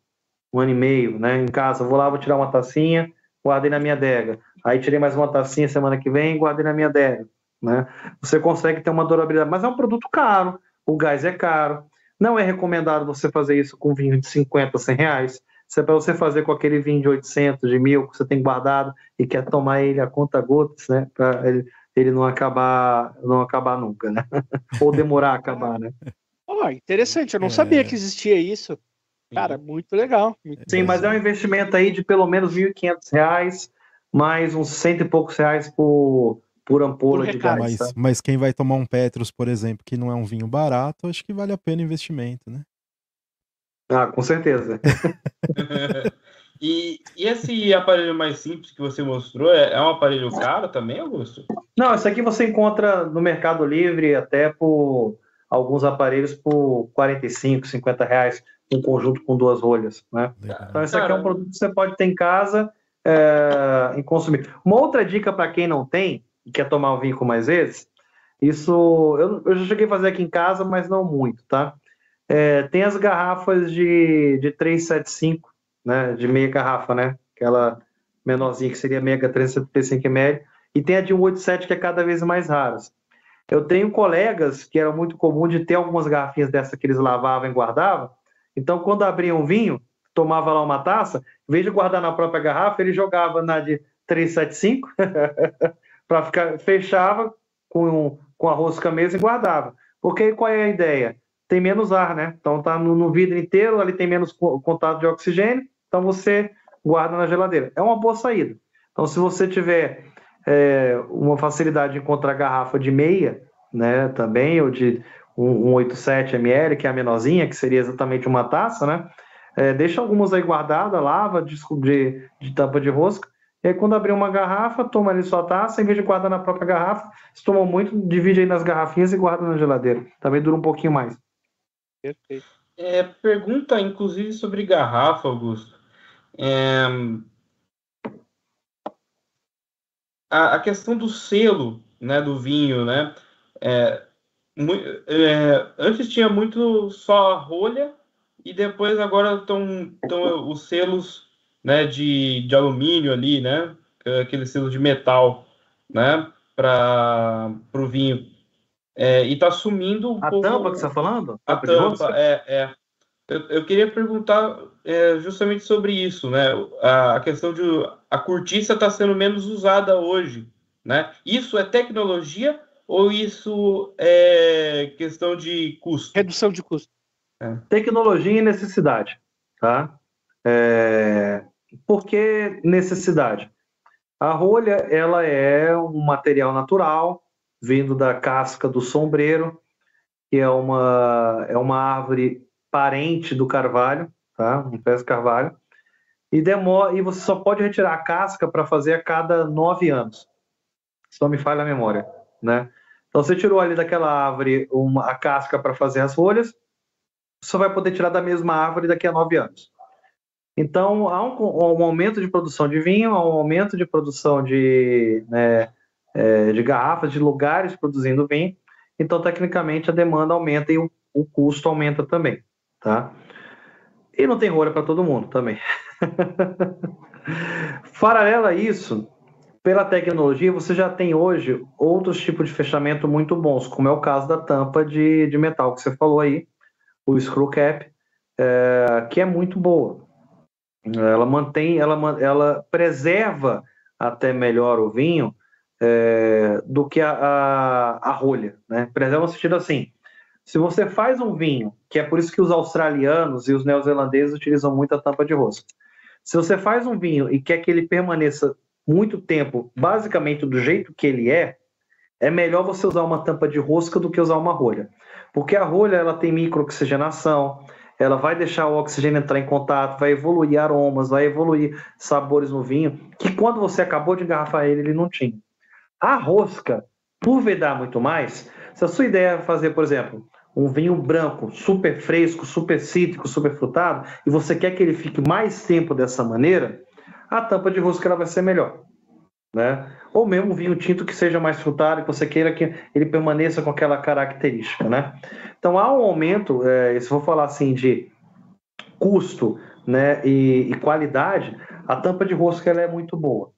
um ano e meio, né? Em casa, vou lá, vou tirar uma tacinha, guardei na minha adega. Aí tirei mais uma tacinha semana que vem, guardei na minha adega, né? Você consegue ter uma durabilidade, mas é um produto caro, o gás é caro. Não é recomendado você fazer isso com vinho de 50, 100 reais. Se é para você fazer com aquele vinho de 800, de mil, que você tem guardado e quer tomar ele a conta gotas, né? Para ele, ele não acabar, não acabar nunca, né? *laughs* Ou demorar a acabar, né? Ó, interessante, eu não É. sabia que existia isso. Cara, muito legal. muito Sim, mas é um investimento aí de pelo menos R$ 1.500, mais uns cento e poucos reais por, por ampola Por de gás. Mas, tá? mas quem vai tomar um Petrus, por exemplo, que não é um vinho barato, acho que vale a pena o investimento, né? Ah, com certeza. *laughs* e, e esse aparelho mais simples que você mostrou é, é um aparelho caro também, Augusto? Não, isso aqui você encontra no Mercado Livre até por alguns aparelhos por 45, 50 reais, um conjunto com duas rolhas, né? Legal. Então, esse aqui é um produto que você pode ter em casa é, e consumir. Uma outra dica para quem não tem e quer tomar o vinho com mais vezes, isso eu, eu já cheguei a fazer aqui em casa, mas não muito, tá? É, tem as garrafas de, de 375 né, de meia garrafa, né? Aquela menorzinha que seria meia 375 ml, e tem a de 187 que é cada vez mais raras. Eu tenho colegas que era muito comum de ter algumas garrafinhas dessa que eles lavavam e guardavam. Então, quando abriam um vinho, tomava lá uma taça, em vez de guardar na própria garrafa, ele jogava na de 375 *laughs* para ficar fechava com, com a rosca mesmo e guardava. Porque qual é a ideia? Tem menos ar, né? Então tá no, no vidro inteiro, ali tem menos contato de oxigênio, então você guarda na geladeira. É uma boa saída. Então, se você tiver é, uma facilidade de encontrar garrafa de meia, né, também, ou de 187 ml, que é a menorzinha, que seria exatamente uma taça, né? É, deixa algumas aí guardadas, lava de, de, de, tampa de rosca, e aí quando abrir uma garrafa, toma ali sua taça, em vez de guardar na própria garrafa, se tomou muito, divide aí nas garrafinhas e guarda na geladeira. Também dura um pouquinho mais. Perfeito. É, pergunta, inclusive, sobre garrafa, Augusto. É, a, a, questão do selo né, do vinho, né? É, é, antes tinha muito só a rolha e depois agora estão os selos né, de, de alumínio ali, né? Aquele selo de metal, né? Para o vinho. É, e está sumindo um a pouco... tampa que você está falando? A tampa, é, é. Eu, eu queria perguntar é, justamente sobre isso, né? A, a questão de a cortiça está sendo menos usada hoje, né? Isso é tecnologia ou isso é questão de custo? Redução de custo. É. Tecnologia e necessidade, tá? É... Por que necessidade? A rolha, ela é um material natural, vindo da casca do sombreiro, que é uma, é uma árvore parente do carvalho, tá? Um pé de carvalho. E, demora, e você só pode retirar a casca para fazer a cada nove anos. Se não me falha a memória, né? Então você tirou ali daquela árvore uma, a casca para fazer as folhas, só vai poder tirar da mesma árvore daqui a nove anos. Então há um, um aumento de produção de vinho, há um aumento de produção de, né, é, de garrafas, de lugares produzindo vinho. Então tecnicamente a demanda aumenta e o, o custo aumenta também, tá? E não tem rolha para todo mundo também. *laughs* Paralelo a isso, pela tecnologia, você já tem hoje outros tipos de fechamento muito bons, como é o caso da tampa de, de metal que você falou aí, o screw cap, é, que é muito boa. Ela mantém, ela, ela preserva até melhor o vinho é, do que a, a, a rolha. Né? Preserva no sentido assim, se você faz um vinho, que é por isso que os australianos e os neozelandeses utilizam muito a tampa de rosca. Se você faz um vinho e quer que ele permaneça muito tempo, basicamente do jeito que ele é, é melhor você usar uma tampa de rosca do que usar uma rolha. Porque a rolha ela tem microoxigenação, ela vai deixar o oxigênio entrar em contato, vai evoluir aromas, vai evoluir sabores no vinho, que quando você acabou de engarrafar ele, ele não tinha. A rosca, por vedar muito mais, se a sua ideia é fazer, por exemplo, um vinho branco super fresco, super cítrico, super frutado, e você quer que ele fique mais tempo dessa maneira, a tampa de rosca ela vai ser melhor. Né? Ou mesmo um vinho tinto que seja mais frutado, que você queira que ele permaneça com aquela característica. Né? Então há um aumento, é, se for falar assim de custo né, e, e qualidade, a tampa de rosca ela é muito boa.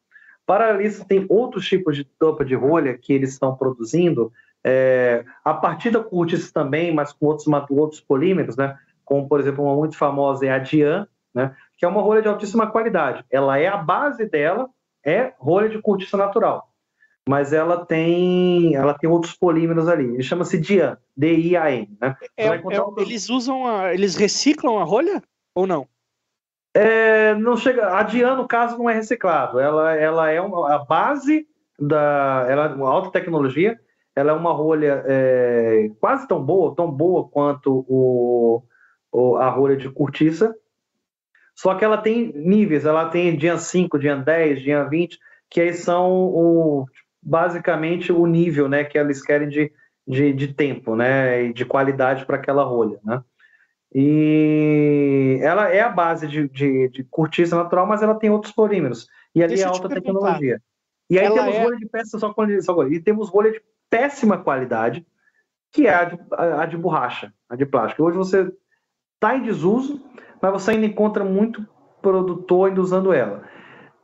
Para isso, tem outros tipos de tampa de rolha que eles estão produzindo, é, a partir da cortiça também, mas com outros, outros polímeros, né? como, por exemplo, uma muito famosa é a Dian, né? que é uma rolha de altíssima qualidade. Ela é a base dela, é rolha de cortiça natural. Mas ela tem, ela tem outros polímeros ali. Ele chama-se Dian, D-I-A-N. Né? É, é, eles usam, a, eles reciclam a rolha ou não? É, não chega. A Dian, no caso, não é reciclado. Ela, ela é uma, a base da, ela é uma alta tecnologia ela é uma rolha é, quase tão boa, tão boa quanto o, o, a rolha de cortiça, só que ela tem níveis, ela tem dia 5, dia 10, dia 20, que aí são o, basicamente o nível né, que eles querem de, de, de tempo né, e de qualidade para aquela rolha. Né? E ela é a base de, de, de cortiça natural, mas ela tem outros polímeros. E ali é alta tecnologia. E aí ela temos é... rolha de peça só com e temos rolha de péssima qualidade, que é a de, a de borracha, a de plástico. Hoje você está em desuso, mas você ainda encontra muito produtor ainda usando ela.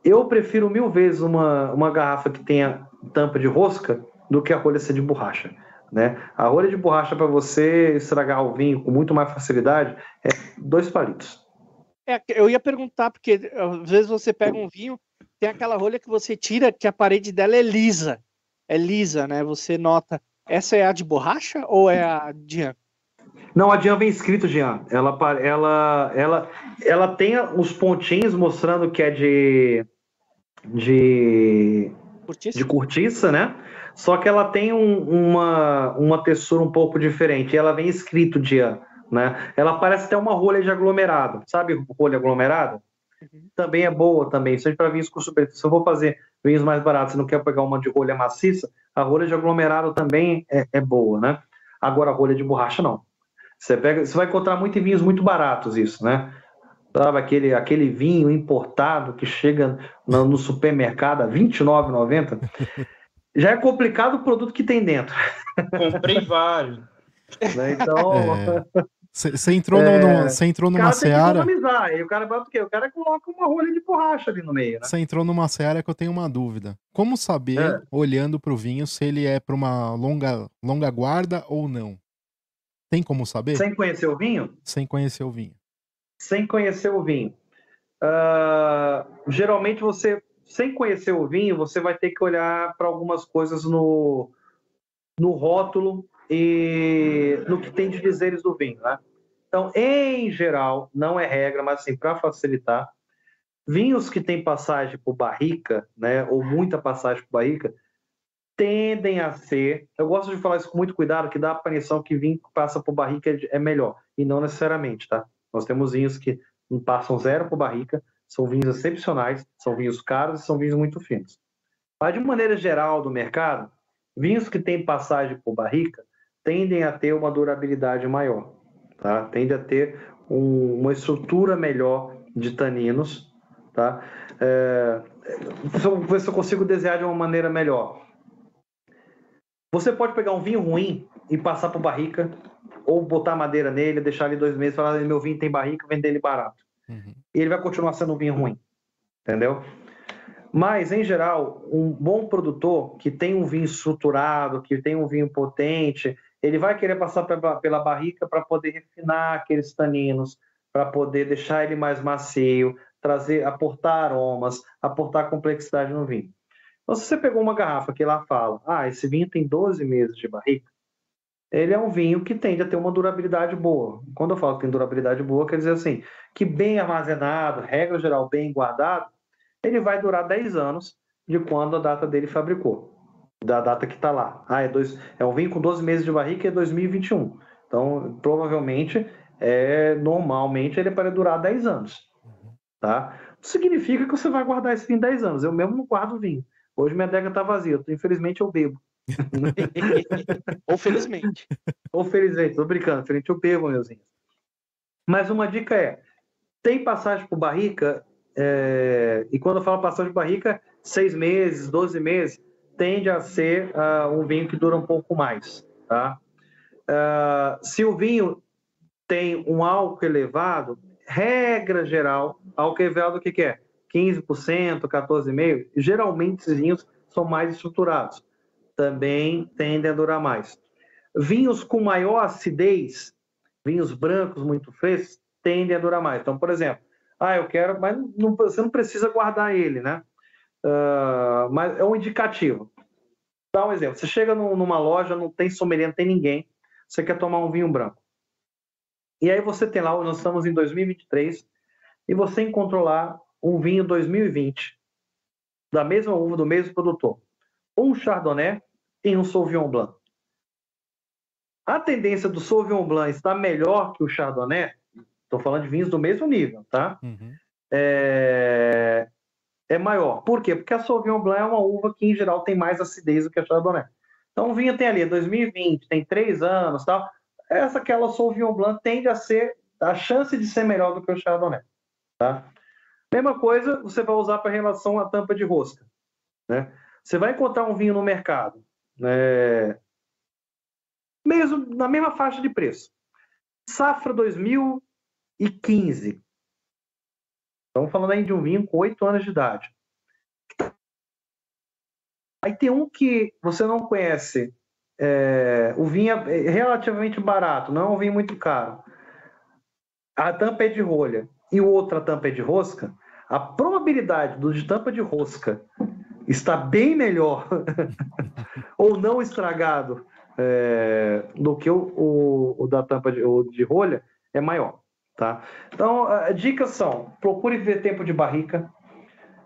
Eu prefiro mil vezes uma, uma garrafa que tenha tampa de rosca do que a rolha ser de borracha. Né? A rolha de borracha para você estragar o vinho com muito mais facilidade é dois palitos. É, eu ia perguntar, porque às vezes você pega um vinho, tem aquela rolha que você tira que a parede dela é lisa. É lisa, né? Você nota. Essa é a de borracha ou é a Dian? Não, a Dian vem escrito, Dian. Ela, ela, ela, ela tem os pontinhos mostrando que é de. de. Cortiça? de cortiça, né? Só que ela tem um, uma, uma textura um pouco diferente. Ela vem escrito Dian. Né? Ela parece até uma rolha de aglomerado, sabe rolha aglomerada? Uhum. Também é boa também, seja para vinhos com super... Se eu vou fazer vinhos mais baratos, você não quer pegar uma de rolha maciça, a rolha de aglomerado também é, é boa, né? Agora a rolha de borracha não. Você pega, você vai encontrar muito em vinhos muito baratos isso, né? Sabe, aquele, aquele vinho importado que chega no, no supermercado a R$29,90. *laughs* Já é complicado o produto que tem dentro. Comprei vários. Né? Então. Você é, entrou, é, no, no, entrou numa seara. E o cara o quê? O cara coloca uma rolha de borracha ali no meio. Você né? entrou numa seara que eu tenho uma dúvida. Como saber, é. olhando para o vinho, se ele é para uma longa, longa guarda ou não? Tem como saber? Sem conhecer o vinho? Sem conhecer o vinho. Sem conhecer o vinho. Uh, geralmente você, sem conhecer o vinho, você vai ter que olhar para algumas coisas no, no rótulo e no que tem de dizeres do vinho, né? Então, em geral, não é regra, mas assim, para facilitar, vinhos que têm passagem por barrica, né, ou muita passagem por barrica, tendem a ser, eu gosto de falar isso com muito cuidado, que dá a aparição que vinho passa por barrica é melhor, e não necessariamente, tá? Nós temos vinhos que passam zero por barrica, são vinhos excepcionais, são vinhos caros e são vinhos muito finos. Mas de maneira geral do mercado, vinhos que têm passagem por barrica tendem a ter uma durabilidade maior, tá? Tende a ter um, uma estrutura melhor de taninos, tá? É, se eu consigo desenhar de uma maneira melhor. Você pode pegar um vinho ruim e passar por barrica, ou botar madeira nele, deixar ele dois meses, falar meu vinho tem barrica, vender ele barato. Uhum. E ele vai continuar sendo um vinho ruim, entendeu? Mas, em geral, um bom produtor que tem um vinho estruturado, que tem um vinho potente, ele vai querer passar pela barrica para poder refinar aqueles taninos, para poder deixar ele mais macio, trazer, aportar aromas, aportar complexidade no vinho. Então, se você pegou uma garrafa que lá fala, ah, esse vinho tem 12 meses de barrica, ele é um vinho que tende a ter uma durabilidade boa. Quando eu falo que tem durabilidade boa, quer dizer assim, que bem armazenado, regra geral, bem guardado, ele vai durar 10 anos de quando a data dele fabricou da data que está lá. Ah, é, dois, é um vinho com 12 meses de barrica e é 2021. Então, provavelmente, é, normalmente, ele é para durar 10 anos. Tá? Significa que você vai guardar esse vinho 10 anos. Eu mesmo não guardo vinho. Hoje minha adega está vazia. Infelizmente, eu bebo. *laughs* Ou felizmente. Ou felizmente, tô brincando. Felizmente eu bebo, meuzinho. Mas uma dica é: tem passagem por barrica, é, e quando eu falo passagem por barrica, seis meses, 12 meses, tende a ser uh, um vinho que dura um pouco mais. Tá? Uh, se o vinho tem um álcool elevado, regra geral, álcool elevado o que, que é? 15%, 14,5%. Geralmente esses vinhos são mais estruturados. Também tendem a durar mais. Vinhos com maior acidez, vinhos brancos muito frescos, tendem a durar mais. Então, por exemplo, ah, eu quero, mas não, você não precisa guardar ele, né? Uh, mas é um indicativo. Dá um exemplo. Você chega numa loja, não tem sommelier, não tem ninguém. Você quer tomar um vinho branco. E aí você tem lá, nós estamos em 2023, e você encontrou lá um vinho 2020, da mesma uva, do mesmo produtor. Um Chardonnay e um Sauvignon Blanc. A tendência do Sauvignon Blanc está melhor que o Chardonnay, estou falando de vinhos do mesmo nível, tá? Uhum. É é maior. Por quê? Porque a Sauvignon Blanc é uma uva que, em geral, tem mais acidez do que a Chardonnay. Então, o vinho tem ali 2020, tem três anos tal. Essa aquela Sauvignon Blanc tende a ser, a chance de ser melhor do que o Chardonnay. Tá? Mesma coisa você vai usar para relação à tampa de rosca. Né? Você vai encontrar um vinho no mercado, né? mesmo na mesma faixa de preço. Safra 2015, Estamos falando aí de um vinho com 8 anos de idade. Aí tem um que você não conhece. É, o vinho é relativamente barato, não é um vinho muito caro. A tampa é de rolha e o outro a tampa é de rosca. A probabilidade do de tampa de rosca estar bem melhor *laughs* ou não estragado é, do que o, o, o, da tampa de, o de rolha é maior. Tá? Então, dicas são: procure ver tempo de barrica.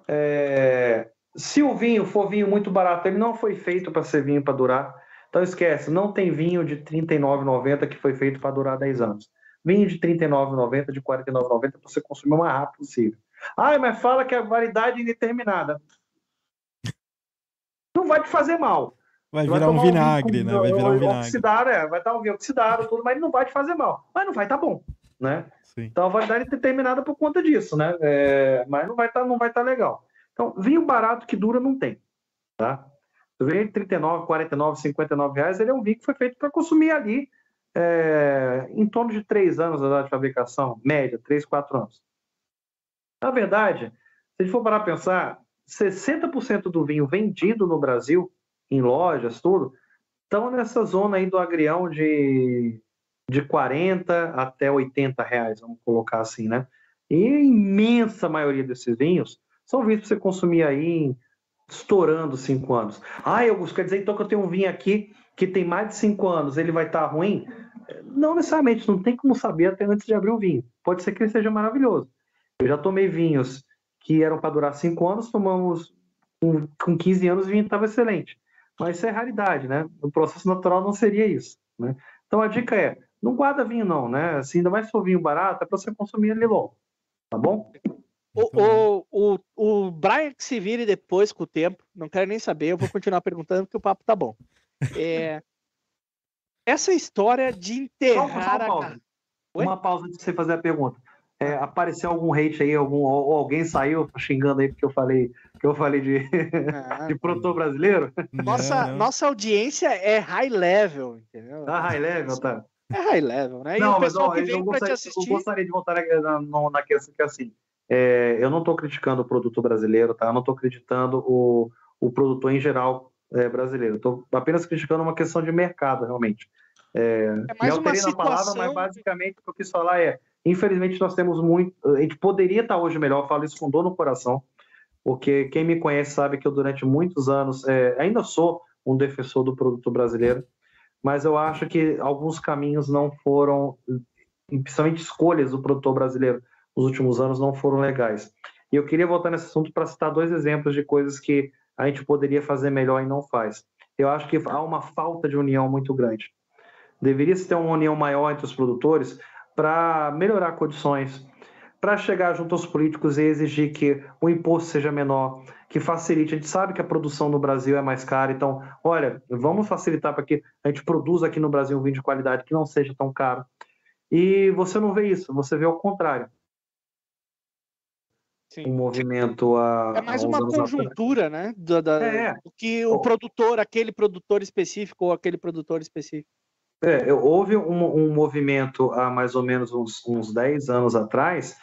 É, se o vinho for vinho muito barato, ele não foi feito para ser vinho para durar. Então esquece, não tem vinho de R$ 39,90 que foi feito para durar 10 anos. Vinho de R$ 39,90, de R$ 49,90 para você consumir o mais rápido possível. Ah, mas fala que a validade é indeterminada. Não vai te fazer mal. Vai virar um vinagre, um né? Vai virar um vinagre. Oxidado, é, vai estar um vinho oxidado, tudo, mas não vai te fazer mal. Mas não vai estar tá bom, né? Sim. Então a validade é determinada por conta disso, né? É, mas não vai estar, tá, não vai estar tá legal. Então, vinho barato que dura não tem, tá? Vinho de 39, 49, 59 reais, ele é um vinho que foi feito para consumir ali é, em torno de 3 anos de fabricação, média, 3, 4 anos. Na verdade, se a gente for parar para pensar, 60% do vinho vendido no Brasil, em lojas, tudo, estão nessa zona aí do agrião de, de 40 até 80 reais, vamos colocar assim, né? E a imensa maioria desses vinhos são vinhos para você consumir aí estourando cinco anos. Ah, Augusto, quer dizer então que eu tenho um vinho aqui que tem mais de cinco anos, ele vai estar tá ruim? Não necessariamente, não tem como saber até antes de abrir o vinho. Pode ser que ele seja maravilhoso. Eu já tomei vinhos que eram para durar cinco anos, tomamos com, com 15 anos o vinho estava excelente. Mas isso é raridade, né? No processo natural não seria isso, né? Então a dica é, não guarda vinho não, né? Assim, ainda mais se for vinho barato, é para você consumir ele logo, tá bom? O, o, o, o Brian que se vire depois com o tempo, não quero nem saber, eu vou continuar perguntando porque o papo tá bom. É, essa história de enterrar só, só uma, uma pausa de você fazer a pergunta. É, apareceu algum hate aí, algum, ou alguém saiu xingando aí porque eu falei que eu falei de, ah, *laughs* de produtor brasileiro? Nossa, nossa audiência é high level, entendeu? Ah, high level, tá. É high level, né? E não, mas ó, eu, gostaria, assistir... eu gostaria de voltar na, na, na questão que é assim. É, eu não estou criticando o produto brasileiro, tá? Eu não estou criticando o, o produtor em geral é, brasileiro. Estou apenas criticando uma questão de mercado, realmente. É, é mais uma situação... palavra, mas basicamente o que eu quis falar é, infelizmente nós temos muito, a gente poderia estar hoje melhor, eu falo isso com dor no coração, porque quem me conhece sabe que eu durante muitos anos, é, ainda sou um defensor do produto brasileiro, mas eu acho que alguns caminhos não foram, principalmente escolhas do produtor brasileiro, nos últimos anos não foram legais. E eu queria voltar nesse assunto para citar dois exemplos de coisas que a gente poderia fazer melhor e não faz. Eu acho que há uma falta de união muito grande. Deveria se ter uma união maior entre os produtores para melhorar condições, para chegar junto aos políticos e exigir que o imposto seja menor, que facilite. A gente sabe que a produção no Brasil é mais cara, então, olha, vamos facilitar para que a gente produza aqui no Brasil um vinho de qualidade que não seja tão caro. E você não vê isso, você vê o contrário. Sim. um movimento a. É mais uma conjuntura, atrás. né? Da, da, é. Do que o produtor, aquele produtor específico ou aquele produtor específico. É, houve um, um, movimento há mais ou menos uns, uns 10 anos atrás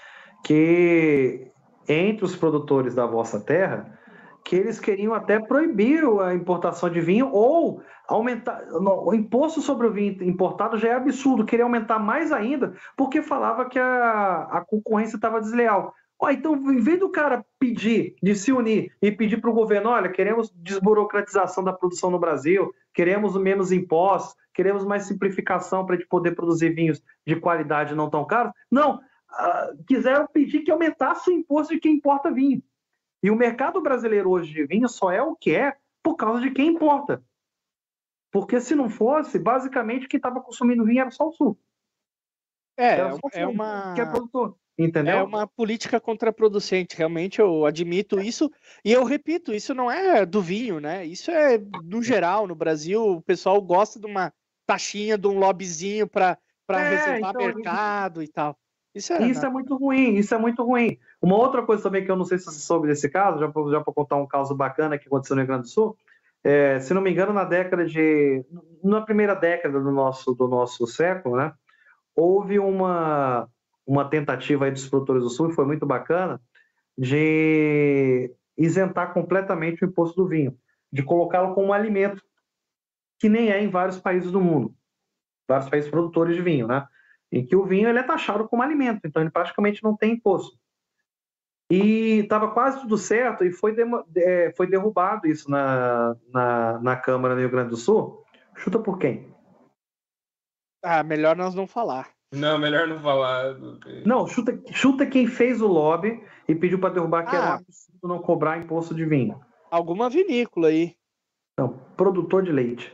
que entre os produtores da vossa terra que eles queriam até proibir a importação de vinho ou aumentar o imposto sobre o vinho importado já é absurdo, queria aumentar mais ainda porque falava que a, a concorrência estava desleal. Ó, então, em vez do cara pedir, de se unir e pedir para o governo, olha, queremos desburocratização da produção no Brasil, queremos menos impostos, queremos mais simplificação para a gente poder produzir vinhos de qualidade não tão caros. Não, uh, quiseram pedir que aumentasse o imposto de quem importa vinho. E o mercado brasileiro hoje de vinho só é o que é por causa de quem importa. Porque se não fosse, basicamente quem estava consumindo vinho era só o Sul. É, é uma. Que é produtor. Entendeu? É uma política contraproducente, realmente eu admito isso. E eu repito, isso não é do vinho, né? Isso é no geral, no Brasil, o pessoal gosta de uma taxinha, de um lobbyzinho para é, reservar então, mercado e tal. Isso, é, isso né? é muito ruim, isso é muito ruim. Uma outra coisa também que eu não sei se você soube desse caso, já, já para contar um caso bacana que aconteceu no Rio Grande do Sul, é, se não me engano, na década de. Na primeira década do nosso, do nosso século, né? Houve uma, uma tentativa aí dos produtores do Sul, foi muito bacana, de isentar completamente o imposto do vinho, de colocá-lo como um alimento, que nem é em vários países do mundo, vários países produtores de vinho, né? Em que o vinho ele é taxado como alimento, então ele praticamente não tem imposto. E estava quase tudo certo e foi, de, é, foi derrubado isso na, na, na Câmara do Rio Grande do Sul. Chuta por quem? Ah, melhor nós não falar. Não, melhor não falar. Não, chuta, chuta quem fez o lobby e pediu para derrubar que ah. era absurdo não cobrar imposto de vinho. Alguma vinícola aí. Não, produtor de leite.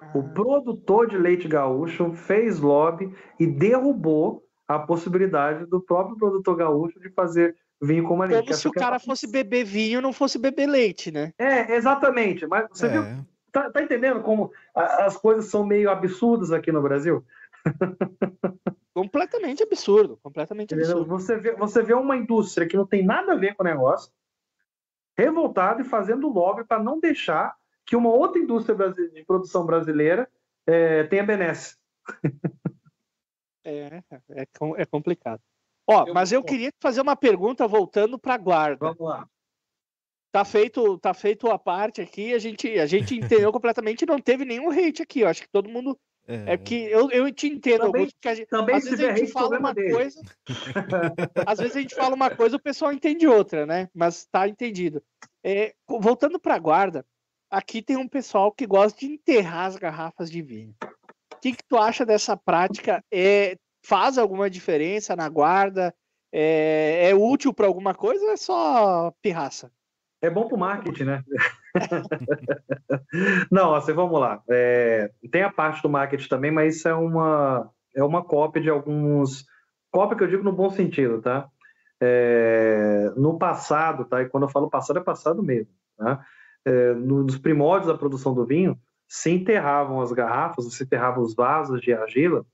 Ah. O produtor de leite gaúcho fez lobby e derrubou a possibilidade do próprio produtor gaúcho de fazer vinho com leite. Como se o cara fosse beber vinho não fosse beber leite, né? É, exatamente. Mas você é. viu? Tá, tá, entendendo como as coisas são meio absurdas aqui no Brasil? Completamente absurdo, completamente absurdo. Você vê, você vê uma indústria que não tem nada a ver com o negócio, revoltada e fazendo lobby para não deixar que uma outra indústria de produção brasileira é, tenha benesse. É, é, é complicado. Ó, eu, mas eu queria fazer uma pergunta voltando para a guarda. Vamos lá. Tá feito, tá feito a parte aqui, a gente, a gente entendeu *laughs* completamente, não teve nenhum hate aqui. Eu acho que todo mundo é, é que eu, eu te entendo, também, Augusto, a gente, também às vezes a gente fala uma dele. coisa. *laughs* às vezes a gente fala uma coisa, o pessoal entende outra, né? Mas tá entendido. É, voltando para a guarda, aqui tem um pessoal que gosta de enterrar as garrafas de vinho que, que tu acha dessa prática? É, faz alguma diferença na guarda? É, é útil para alguma coisa ou é só pirraça? É bom para o marketing, né? *laughs* Não, assim, vamos lá. É, tem a parte do marketing também, mas isso é uma, é uma cópia de alguns. Cópia que eu digo no bom sentido, tá? É, no passado, tá? E quando eu falo passado, é passado mesmo, tá? É, nos primórdios da produção do vinho, se enterravam as garrafas, se enterravam os vasos de argila,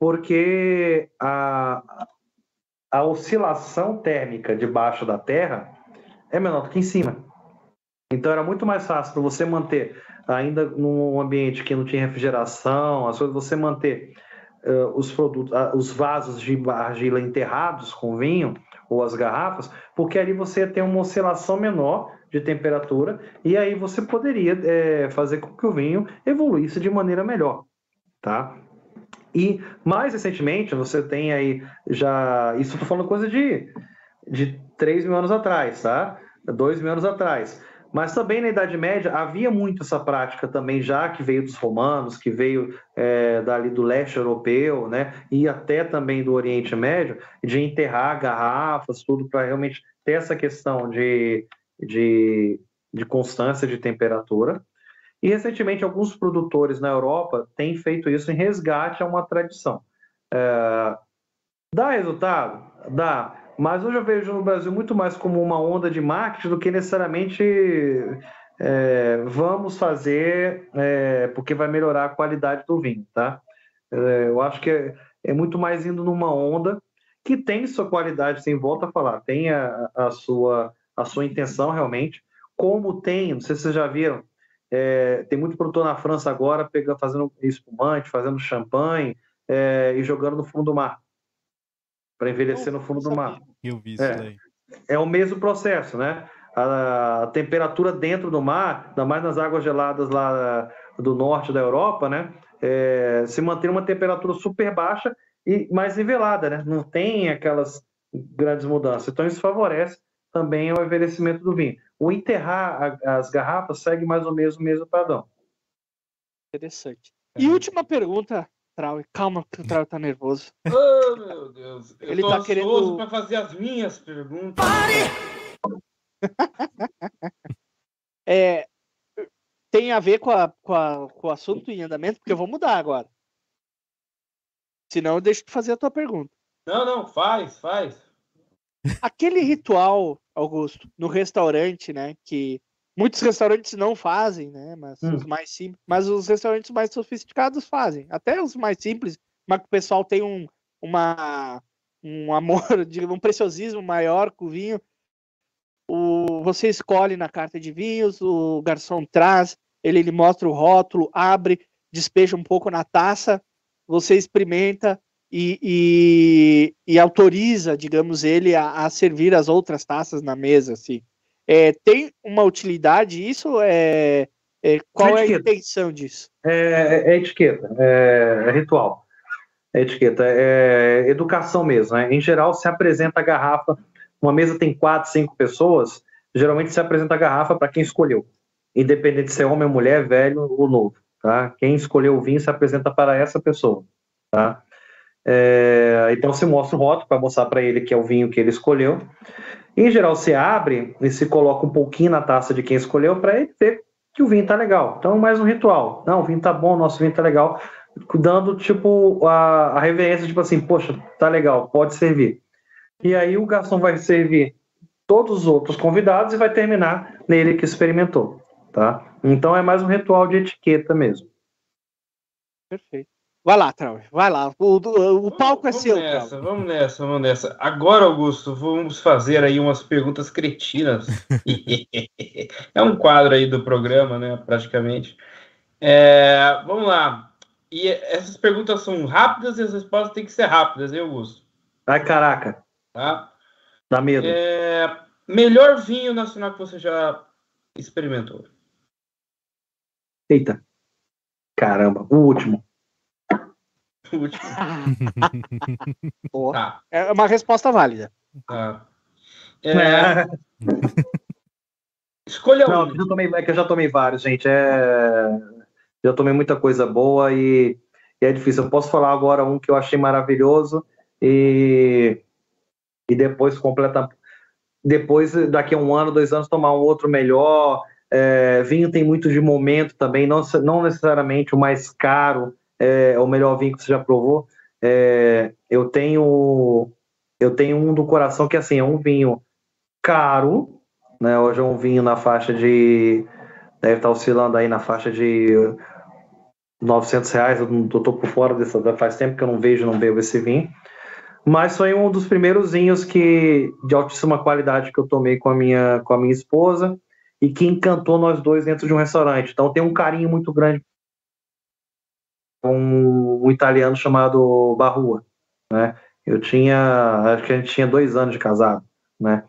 porque a, a oscilação térmica debaixo da terra é menor do que em cima. Então era muito mais fácil para você manter, ainda num ambiente que não tinha refrigeração, as coisas, você manter uh, os produtos, uh, os vasos de argila enterrados com vinho ou as garrafas, porque ali você ter uma oscilação menor de temperatura, e aí você poderia é, fazer com que o vinho evoluísse de maneira melhor, tá? E mais recentemente, você tem aí já. Isso estou falando coisa de, de 3 mil anos atrás, tá? 2 mil anos atrás. Mas também na Idade Média havia muito essa prática também, já que veio dos romanos, que veio é, dali do leste europeu, né? E até também do Oriente Médio, de enterrar garrafas, tudo para realmente ter essa questão de de, de constância de temperatura. E recentemente, alguns produtores na Europa têm feito isso em resgate a uma tradição. É, dá resultado? Dá. Mas hoje eu vejo no Brasil muito mais como uma onda de marketing do que necessariamente é, vamos fazer é, porque vai melhorar a qualidade do vinho, tá? É, eu acho que é, é, muito mais indo numa onda que tem sua qualidade, sem volta a falar, tem a, a sua a sua intenção realmente. Como tem, não sei se vocês já viram, é, tem muito produtor na França agora pegando, fazendo espumante, fazendo champanhe é, e jogando no fundo do mar para envelhecer no fundo do mar. Eu vi isso é, daí. É o mesmo processo, né? A, a, temperatura dentro do mar, ainda mais nas águas geladas lá do norte da Europa, né? É, se mantém uma temperatura super baixa e mais nivelada, né? Não tem aquelas grandes mudanças. Então isso favorece também é o envelhecimento do vinho. O enterrar a, as garrafas segue mais ou menos o mesmo padrão. Interessante. E última pergunta, Trau. Calma, que o Trau tá nervoso. Oh, *laughs* meu Deus. Eu Ele tô tá querendo para fazer as minhas perguntas. Pare! *laughs* é, tem a ver com, a, com, a, com o assunto em andamento, porque eu vou mudar agora. Senão eu deixo de fazer a tua pergunta. Não, não, faz, faz. Aquele ritual, Augusto, no restaurante, né? Que muitos restaurantes não fazem, né? Mas hum. os mais simples, mas os restaurantes mais sofisticados fazem. Até os mais simples, mas que o pessoal tem um, uma, um amor, *laughs* um preciosismo maior com o vinho. O, você escolhe na carta de vinhos, o garçom traz, ele, ele mostra o rótulo, abre, despeja um pouco na taça, você experimenta e, e, e autoriza, digamos, ele a, a, servir as outras taças na mesa, assim. É, tem uma utilidade isso? É, é qual é, a intenção disso? É, é etiqueta, é, é, ritual. É etiqueta, é educação mesmo. Né? Em geral, se apresenta a garrafa, uma mesa tem quatro, cinco pessoas, geralmente se apresenta a garrafa para quem escolheu, independente se é homem ou mulher, velho ou novo. Tá? Quem escolheu o vinho se apresenta para essa pessoa. Tá? É, então você mostra o rótulo para mostrar para ele que é o vinho que ele escolheu. Em geral, você abre e se coloca um pouquinho na taça de quem escolheu para ele ver que o vinho tá legal. Então, mais um ritual. Não, o vinho tá bom, nosso vinho tá legal. Dando, tipo, a, a reverência, tipo assim, poxa, tá legal, pode servir. E aí o garçom vai servir todos os outros convidados e vai terminar nele que experimentou, tá? Então é mais um ritual de etiqueta mesmo. Perfeito. Vai lá, Trauer, vai lá. O, o, o palco é vamos seu. Nessa, Trauer. vamos nessa, vamos nessa. Agora, Augusto, vamos fazer aí umas perguntas cretinas. *laughs* é um quadro aí do programa, né? Praticamente. É, vamos lá. E essas perguntas são rápidas e as respostas têm que ser rápidas, hein, Augusto? Ai, caraca. Tá? Dá medo. É, melhor vinho nacional que você já experimentou? Eita. Caramba, o último. *laughs* tá. É uma resposta válida. Tá. É... é. *laughs* Escolha Não, um. Eu tomei, é que eu já tomei vários, gente. É... Já tomei muita coisa boa e... e, é difícil. Eu posso falar agora um que eu achei maravilhoso e, e depois completa. Depois, daqui a um ano, dois anos, tomar um outro melhor. É... Vinho tem muito de momento também, não, não necessariamente o mais caro é o melhor vinho que você já provou. É, eu tenho eu tenho um do coração que assim é um vinho caro, né? Hoje é um vinho na faixa de deve estar oscilando aí na faixa de 900 reais. Eu não tô por fora dessa, faz tempo que eu não vejo, não bebo esse vinho. Mas foi um dos primeiros vinhos que de altíssima qualidade que eu tomei com a minha com a minha esposa e que encantou nós dois dentro de um restaurante. Então tem um carinho muito grande um, italiano chamado Barrua, né? Eu tinha, acho que a gente tinha dois anos de casado, né?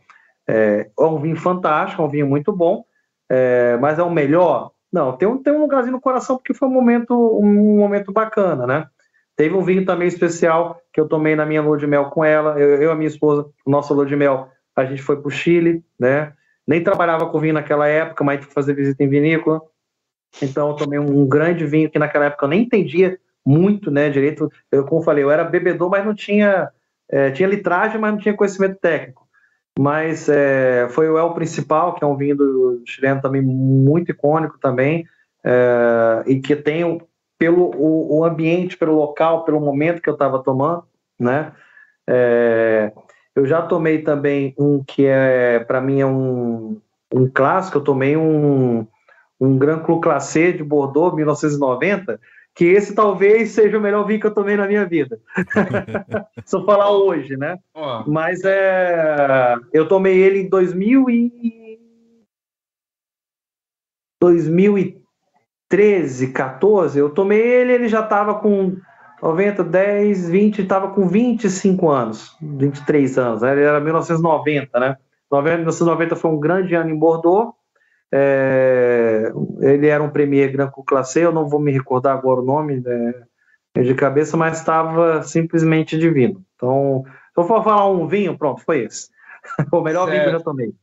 É, é um vinho fantástico, é um vinho muito bom, é, mas é o melhor? Não, tem um, tem um lugarzinho no coração porque foi um momento, um momento bacana, né? Teve um vinho também especial que eu tomei na minha lua de mel com ela, eu, eu e a minha esposa, nossa lua de mel, a gente foi para o Chile, né? Nem trabalhava com vinho naquela época, mas fazer visita em vinícola. Então eu tomei um grande vinho que naquela época eu nem entendia muito, né, direito. Eu, como falei, eu era bebedor, mas não tinha é, tinha litragem, mas não tinha conhecimento técnico. Mas é, foi o El Principal, que é um vinho do chileno também muito icônico também, é, e que tem pelo o, o, ambiente, pelo local, pelo momento que eu estava tomando, né? É, eu já tomei também um que é para mim é um, um clássico. Eu tomei um um Grand Cru Classé de Bordeaux, 1990, que esse talvez seja o melhor vinho que eu tomei na minha vida. *laughs* Se eu falar hoje, né? Oh. Mas é, eu tomei ele em 2000 e 2013, 14, eu tomei ele, ele já estava com 90, 10, 20, estava com 25 anos, 23 anos, ele era 1990, né? 1990 foi um grande ano em Bordeaux, é, ele era um Premier Grand Cru Classé, eu não vou me recordar agora o nome né, de cabeça, mas estava simplesmente divino. Então, se eu for falar um vinho, pronto, foi esse. *laughs* o melhor certo. vinho que eu já tomei.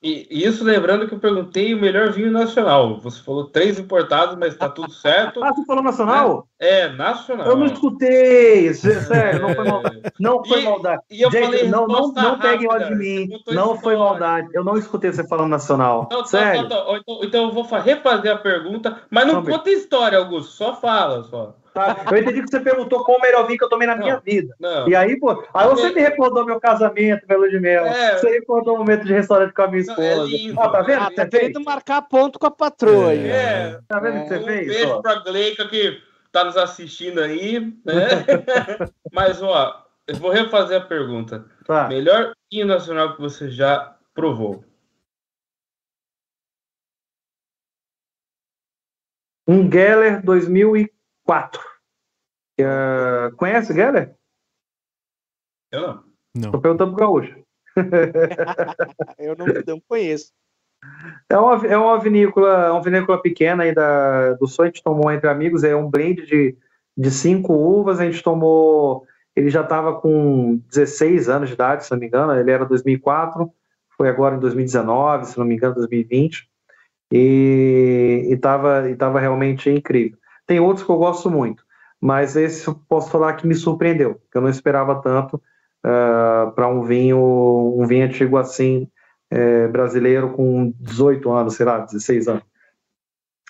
E isso lembrando que eu perguntei o melhor vinho nacional. Você falou três importados, mas está tudo certo. ah, você falou nacional? É, é, nacional. Eu não escutei, sério, não foi maldade. Não *laughs* foi e, maldade. E eu Gente, falei, não, não, não peguem ódio de mim. Não foi maldade. Eu não escutei você falando nacional. Então, sério. Então, então, então, eu vou refazer a pergunta, mas não, não conta história, Augusto. Só fala, só. Tá? Eu entendi que você perguntou qual o melhor vinho que eu tomei na não, minha vida. Não. E aí, pô, aí você me recordou meu casamento, meu de mel. É. Você recordou o momento de restaurante com a minha é esposa. É lindo, ah, tá vendo? Ah, tá querendo marcar ponto com a patroa aí. É. Tá vendo o que você um fez? Um beijo ó. pra Gleica que tá nos assistindo aí, né? *laughs* Mas, ó, eu vou refazer a pergunta. Tá. Melhor vinho nacional que você já provou? Um Geller 2004. Uh, conhece Geller? Eu não. Não. Tô perguntando pro Gaúcho. *laughs* Eu não, não conheço. É uma, é uma vinícola, é uma vinícola pequena aí da, do Sul, a gente tomou entre amigos, é um blend de, de cinco uvas, a gente tomou, ele já estava com 16 anos de idade, se não me engano, ele era 2004, foi agora em 2019, se não me engano, 2020, e estava e tava realmente incrível. Tem outros que eu gosto muito, mas esse eu posso falar que me surpreendeu, que eu não esperava tanto uh, para um vinho, um vinho antigo assim, é, brasileiro com 18 anos, sei lá, 16 anos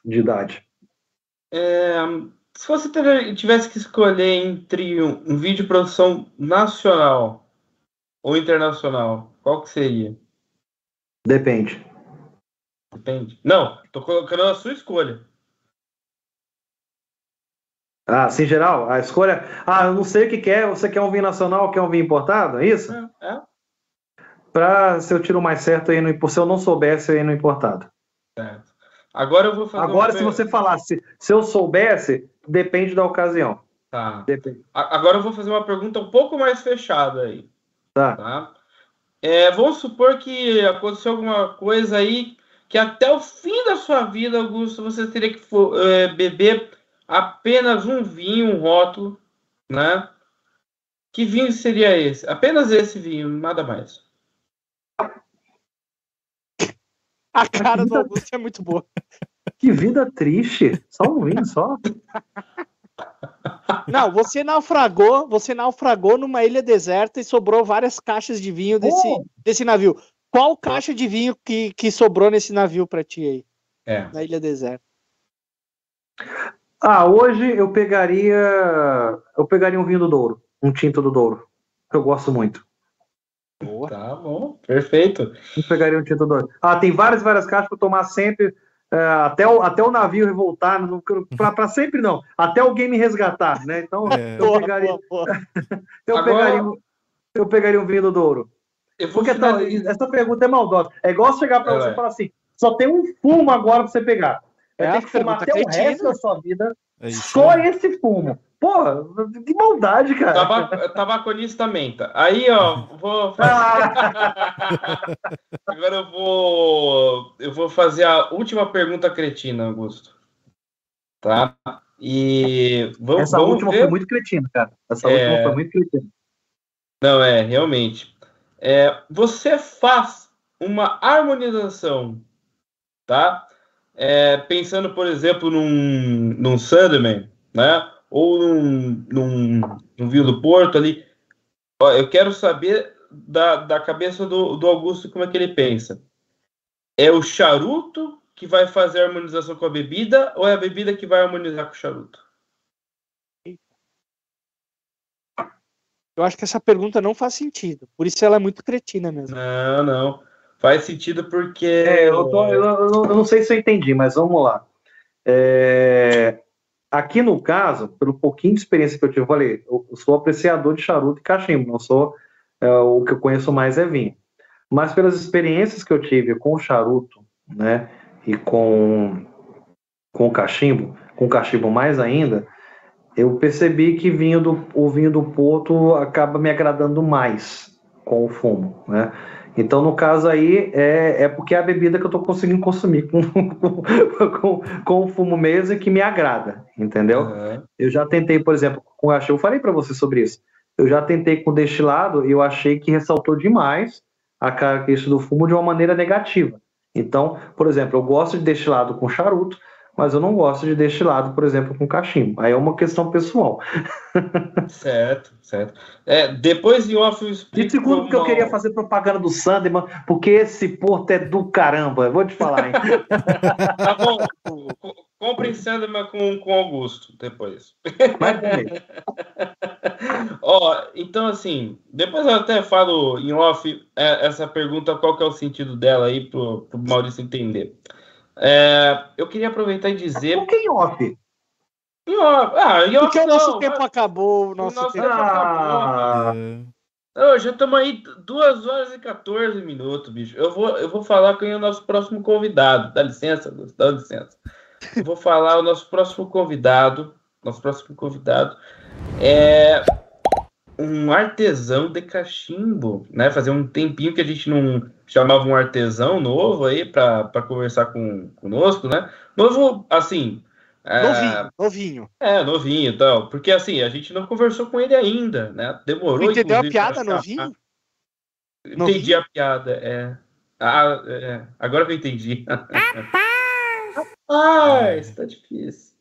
de idade. É, se você tivesse que escolher entre um, um vídeo de produção nacional ou internacional, qual que seria? Depende. Depende. Não, tô colocando a sua escolha. Ah, assim, geral, a escolha. Ah, eu não sei o que quer. Você quer um vinho nacional ou quer um vinho importado? É isso? É. é. Pra se eu tiro mais certo aí no se eu não soubesse aí no importado. Certo. Agora eu vou fazer. Agora, se você falasse, se eu soubesse, depende da ocasião. Tá. Depende. Agora eu vou fazer uma pergunta um pouco mais fechada aí. Tá. tá? É, vamos supor que aconteceu alguma coisa aí que até o fim da sua vida, Augusto, você teria que é, beber apenas um vinho, um rótulo, né? Que vinho seria esse? Apenas esse vinho, nada mais. A cara do Augusto é muito boa. Que vida triste. Só um vinho só. *laughs* Não, você naufragou, você naufragou numa ilha deserta e sobrou várias caixas de vinho desse, oh. desse navio. Qual caixa de vinho que, que sobrou nesse navio para ti aí? É. Na ilha deserta. Ah, hoje eu pegaria eu pegaria um vinho do Douro, um tinto do Douro, que eu gosto muito. Boa. Tá bom, perfeito. Eu pegaria um tinto do Douro. Ah, tem várias várias caixas para tomar sempre é, até, o, até o navio revoltar, para sempre não, até alguém me resgatar, né? Então é. eu pegaria, boa, boa. *laughs* eu, Agora... pegaria eu pegaria um vinho do Douro. Porque tá, essa pergunta é maldosa. É igual chegar para é, você e falar assim: só tem um fumo agora para você pegar. Vai é ter que fumar até o resto da sua vida é só esse fumo. Pô, que maldade, cara. Tabac, tabaconista menta. Aí, ó, vou. *laughs* Agora eu vou. Eu vou fazer a última pergunta cretina, Augusto. Tá? E vamos, Essa vamos última ver. foi muito cretina, cara. Essa é... última foi muito cretina. Não, é, realmente. É, você faz uma harmonização, tá? É, pensando, por exemplo, num, num Sandman, né? ou num, num, num vinho do Porto ali. Ó, eu quero saber da, da cabeça do, do Augusto como é que ele pensa. É o charuto que vai fazer a harmonização com a bebida ou é a bebida que vai harmonizar com o charuto? Eu acho que essa pergunta não faz sentido. Por isso ela é muito cretina mesmo. Não, não. Faz sentido porque. É, eu, tô, eu, eu, não sei se eu entendi, mas vamos lá. É, Aqui no caso, pelo pouquinho de experiência que eu tive, eu falei, eu sou apreciador de charuto e cachimbo, não sou é, o que eu conheço mais é vinho. Mas pelas experiências que eu tive com o charuto, né, e com com o cachimbo, com o cachimbo mais ainda, eu percebi que vinho do, o vinho do Porto acaba me agradando mais com o fumo, né? Então, no caso aí, é, é porque é a bebida que eu estou conseguindo consumir *laughs* com, com, com, o fumo mesmo e que me agrada, entendeu? Uhum. Eu já tentei, por exemplo, com eu falei para você sobre isso. Eu já tentei com destilado e eu achei que ressaltou demais a característica do fumo de uma maneira negativa. Então, por exemplo, eu gosto de destilado com charuto, mas eu não gosto de destilado, por exemplo, com cachimbo. Aí é uma questão pessoal. Certo, certo. É, depois em off eu explico. E segundo que eu queria fazer propaganda do Sanderman, porque esse porto é do caramba. Eu vou te falar, hein? *laughs* tá bom. Comprem Sanderman com, com Augusto depois. Vai comer. *laughs* Ó, então assim, depois eu até falo em off é, essa pergunta, qual que é o sentido dela aí pro, pro Maurício entender. É, eu queria aproveitar e dizer. Por que em off? Em off. Ah, em off Porque não, o nosso tempo acabou. O nosso, o nosso tempo, tempo ah. acabou. já estamos aí 2 horas e 14 minutos, bicho. Eu vou, eu vou falar quem é o nosso próximo convidado. Dá licença, dá licença. Eu vou falar o nosso próximo convidado, nosso próximo convidado é um artesão de cachimbo, né? Fazia um tempinho que a gente não chamava um artesão novo aí para conversar com conosco, né? Novo, assim. É... Novinho, novinho. É, novinho, então. Porque assim, a gente não conversou com ele ainda, né? Demorou. Entendeu a piada, novinho? Entendi novinho? a piada, é. Ah, é. Agora que eu entendi. Rapaz, tá difícil.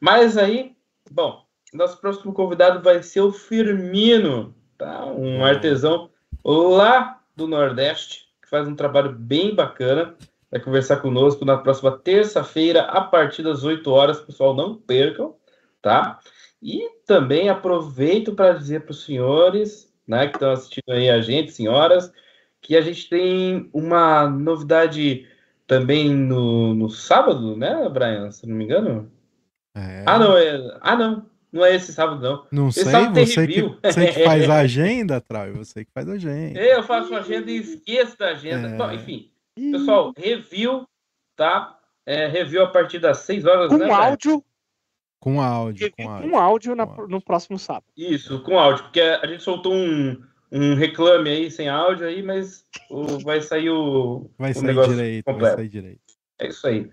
Mas aí, bom, nosso próximo convidado vai ser o Firmino, tá? Um artesão lá do Nordeste, faz um trabalho bem bacana. Vai conversar conosco na próxima terça-feira, a partir das 8 horas. Pessoal, não percam, tá? E também aproveito para dizer para os senhores, né, que estão assistindo aí a gente, senhoras, que a gente tem uma novidade também no, no sábado, né, Brian? Se não me engano. É... Ah, não, é... ah, não. Não é esse sábado, não. Não esse sei, você que, você que faz a agenda, Trau, você que faz a agenda. Eu faço a agenda e esqueço da agenda. É... Bom, enfim, pessoal, review, tá? É, review a partir das 6 horas, com né? Áudio, com áudio. Com áudio. Com áudio, na, no próximo sábado. Isso, com áudio, porque a gente soltou um, um reclame aí sem áudio aí, mas o, vai sair o, vai o sair negócio direito, completo. Vai sair direito. É isso aí.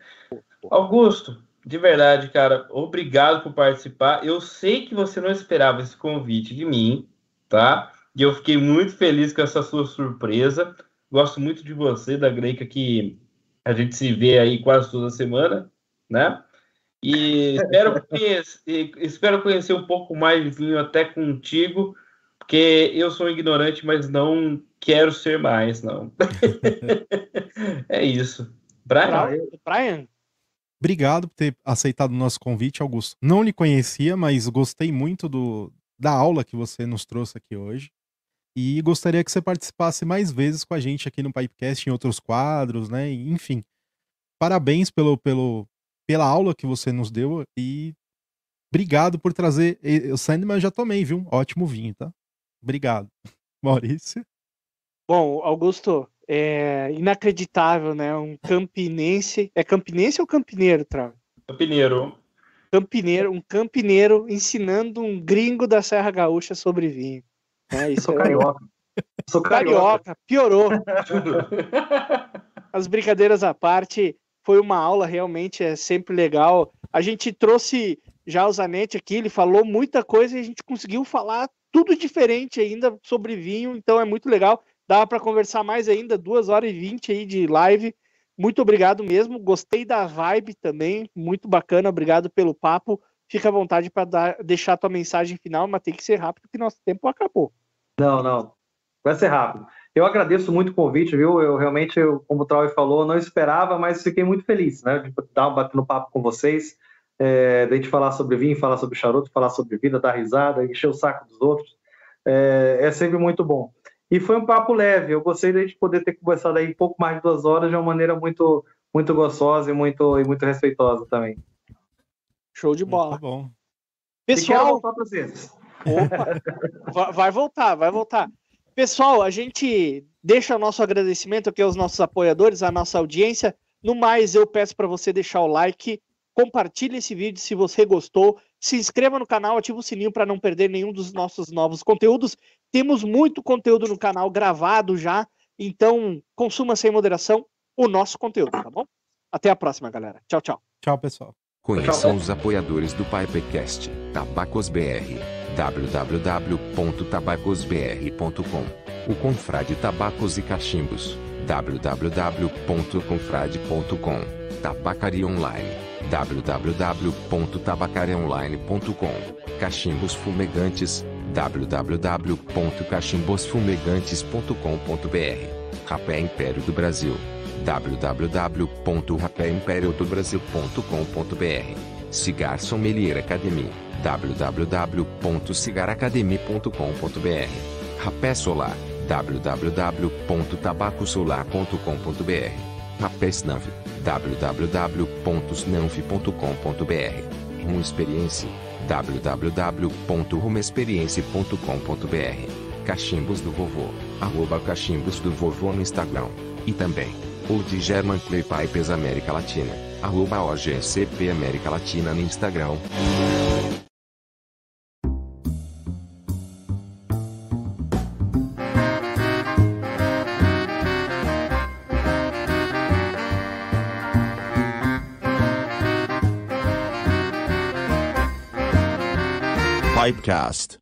Augusto, de verdade, cara, obrigado por participar. Eu sei que você não esperava esse convite de mim, tá? E eu fiquei muito feliz com essa sua surpresa. Gosto muito de você, da Greca, que a gente se vê aí quase toda semana, né? E espero, *laughs* conhecer, espero conhecer um pouco mais de vinho até contigo, porque eu sou ignorante, mas não quero ser mais, não. *laughs* é isso. Brian? Brian? Obrigado por ter aceitado o nosso convite, Augusto. Não lhe conhecia, mas gostei muito do, da aula que você nos trouxe aqui hoje. E gostaria que você participasse mais vezes com a gente aqui no Pipecast, em outros quadros, né? Enfim, parabéns pelo, pelo, pela aula que você nos deu e obrigado por trazer. O Sandman eu já tomei, viu? Ótimo vinho, tá? Obrigado. *laughs* Maurício? Bom, Augusto, é inacreditável, né? Um campinense. É campinense ou campineiro, Trave? Campineiro. Campineiro, um campineiro ensinando um gringo da Serra Gaúcha sobre vinho. É, isso Sou é... carioca. Sou carioca. carioca. Piorou. *laughs* As brincadeiras à parte, foi uma aula realmente é sempre legal. A gente trouxe já o Zanetti aqui, ele falou muita coisa e a gente conseguiu falar tudo diferente ainda sobre vinho, então é muito legal. Dá para conversar mais ainda, duas horas e vinte aí de live. Muito obrigado mesmo. Gostei da vibe também, muito bacana. Obrigado pelo papo. Fica à vontade para deixar a tua mensagem final, mas tem que ser rápido, porque nosso tempo acabou. Não, não. Vai ser rápido. Eu agradeço muito o convite, viu? Eu realmente, eu, como o Trauer falou, não esperava, mas fiquei muito feliz, né? De estar batendo papo com vocês, é, de gente falar sobre vinho, falar sobre charuto, falar sobre vida, dar risada, encher o saco dos outros. É, é sempre muito bom. E foi um papo leve. Eu gostei de poder ter conversado aí um pouco mais de duas horas de uma maneira muito, muito gostosa e muito, e muito respeitosa também. Show de bola. Muito bom. Pessoal, Opa, vai voltar, vai voltar. Pessoal, a gente deixa o nosso agradecimento aqui aos nossos apoiadores, à nossa audiência. No mais, eu peço para você deixar o like, compartilhe esse vídeo se você gostou, se inscreva no canal, ative o sininho para não perder nenhum dos nossos novos conteúdos. Temos muito conteúdo no canal gravado já, então consuma sem moderação o nosso conteúdo, tá bom? Até a próxima, galera. Tchau, tchau. Tchau, pessoal. Conheçam os apoiadores do Pipecast, Tabacos BR, www.tabacosbr.com. O Confrade Tabacos e Cachimbos, www.confrade.com. Tabacaria Online www.tabacariaonline.com. Cachimbos Fumegantes www.cachimbosfumegantes.com.br. Rapé Império do Brasil www.rapéimperiodobrasil.com.br. Cigar Sommelier Academy www.cigaracademy.com.br. Rapé Solar www.tabacosolar.com.br. Rapé Snaf www.snanf.com.br. Rum Experiência www.rumexperiência.com.br. Cachimbos do Vovô, arroba Cachimbos do Vovô no Instagram. E também, o de German Clay Pipes América Latina, arroba OGCP América Latina no Instagram. Pipecast.